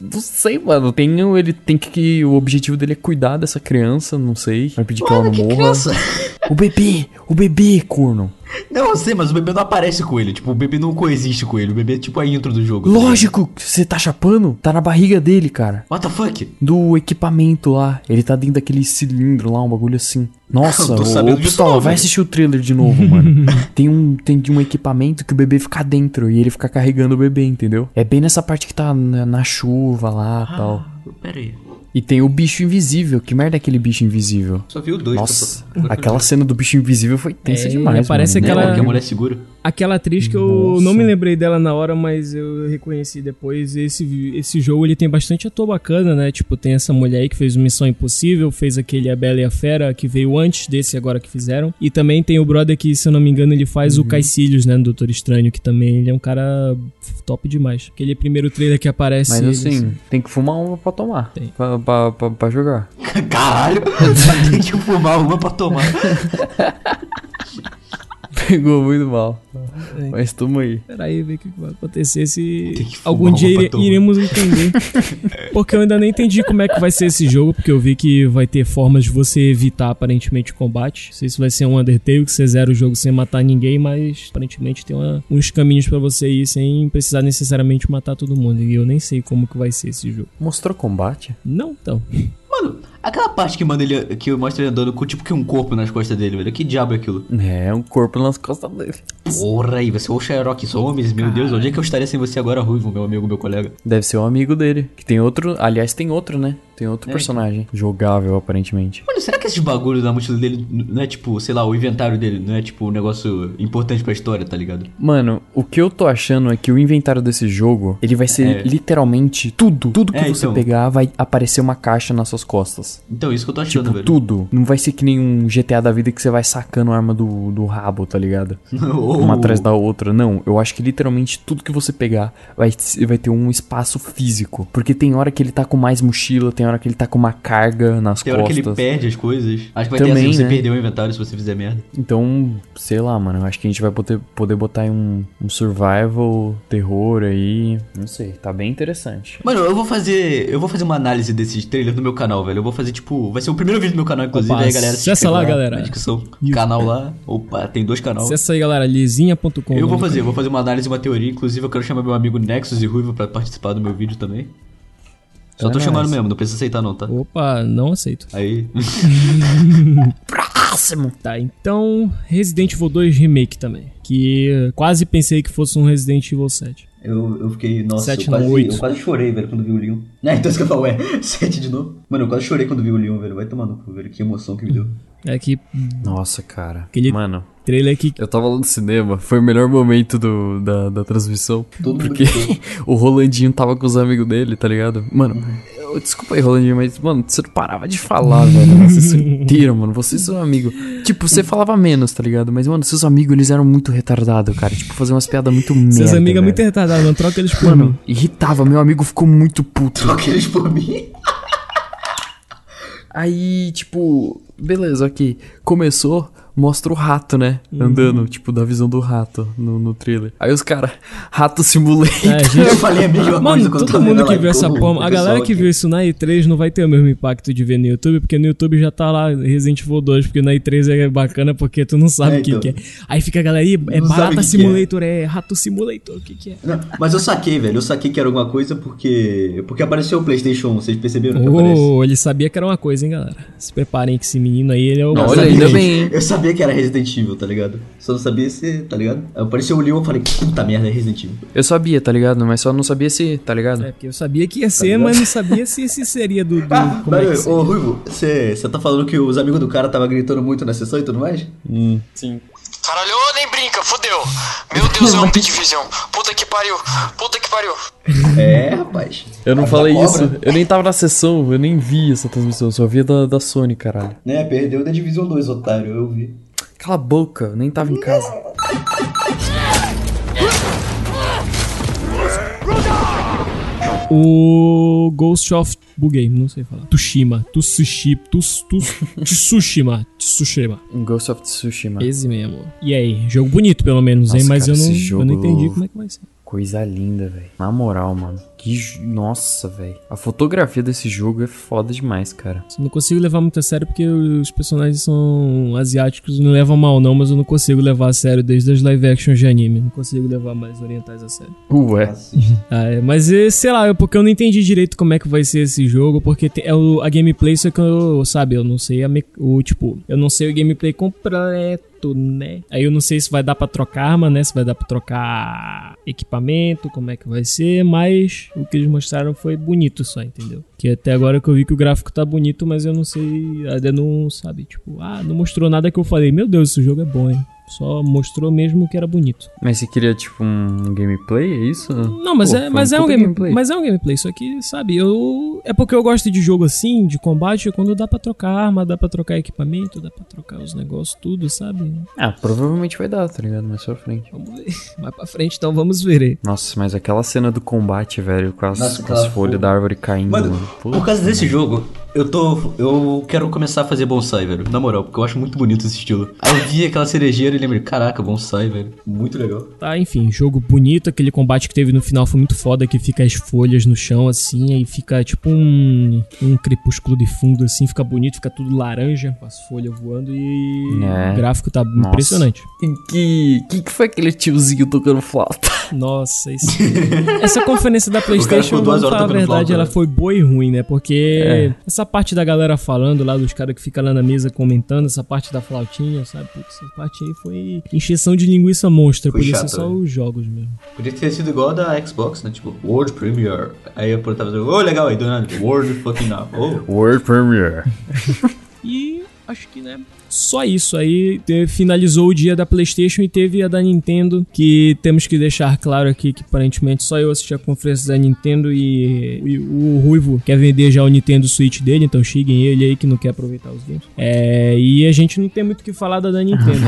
não sei, mano, tem o- ele tem que o objetivo dele é cuidar dessa criança, não sei, vai pedir que ela Mano, não que morra. criança? O bebê, o bebê, corno. Não, eu sei, mas o bebê não aparece com ele. Tipo, o bebê não coexiste com ele. O bebê é tipo a intro do jogo. tá? Lógico, você tá chapando? Tá na barriga dele, cara. What the fuck? do equipamento lá. Ele tá dentro daquele cilindro lá, um bagulho assim. Nossa, (laughs) Eu tô ô, sabendo ô Pistola, vai assistir o trailer de novo, mano. (laughs) tem um tem um equipamento que o bebê fica dentro e ele fica carregando o bebê, entendeu? É bem nessa parte que tá na, na chuva lá e tal. Pera aí. E tem o bicho invisível. Que merda é aquele bicho invisível? Só vi o dois. Nossa, aquela cena do bicho invisível foi tensa É, demais, mano. Né, aquela- mano, que a mulher segura. Aquela atriz que eu Nossa. não me lembrei dela na hora, mas eu reconheci depois. Esse, esse jogo ele tem bastante ator bacana, né? Tipo, tem essa mulher aí que fez o Missão Impossível, fez aquele A Bela e a Fera, que veio antes desse agora que fizeram. E também tem o brother que, se eu não me engano, ele faz Uhum. o Caecilius, né? No Doutor Estranho, que também ele é um cara top demais. Aquele primeiro trailer que aparece. Mas ele, assim, tem que fumar uma pra tomar. Tem. Pra, pra, pra, pra jogar. (laughs) Caralho, (laughs) tem que fumar uma pra tomar. (laughs) Pegou muito mal. É. Mas toma aí. Peraí, ver o que vai acontecer se que algum dia ire- tomar. iremos entender. (laughs) porque eu ainda nem entendi como é que vai ser esse jogo, porque eu vi que vai ter formas de você evitar aparentemente o combate. Não sei se vai ser um Undertale que você zera o jogo sem matar ninguém, mas aparentemente tem uma- uns caminhos pra você ir sem precisar necessariamente matar todo mundo. E eu nem sei como que vai ser esse jogo. Mostrou combate? Não, então. Mano, aquela parte que manda ele. que mostra ele andando com tipo que um corpo nas costas dele, velho. Que diabo é aquilo? É, um corpo nas costas dele. Porra aí, você é o Sherlock Holmes, meu Deus, onde é que eu estaria sem você agora, Ruivo, meu amigo, meu colega? Deve ser um amigo dele. Que tem outro. Aliás, tem outro, né? Tem outro É, personagem. Jogável, aparentemente. Mano, será que esses bagulhos da mochila dele não é tipo, sei lá, o inventário dele não é tipo um negócio importante pra história, tá ligado? Mano, o que eu tô achando é que o inventário desse jogo, ele vai ser É. literalmente tudo. Tudo que É, você então. pegar vai aparecer uma caixa nas suas costas. Então, isso que eu tô achando, Tipo, velho. tudo. Não vai ser que nem um GTA da vida que você vai sacando a arma do, do rabo, tá ligado? Ou- (laughs) Uma atrás da outra. Não, eu acho que literalmente tudo que você pegar vai, vai ter um espaço físico. Porque tem hora que ele tá com mais mochila, tem tem hora que ele tá com uma carga nas Tem hora que costas. ele perde as coisas. Acho que vai ter Também, assim, você né? perdeu o inventário se você fizer merda. Então, sei lá, mano. Acho que a gente vai poder, poder botar em um, um survival, terror aí. Não sei, tá bem interessante. Mano, eu vou fazer. Eu vou fazer uma análise desses trailers no meu canal, velho. Eu vou fazer, tipo. Vai ser o primeiro vídeo do meu canal, inclusive. Opa, aí, galera. se acessa lá, galera. Na descrição. Isso. Canal lá. Opa, tem dois canais. Acessa aí, galera, lisinha.com. Eu vou né? fazer, eu vou fazer uma análise, uma teoria. Inclusive, eu quero chamar meu amigo Nexus e Ruivo pra participar do meu vídeo também. Só É tô nóis. chamando mesmo, não precisa aceitar não, tá? Opa, não aceito. Aí. (laughs) Próximo. Tá, então Resident Evil 2 Remake também. Que quase pensei que fosse um Resident Evil 7. Eu, eu fiquei, nossa, Sete eu, quase, no oito. eu quase chorei, velho, quando vi o Leon. (laughs) É, então isso que eu falo, (laughs) ué, 7 de novo. Mano, eu quase chorei quando vi o Leon, velho. Vai tomar no cu, velho. Que emoção que me deu. É que Nossa, cara. Aquele- Mano, trailer que eu tava lá no cinema. Foi o melhor momento do, da, da transmissão. Todo Porque (laughs) o Rolandinho tava com os amigos dele, tá ligado? Mano, eu- desculpa aí, Rolandinho, mas, mano, você não parava de falar, velho. (laughs) Vocês inteiro, mano. Vocês são amigos. Tipo, você falava menos, tá ligado? Mas, mano, seus amigos, eles eram muito retardados, cara. Tipo, fazer umas piadas muito merda. seus amigos é muito retardado, não troca eles por Mano, mim. irritava. Meu amigo ficou muito puto. Troca eles por mim. Aí, tipo, beleza, ok. Começou, mostra o rato, né? Andando, tipo, da visão do rato no, no trailer. Aí os caras, rato simulator. É, gente, (laughs) Eu falei a mesma Mano, coisa quando todo mundo que lá, viu essa porra, a galera que aqui. viu isso na E3 não vai ter o mesmo impacto de ver no YouTube, porque no YouTube já tá lá Resident Evil 2, porque na E3 é bacana porque tu não sabe É, o que, então. que é. Aí fica a galera aí, é Não Barata que que Simulator, é. Rato Simulator, o que que é? Não, mas eu saquei, velho. Eu saquei que era alguma coisa porque. Porque apareceu o PlayStation 1. Vocês perceberam que aparece? Oh, ele sabia que era uma coisa, hein, galera. Se preparem que esse menino aí, ele é o... Não, olha, ainda bem, hein? Eu sabia que era Resident Evil, tá ligado? Só não sabia se, tá ligado? Apareceu o Leon e eu falei, puta merda, é Resident Evil. Eu sabia, tá ligado? Mas só não sabia se, tá ligado? É, porque eu sabia que ia ser, mas não sabia se esse seria do... do (laughs) Ah, como é que mas, seria. ô Ruivo, você tá falando que os amigos do cara tava gritando muito na sessão e tudo mais? Sim. Caralho, brinca, fudeu. Meu Deus, (laughs) eu amo The Division. Puta que pariu. Puta que pariu. É, rapaz. Eu não A falei isso. Eu nem tava na sessão, eu nem vi essa transmissão. Eu só via da, da Sony, caralho. Né, perdeu da Division 2, otário, eu vi. Cala a boca, eu nem tava em casa. O Ghost of Buguei, não sei falar. Tushima, Tsushi, Tus, Tus, Tsushima, Tsushima. Ghost of Tsushima. Esse mesmo. E aí, jogo bonito pelo menos, hein? Nossa, Mas cara, eu, não, esse eu não jogo- entendi como é que vai ser. Coisa linda, velho. Na moral, mano. Que. Nossa, velho. A fotografia desse jogo é foda demais, cara. Eu não consigo levar muito a sério porque os personagens são asiáticos, não levam mal não, mas eu não consigo levar a sério desde as live actions de anime. Não consigo levar mais orientais a sério. Ué. Ah, é, mas é, sei lá, é porque eu não entendi direito como é que vai ser esse jogo, porque é o, a gameplay, só que eu, sabe, eu não sei a me- o tipo, eu não sei o gameplay completo, né? Aí eu não sei se vai dar pra trocar arma, né? Se vai dar pra trocar equipamento, como é que vai ser, mas o que eles mostraram foi bonito só, entendeu? Que até agora que eu vi que o gráfico tá bonito, mas eu não sei, ainda não, sabe, tipo, ah, não mostrou nada que eu falei, meu Deus, esse jogo é bom, hein? Só mostrou mesmo que era bonito. Mas você queria, tipo, um gameplay, é isso? Não, mas, Pô, é, mas, um é um game, mas é um gameplay. Só que, sabe, eu. É porque eu gosto de jogo assim, de combate, quando dá pra trocar arma, dá pra trocar equipamento, dá pra trocar os negócios, tudo, sabe? Ah, provavelmente vai dar, tá ligado? Mais pra frente. Vamos ver. (laughs) Mais pra frente, então vamos ver aí. Nossa, mas aquela cena do combate, velho, com as, Nossa, com as folhas folha. da árvore caindo. Mano, mano. Pô, por causa desse jogo, eu tô. Eu quero começar a fazer bonsai, velho. Na moral, porque eu acho muito bonito esse estilo. Aí eu vi aquela cerejeira e lembrei, caraca, bonsai, velho. Muito legal. Tá, enfim, jogo bonito. Aquele combate que teve no final foi muito foda, que fica as folhas no chão, assim, aí fica tipo um, um crepúsculo de fundo, assim, fica bonito, fica tudo laranja, com as folhas voando e É. o gráfico tá Nossa. impressionante. Que, que que foi aquele tiozinho tocando flauta? Nossa, isso... essa conferência da PlayStation, duas vamos horas falar a tocando verdade, flauta, ela né? foi boa e ruim, né? Porque É. essa parte da galera falando lá, dos caras que ficam lá na mesa comentando, essa parte da flautinha, sabe? Putz, essa parte aí foi encheção de linguiça monstra, Foi podia chato, ser só né? os jogos mesmo. Podia ter sido igual a da Xbox, né? Tipo, World Premiere. Aí eu tava dizendo, ô, legal, aí do nada, World fucking now. Oh. World Premiere. (laughs) E acho que, né? Só isso aí finalizou o dia da PlayStation e teve a da Nintendo, que temos que deixar claro aqui que aparentemente só eu assisti a conferência da Nintendo e, e o Ruivo quer vender já o Nintendo Switch dele, então xinguem ele aí que não quer aproveitar os games. É, e a gente não tem muito o que falar da da Nintendo.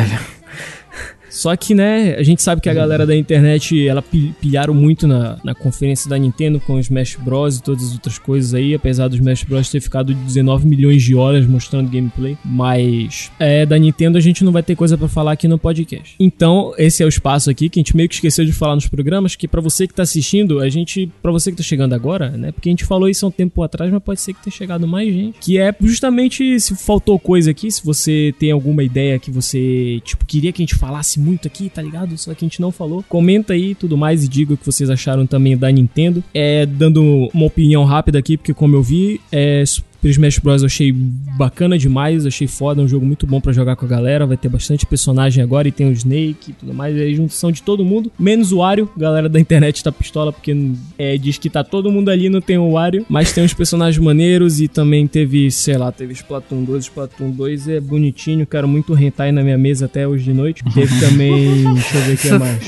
Só que, né, a gente sabe que a galera da internet, ela pi- pilharam muito na, na conferência da Nintendo com o Smash Bros e todas as outras coisas aí, apesar do Smash Bros ter ficado 19 milhões de horas mostrando gameplay. Mas, é, da Nintendo a gente não vai ter coisa pra falar aqui no podcast. Então, esse é o espaço aqui que a gente meio que esqueceu de falar nos programas, que pra você que tá assistindo, a gente, pra você que tá chegando agora, né, porque a gente falou isso há um tempo atrás, mas pode ser que tenha chegado mais gente, que é justamente se faltou coisa aqui, se você tem alguma ideia que você, tipo, queria que a gente falasse muito aqui, tá ligado? Só que a gente não falou. Comenta aí tudo mais e diga o que vocês acharam também da Nintendo. É, dando uma opinião rápida aqui, porque como eu vi, é. Super Smash Bros. eu achei bacana demais, achei foda, é um jogo muito bom pra jogar com a galera, vai ter bastante personagem agora e tem o Snake e tudo mais, é a junção de todo mundo, menos o Wario, galera da internet tá pistola porque é, diz que tá todo mundo ali, não tem o Wario, mas tem uns personagens maneiros e também teve, sei lá, teve Splatoon 2, Splatoon 2 é bonitinho, quero muito hentai na minha mesa até hoje de noite, teve também, deixa eu ver o que é mais,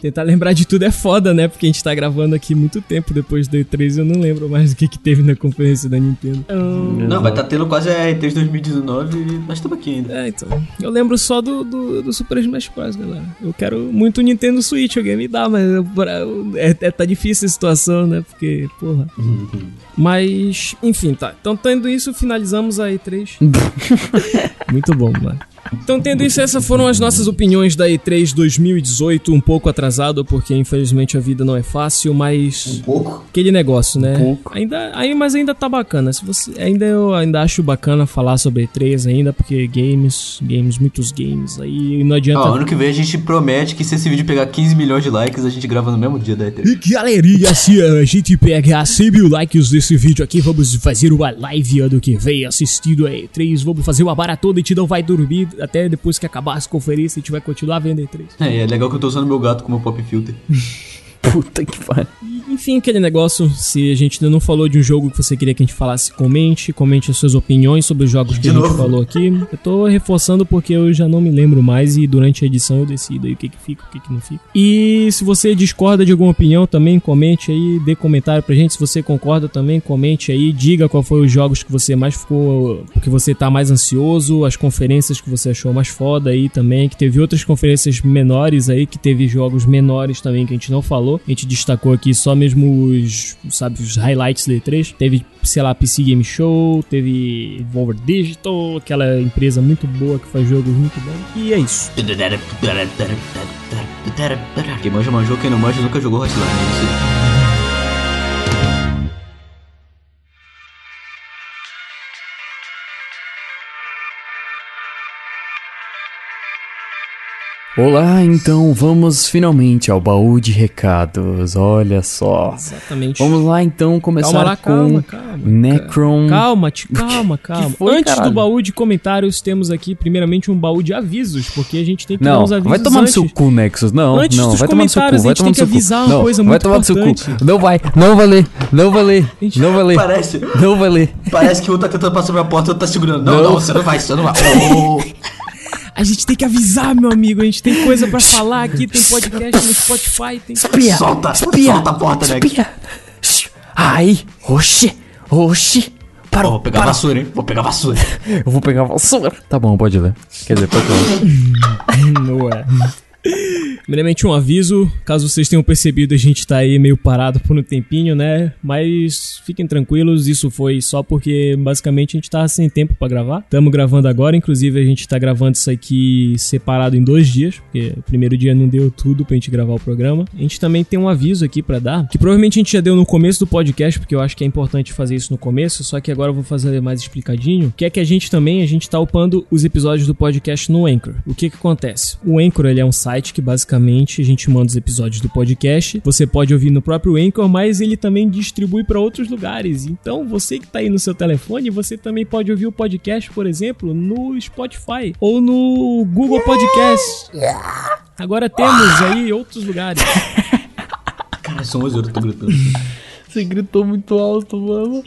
tentar lembrar de tudo é foda, né, porque a gente tá gravando aqui muito tempo depois do E3 eu não lembro mais o que que teve na conferência da Nintendo. Não, vai estar tendo quase a E3 2019 e nós estamos aqui ainda. É, então. Eu lembro só do, do, do Super Smash Bros, galera. Eu quero muito Nintendo Switch, alguém me dá, mas é, é- tá difícil a situação, né? Porque, porra. (laughs) Mas, enfim, tá. Então, tendo isso, finalizamos a E3. (laughs) muito bom, mano. Então, tendo isso, essas foram as nossas opiniões da E3 2018, um pouco atrasado, porque infelizmente a vida não é fácil, mas Pouco. aquele negócio, né? Ainda, aí, mas ainda tá bacana. Se você, ainda eu ainda acho bacana falar sobre E3 ainda, porque games, games, muitos games aí não adianta. Ó, ano que vem a gente promete que se esse vídeo pegar 15 milhões de likes, a gente grava no mesmo dia da E3. E galerinha, se a gente pega 100 mil likes desse vídeo aqui, vamos fazer uma live ano que vem assistindo a E3. Vamos fazer uma maratona e a gente não vai dormir até depois que acabar as conferências e a gente vai continuar vendo E3. É, é legal que eu tô usando meu gato como pop filter. (laughs) Puta que pariu. Enfim, aquele negócio, se a gente ainda não falou de um jogo que você queria que a gente falasse, comente, comente as suas opiniões sobre os jogos que De a gente novo. falou aqui. Eu tô reforçando porque eu já não me lembro mais e durante a edição eu decido aí o que que fica, o que que não fica. E se você discorda de alguma opinião também, comente aí, dê comentário pra gente. Se você concorda também, comente aí, diga qual foi os jogos que você mais ficou, que você tá mais ansioso, as conferências que você achou mais foda aí também, que teve outras conferências menores aí, que teve jogos menores também que a gente não falou. A gente destacou aqui só mesmo os, sabe, os highlights da E3. Teve, sei lá, PC Game Show, teve Volver Digital, aquela empresa muito boa que faz jogos muito bons. E é isso. Quem manja manjou, quem não manja nunca jogou Hotline. É isso Olá, então vamos finalmente ao baú de recados. Olha só. Exatamente. Vamos lá então começar Calma lá, com calma, calma. Necron. Calma, (laughs) calma, calma. foi, Antes caralho? do baú de comentários, temos aqui primeiramente um baú de avisos, porque a gente tem que dar Não, uns avisos vai tomar no antes. seu cu, Nexus. Não, Antes não, dos vai tomar no seu cu. comentários, a Vai gente tomar tem no seu que cu. avisar uma não, coisa vai muito tomar no seu cu. importante. Não vai, não vai ler, não vai ler, Gente, não vai ler, Parece, não vai ler. parece que um tá tentando passar minha porta e outro tá segurando. Não, Não. não, você não vai, você não vai. Oh. (laughs) A gente tem que avisar, meu amigo. A gente tem coisa pra falar aqui, tem podcast no Spotify, tem. Espia, Solta, espia, solta a porta, né? espia. Ai, oxi, oxi. Parou, vou pegar a parou. vassoura, hein? Vou pegar a vassoura. (laughs) Eu vou pegar a vassoura. Tá bom, pode ler. Quer dizer, pode ler. Não é. Primeiramente um aviso, caso vocês tenham percebido, a gente tá aí meio parado por um tempinho, né? Mas fiquem tranquilos, isso foi só porque basicamente a gente tava sem tempo pra gravar. Tamo gravando agora, inclusive a gente tá gravando isso aqui separado em dois dias, porque o primeiro dia não deu tudo pra gente gravar o programa. A gente também tem um aviso aqui pra dar, que provavelmente a gente já deu no começo do podcast, porque eu acho que é importante fazer isso no começo, só que agora eu vou fazer mais explicadinho, que é que a gente também, a gente tá upando os episódios do podcast no Anchor. O que que acontece? O Anchor, ele é um site que basicamente a gente manda os episódios do podcast, você pode ouvir no próprio Anchor, mas ele também distribui para outros lugares. Então, você que tá aí no seu telefone, você também pode ouvir o podcast, por exemplo, no Spotify ou no Google Podcast. Agora temos aí outros lugares. Cara, são 11 horas, eu tô gritando. Você gritou muito alto, mano.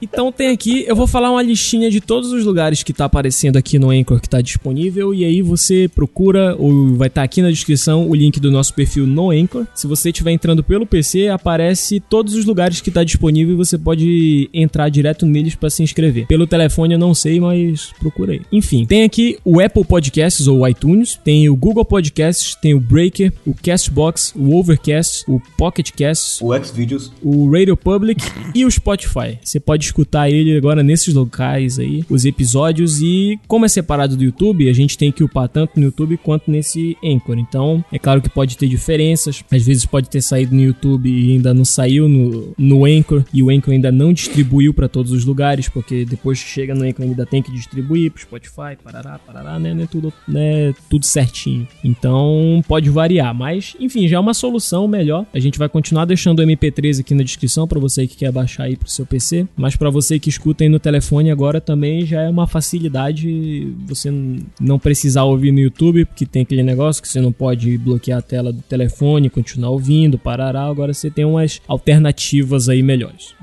Então tem aqui, eu vou falar uma listinha de todos os lugares que tá aparecendo aqui no Anchor que tá disponível e aí você procura ou vai estar aqui na descrição o link do nosso perfil no Anchor. Se você estiver entrando pelo PC, aparece todos os lugares que tá disponível e você pode entrar direto neles para se inscrever. Pelo telefone eu não sei, mas procurei. Enfim, tem aqui o Apple Podcasts ou iTunes, tem o Google Podcasts, tem o Breaker, o Castbox, o Overcast, o Pocket Casts, O Xvideos. o Radio Public e o Spotify. Você pode escutar ele agora nesses locais aí, os episódios e como é separado do YouTube, a gente tem que upar tanto no YouTube quanto nesse Anchor. Então, é claro que pode ter diferenças. Às vezes pode ter saído no YouTube e ainda não saiu no, no Anchor e o Anchor ainda não distribuiu para todos os lugares, porque depois que chega no Anchor ainda tem que distribuir pro Spotify, parará, parará, né, né, tudo, né, tudo certinho. Então, pode variar, mas enfim, já é uma solução melhor. A gente vai continuar deixando o MP3 aqui na descrição para você que quer baixar aí pro seu PC, mas para você que escuta aí no telefone agora também já é uma facilidade você não precisar ouvir no YouTube, porque tem aquele negócio que você não pode bloquear a tela do telefone, continuar ouvindo, parará. Agora você tem umas alternativas aí melhores.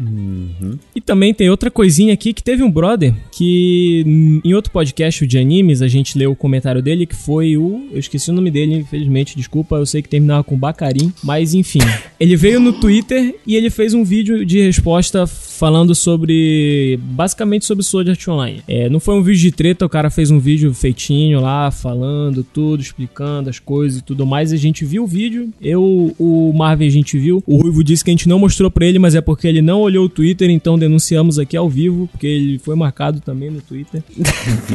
E também tem outra coisinha aqui que teve um brother que em outro podcast de animes a gente leu o comentário dele que foi o. Eu esqueci o nome dele, infelizmente, desculpa, eu sei que terminava com Bacarim, mas enfim. (laughs) Ele veio no Twitter e ele fez um vídeo de resposta falando sobre. basicamente sobre Sword Art Online. É, não foi um vídeo de treta, o cara fez um vídeo feitinho lá, falando tudo, explicando as coisas e tudo mais. A gente viu o vídeo, eu, o Marvin, a gente viu. O Ruivo disse que a gente não mostrou pra ele, mas é porque ele não olhou o Twitter, então denunciamos aqui ao vivo, porque ele foi marcado também no Twitter. (laughs)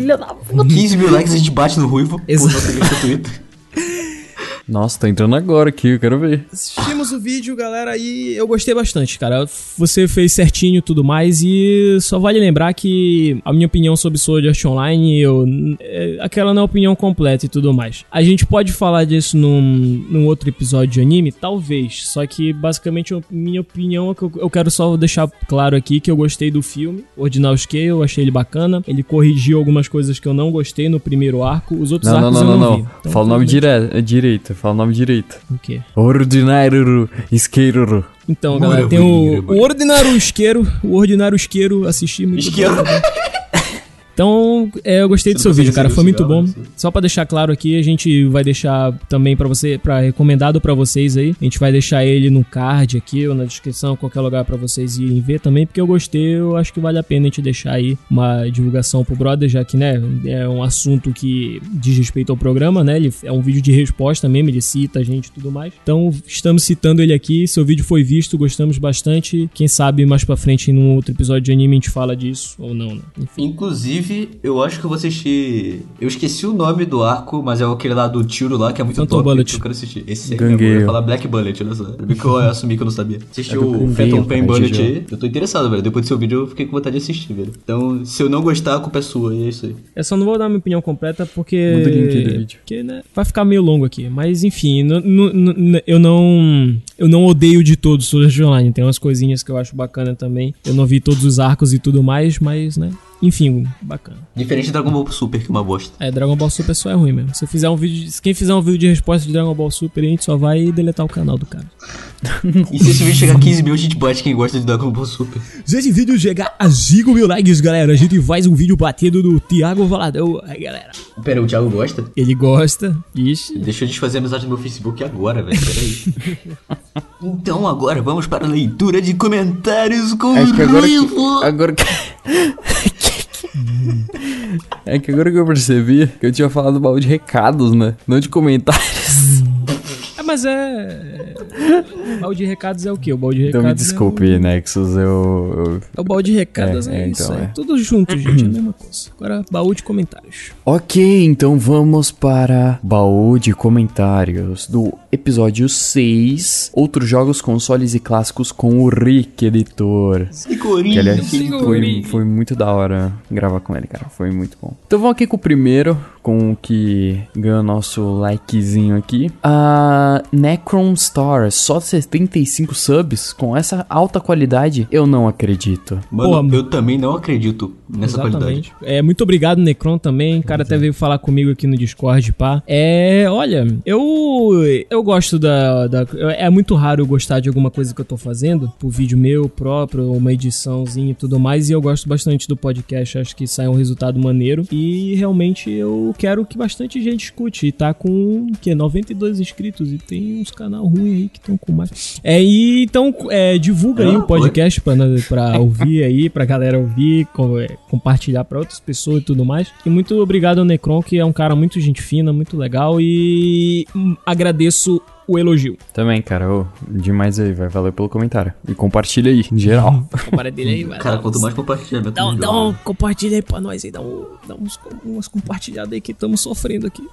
15 mil likes a gente bate no ruivo. Exato. Por nosso no Twitter. (laughs) Nossa, tô entrando agora aqui, eu quero ver. Assistimos o vídeo, galera, e eu gostei bastante, cara. Você fez certinho e tudo mais, e só vale lembrar que a minha opinião sobre Sword Art Online, eu, é, aquela não é a opinião completa e tudo mais. A gente pode falar disso num, num outro episódio de anime? Talvez, só que basicamente a minha opinião é que eu, eu quero só deixar claro aqui que eu gostei do filme, Ordinal Scale, eu achei ele bacana. Ele corrigiu algumas coisas que eu não gostei no primeiro arco, os outros Não, não, arcos não, eu não, não, não. vi. Então, Fala o nome provavelmente- dire... direito, fala o nome direito. O quê? Ordinário isqueiro. Então, galera, tem o, o Ordinário Isqueiro, o Ordinário Isqueiro, assisti muito Isqueiro. Então, é, eu gostei do Você seu não vídeo, cara, foi muito bom. assim? Só pra deixar claro aqui, a gente vai deixar também pra você, para recomendado pra vocês aí. A gente vai deixar ele no card aqui ou na descrição, qualquer lugar pra vocês irem ver também, porque eu gostei, eu acho que vale a pena a gente deixar aí uma divulgação pro brother, já que, né, é um assunto que diz respeito ao programa, né? Ele é um vídeo de resposta mesmo, ele cita a gente e tudo mais. Então, estamos citando ele aqui. Seu vídeo foi visto, gostamos bastante. Quem sabe mais pra frente, num outro episódio de anime, a gente fala disso ou não, né? Enfim. Inclusive, eu acho que eu vou assistir. Eu esqueci o nome do arco, mas é aquele lá do tiro lá, que é muito Phantom top. Bullet. que Eu quero assistir. Esse mesmo, eu ia falar Black Bullet, olha só. Eu vi que eu assumi que eu não sabia. Assisti É o Gangueio, Phantom Pain Bullet aí. Eu tô interessado, velho. Depois do seu vídeo eu fiquei com vontade de assistir, velho. Então, se eu não gostar, a culpa é sua, e é isso aí. Eu só não vou dar minha opinião completa porque. Manda o link aí do vídeo. Porque, né, vai ficar meio longo aqui. Mas enfim, eu não. Eu não odeio de todos Sword Online. Tem umas coisinhas que eu acho bacana também. Eu não vi todos os arcos e tudo mais, mas, né. Enfim, bacana. Diferente de Dragon Ball Super, que é uma bosta. É, Dragon Ball Super só é ruim mesmo. Se fizer um vídeo. de- se quem fizer um vídeo de resposta de Dragon Ball Super, a gente só vai deletar o canal do cara. (laughs) E se esse vídeo chegar a 15 mil, a gente bate quem gosta de Dragon Ball Super. Se esse vídeo chegar a 5 mil likes, galera, a gente faz um vídeo batendo do Thiago Valadão. Aí, galera. Pera, o Thiago gosta? Ele gosta. Ixi. Deixa eu desfazer a amizade no meu Facebook agora, velho. Peraí. (laughs) então agora vamos para a leitura de comentários com É que agora Ruivo. que, agora que... (laughs) É que agora que eu percebi que eu tinha falado baú de recados, né? Não de comentários. É, mas é. O balde de recados é o quê? O balde de Então recados. me desculpe, Nexus, eu... eu- É o, é o balde de recados, É, é, é, isso. então, é. é. Tudo junto, gente, é a mesma coisa. Agora, baú de comentários. Ok, então vamos para baú de comentários do episódio 6. Outros jogos, consoles e clássicos com o Rick, editor. Que aliás o foi, foi muito da hora gravar com ele, cara. Foi muito bom. Então vamos aqui com o primeiro com o que ganhou nosso likezinho aqui. A Necron Star, só 75 subs com essa alta qualidade, eu não acredito. Mano, Pô, eu também não acredito nessa qualidade. Exatamente. É, muito obrigado, Necron, também. O cara até veio falar comigo aqui no Discord, pá. É, olha, eu eu gosto da, da- É muito raro eu gostar de alguma coisa que eu tô fazendo, pro vídeo meu próprio, uma ediçãozinha e tudo mais, e eu gosto bastante do podcast, acho que sai um resultado maneiro. E realmente eu quero que bastante gente escute. E tá com, o quê? 92 inscritos, e tem uns canal ruim aí que estão com mais. É, e então, é, divulga aí Ah, o podcast pra, pra ouvir aí, pra galera ouvir, é, compartilhar pra outras pessoas e tudo mais. E muito obrigado ao Necron, que é um cara muito gente fina, muito legal e hum, agradeço o elogio. Também, cara, ô, demais aí, vai valer pelo comentário. E compartilha aí, em geral. (laughs) Compara dele aí, vai. Cara, quanto mais compartilhamento, Dá, um- melhor. dá um compartilha aí pra nós aí, dá, um, dá uns, umas compartilhadas aí que estamos sofrendo aqui.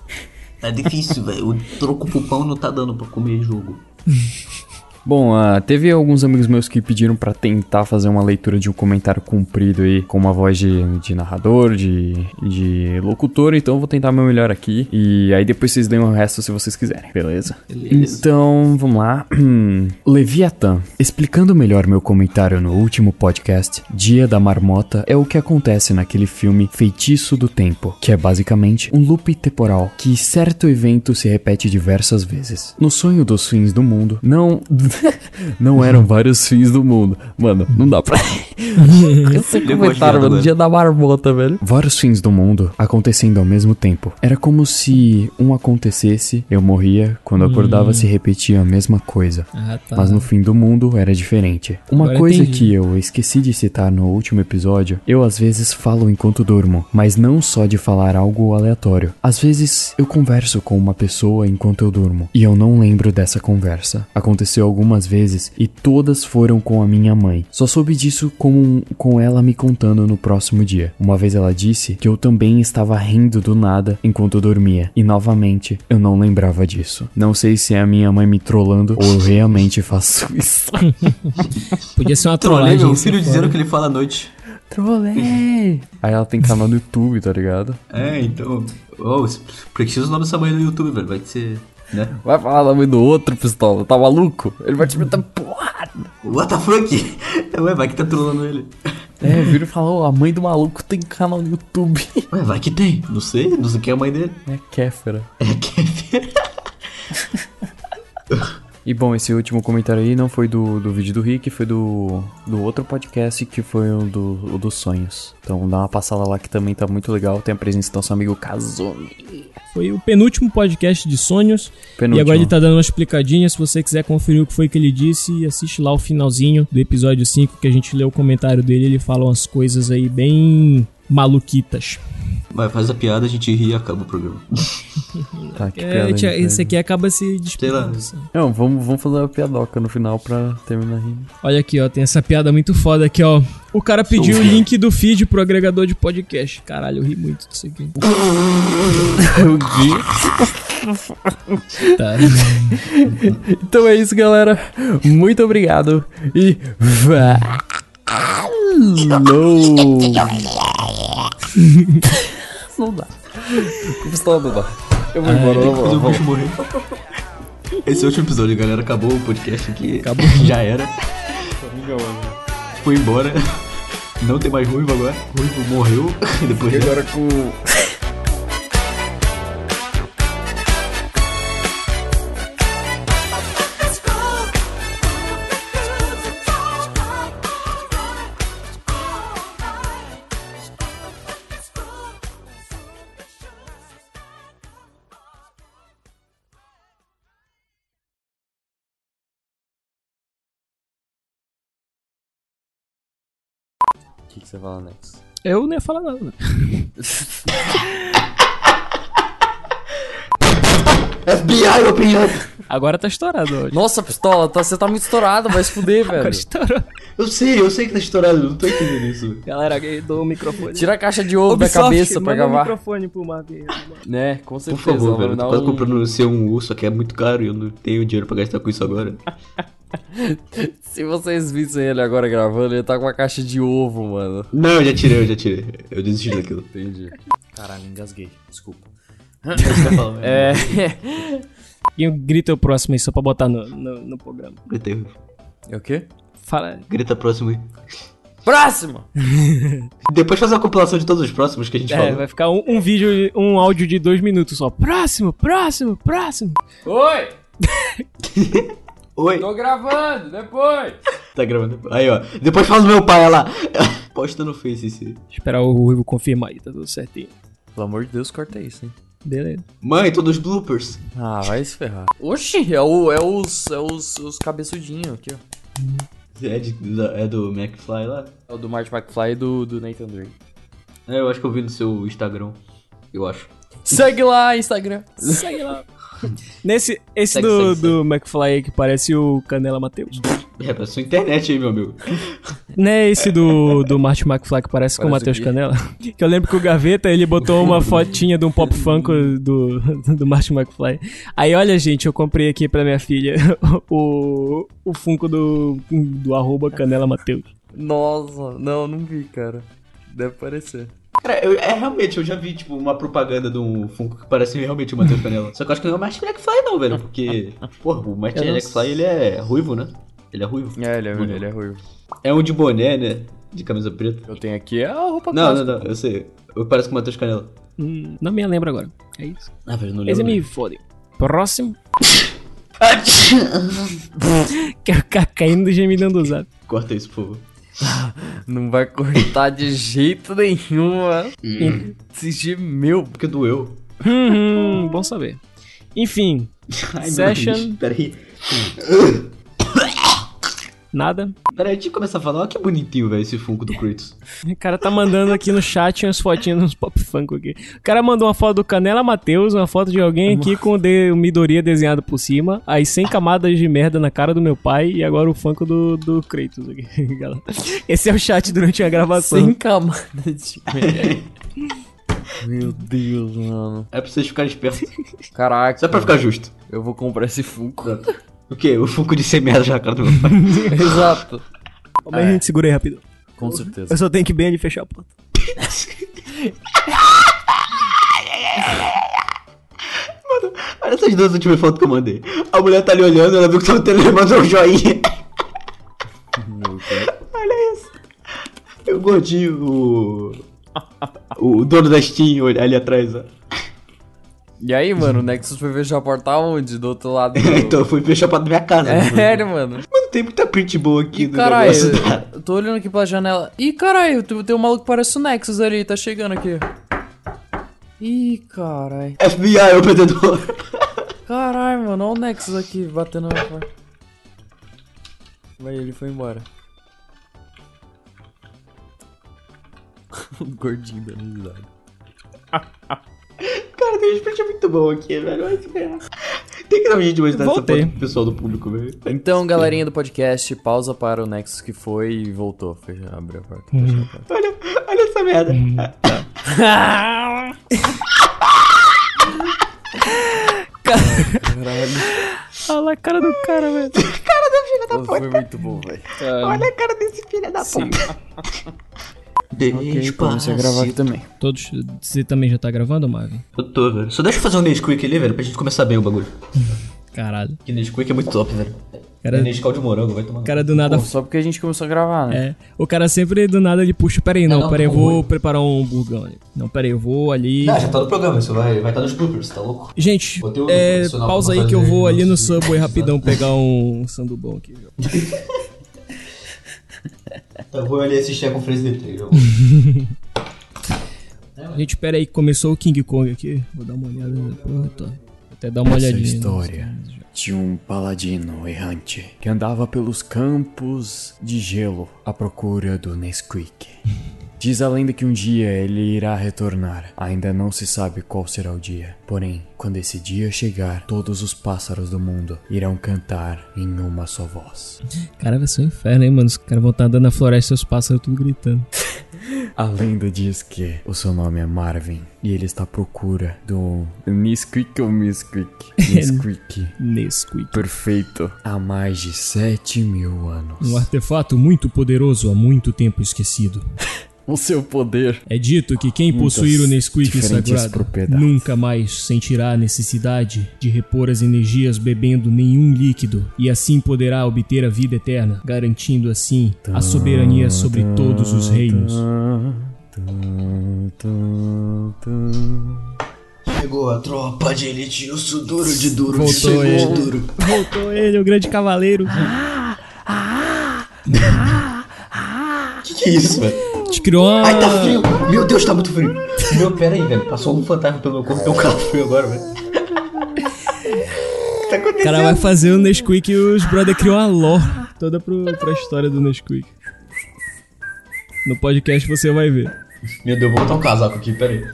Tá difícil, velho. O troco pro pão não tá dando pra comer jogo. (laughs) Bom, ah, teve alguns amigos meus que pediram pra tentar fazer uma leitura de um comentário comprido aí, com uma voz de, de narrador, de, de locutor, então eu vou tentar meu melhor aqui. E aí depois vocês leem o resto se vocês quiserem, beleza? Então, vamos lá. (clears throat) Leviathan. Explicando melhor meu comentário no último podcast, Dia da Marmota é o que acontece naquele filme Feitiço do Tempo, que é basicamente um loop temporal que certo evento se repete diversas vezes. No sonho dos fins do mundo, não. (laughs) não eram vários fins do mundo. Mano, não dá pra. (laughs) Esse comentário, mano, agora. Dia da Marmota, velho. Vários fins do mundo acontecendo ao mesmo tempo. Era como se um acontecesse, eu morria, quando acordava se repetia a mesma coisa. Ah, tá. Mas no fim do mundo era diferente. Uma Agora coisa entendi. que eu esqueci de citar no último episódio, eu às vezes falo enquanto durmo, mas não só de falar algo aleatório. Às vezes eu converso com uma pessoa enquanto eu durmo, e eu não lembro dessa conversa. Aconteceu algumas vezes e todas foram com a minha mãe. Só soube disso com, com ela me contando no próximo dia. Uma vez ela disse que eu também estava rindo do nada enquanto eu dormia, e novamente eu não lembrava disso. Não sei se é a minha mãe me trollando ou eu (laughs) realmente faço isso. (laughs) Podia ser uma Trolei trollagem. meu isso é filho dizendo que ele fala à noite. Trolei! Aí ela tem canal no YouTube, tá ligado? É, então. Oh, precisa o nome dessa mãe no YouTube, velho. Vai ser. Né? Vai falar o nome do outro, pistola, tá maluco? Ele vai te meter porrada. What the fuck? (laughs) Ué, vai que tá trolando ele. É, vira e falou, a mãe do maluco tem canal no YouTube. (laughs) Ué, vai que tem. Não sei, não sei quem é a mãe dele. É Kéfera. É que (laughs) E bom, esse último comentário aí não foi do, do vídeo do Rick, foi do, do outro podcast que foi o, do, o dos sonhos. Então dá uma passada lá que também tá muito legal. Tem a presença do nosso amigo Kazumi. Foi o penúltimo podcast de sonhos. Penúltimo. E agora ele tá dando uma explicadinha. Se você quiser conferir o que foi que ele disse, assiste lá o finalzinho do episódio 5 que a gente leu o comentário dele. Ele fala umas coisas aí bem maluquitas. Vai, faz a piada, a gente ri e acaba o programa. (laughs) Tá, que É, piada tia, esse aqui acaba se despedindo. assim. Não, vamos, vamos fazer uma piadoca no final pra terminar rindo. Olha aqui, ó. Tem essa piada muito foda aqui, ó. O cara pediu o Sou- link do feed pro agregador de podcast. Caralho, eu ri muito disso aqui. (laughs) Tá. Então é isso, galera. Muito obrigado e falou. (laughs) não dá. Pistola não dá. Eu vou embora, eu vou, Fazer o bicho morrer. Esse é o último episódio, galera. Acabou o podcast aqui. Acabou. (laughs) Já era. Foi embora. Não tem mais ruivo agora. Ruivo morreu. (laughs) Depois Agora com. Que, que você fala, Nex? Eu não ia falar nada. FBI, open up. Agora tá estourado hoje. Nossa, pistola, tá- você tá muito estourado, vai se fuder, velho. Agora estourou. Eu sei, eu sei que tá estourado. Eu não tô entendendo isso. (laughs) Galera, eu dou o microfone. Tira a caixa de ovo da cabeça pra manda o gravar. microfone pro Marvin. Né, com Por certeza. favor, vamos velho. Tu quase um- comprando no seu um urso, que é muito caro e eu não tenho dinheiro pra gastar com isso agora. (laughs) Se vocês vissem ele agora gravando, ele tá com uma caixa de ovo, mano. Não, eu já tirei, eu já tirei. Eu desisti (laughs) daquilo. Entendi. Caralho, engasguei. Desculpa. É. E grita o próximo aí, só pra botar no, no, no programa. Grita aí, É o quê? Fala. grita próximo aí. Próximo! (laughs) Depois faz uma compilação de todos os próximos que a gente É, falou. vai ficar um, um vídeo, um áudio de dois minutos só. Próximo, próximo, próximo. Oi! (laughs) Oi, Tô gravando, depois! (laughs) tá gravando. Aí, ó. Depois faz o meu pai, olha lá. Posta no Face esse. Esperar o Ruivo confirmar aí, tá tudo certinho. Pelo amor de Deus, corta isso, hein? Beleza. Mãe, todos os bloopers. Ah, vai se ferrar. Oxi, é, o, é os, é os, os cabeçudinhos aqui, ó. É, de- é do McFly lá? É o do Marty McFly e do, do Nathan Drake. É, eu acho que eu vi no seu Instagram. Eu acho. Segue lá, Instagram. (laughs) Segue lá. Nesse, esse Segue, do, segue, segue. do McFly aí que parece o Canela Matheus. É, pra sua internet aí, meu amigo. Não é esse do, do Martin McFly que parece com o Parece Matheus. Canela? (laughs) Que eu lembro que o Gaveta, ele botou uma fotinha de um pop funk do, do Martin McFly. Aí, olha, gente, eu comprei aqui pra minha filha (laughs) o, o Funko do, do arroba Canela Matheus. Nossa, não, não vi, cara. Deve parecer. Cara, eu- é realmente, eu já vi, tipo, uma propaganda de um Funko que parece realmente o Matheus Canela. Só que eu acho que não é o Martin McFly, não, velho. Porque, porra, o Martin McFly, ele é ruivo, né? Ele é ruivo. É, ele é, Não. ele é ruivo. É um de boné, né? De camisa preta. Eu tenho aqui a roupa Não, não, clássica. não, eu sei. Eu pareço com o Matheus Canela. Hum, não me lembro agora. É isso. Ah, velho, não Esse lembro. me fode. Próximo. (laughs) Quero ficar caindo e gemidando do zap. Corta isso, por favor. Não vai cortar de jeito nenhum, mano. Esse gemeu. Porque doeu. Hum, hum, bom saber. Enfim, (laughs) Ai, Session. Peraí. (laughs) nada. Peraí, deixa eu começar a falar. Olha que bonitinho, velho, esse Funko do Kratos. (laughs) O cara tá mandando aqui no chat umas fotinhas uns pop funk aqui. O cara mandou uma foto do Canela Matheus, uma foto de alguém aqui com de, o Midoriya desenhado por cima, aí 100 camadas de merda na cara do meu pai e agora o funk do, do Kratos aqui, (laughs) galera. Esse é o chat durante a gravação. Sem camada de (laughs) merda. Meu Deus, mano. É pra vocês ficarem espertos. Caraca. Só pra ficar justo. Eu vou comprar esse Funko. Pronto. O quê? O Funko de 100 merda já cara do meu pai. (laughs) Exato. Calma aí, gente, segura aí rápido. Com certeza. Eu só tenho que ir bem ali fechar a porta. Olha essas duas últimas fotos que eu mandei. A mulher tá ali olhando, ela viu que tava tendo e mandou um joinha. Olha isso. É o gordinho, o. O dono da Steam olha ali atrás, ó. E aí, mano, o (laughs) Nexus foi fechar a porta onde? Do outro lado do... (laughs) então eu fui fechar pra minha casa. É sério, mano. Mano, tem muita print boa aqui do caralho, negócio. tá? eu tô olhando aqui pela janela. Ih, caralho, tem um maluco que parece o Nexus ali, tá chegando aqui. Ih, caralho. FBI, o perdedor. (laughs) Caralho, mano, olha o Nexus aqui batendo na porta. Vai, ele foi embora. gordinho da risada. Cara, tem uns print muito bom aqui, velho. Vai se ferrar. Tem que dar um jeito de mostrar essa Voltei. foto pro pessoal do público, velho. Então, galerinha do podcast, pausa para o Nexus que foi e voltou. Fecha, abriu a porta. Fechou a porta. Olha, olha essa merda. (laughs) Olha a cara do cara, velho. Foi muito bom, velho. Olha a cara desse filho da puta. (laughs) Ok, comecei a gravar aqui também. Todos. Você também já tá gravando, Marvin? Eu tô, velho. Só deixa eu fazer um Nesquik ali, velho, pra gente começar bem o bagulho. (laughs) Caralho. Que Nesquik é muito top, velho. Cara- É Nescau de morango, vai tomar. O cara do nada. Pô, só porque a gente começou a gravar, né? É. O cara sempre do nada ele puxa. Pera aí, não, não, pera aí, eu tá vou ruim. preparar um burgão ali. Não, pera aí, eu vou ali. Não, já tá no programa, isso vai vai tá nos bloopers, tá louco? Gente, é, pausa aí que eu vou ali no Subway (laughs) rapidão pegar um sandubão aqui. (laughs) Eu vou ali assistir a conferência de três. (laughs) Gente, pera aí que começou o King Kong aqui. Vou dar uma olhada. Porra, tá. Vou até dar uma Essa olhadinha. história de um paladino errante que andava pelos campos de gelo à procura do Nesquik. (laughs) Diz a lenda que um dia ele irá retornar. Ainda não se sabe qual será o dia. Porém, quando esse dia chegar, todos os pássaros do mundo irão cantar em uma só voz. Cara, vai ser um inferno, hein, mano? Os caras vão estar andando na floresta e os pássaros tudo gritando. (laughs) A lenda diz que o seu nome é Marvin e ele está à procura do Nesquik ou Nesquik? (laughs) Nesquik. Nesquik. Perfeito. Há mais de 7 mil anos. Um artefato muito poderoso há muito tempo esquecido. (laughs) o seu poder. É dito que quem Muitas possuir o Nesquik sagrado nunca mais sentirá a necessidade de repor as energias bebendo nenhum líquido e assim poderá obter a vida eterna, garantindo assim a soberania sobre todos os reinos. Chegou a tropa de elite, o duro de duro, Voltou chegou ele. de duro. Voltou ele, o grande cavaleiro. Que que é isso, velho? Te criou uma... Ai, tá frio! Meu Deus, tá muito frio! Meu, pera aí, velho. Passou um fantasma pelo meu corpo, tem um carro frio agora, velho. O (laughs) que tá O acontecendo? cara vai fazer o Nesquik e os brother criam uma lore toda pro, pra história do Nesquik. No podcast você vai ver. Meu Deus, vou botar um casaco aqui, pera aí.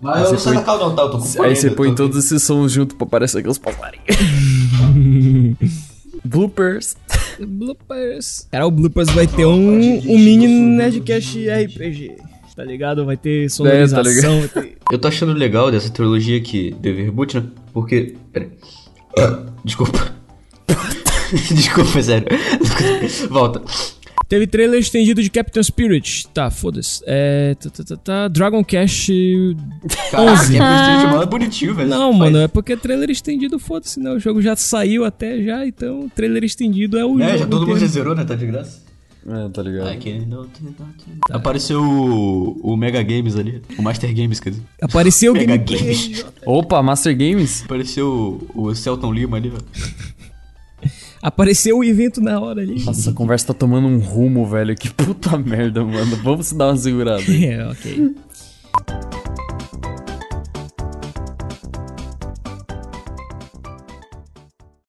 Mas eu não saio da calma não, tá? Eu tô com Aí você põe tô- todos esses sons junto pra parecer aqueles passarinhos. (laughs) Bloopers. Bloopers. Cara, o Bloopers vai ter um, um mini Nerdcast RPG. Tá ligado? Vai ter sonorização. vai ter... Eu tô achando legal dessa trilogia que teve reboot, né? Porque. Pera aí. Ah, desculpa. (laughs) desculpa, sério. (laughs) Volta. Teve trailer estendido de Captain Spirit. Tá, foda-se. É. Tá, tá, tá, tá. Dragon Cash. Caraca, 11. é Street mal é bonitinho, velho. Não, Faz- mano, é porque trailer estendido, foda-se, né? O jogo já saiu até já, então trailer estendido é o É, jogo. já todo mundo já inteiro. zerou, né? Tá de graça. É, tá ligado. Apareceu o, o Mega Games ali. O Master Games, quer dizer. Apareceu o Mega gameplay. Games. Opa, Master Games? Apareceu o, o Celton Lima ali, velho. Apareceu o evento na hora ali. Nossa, a conversa tá tomando um rumo, velho. Que puta (laughs) merda, mano. Vamos dar uma segurada. (laughs) É, ok.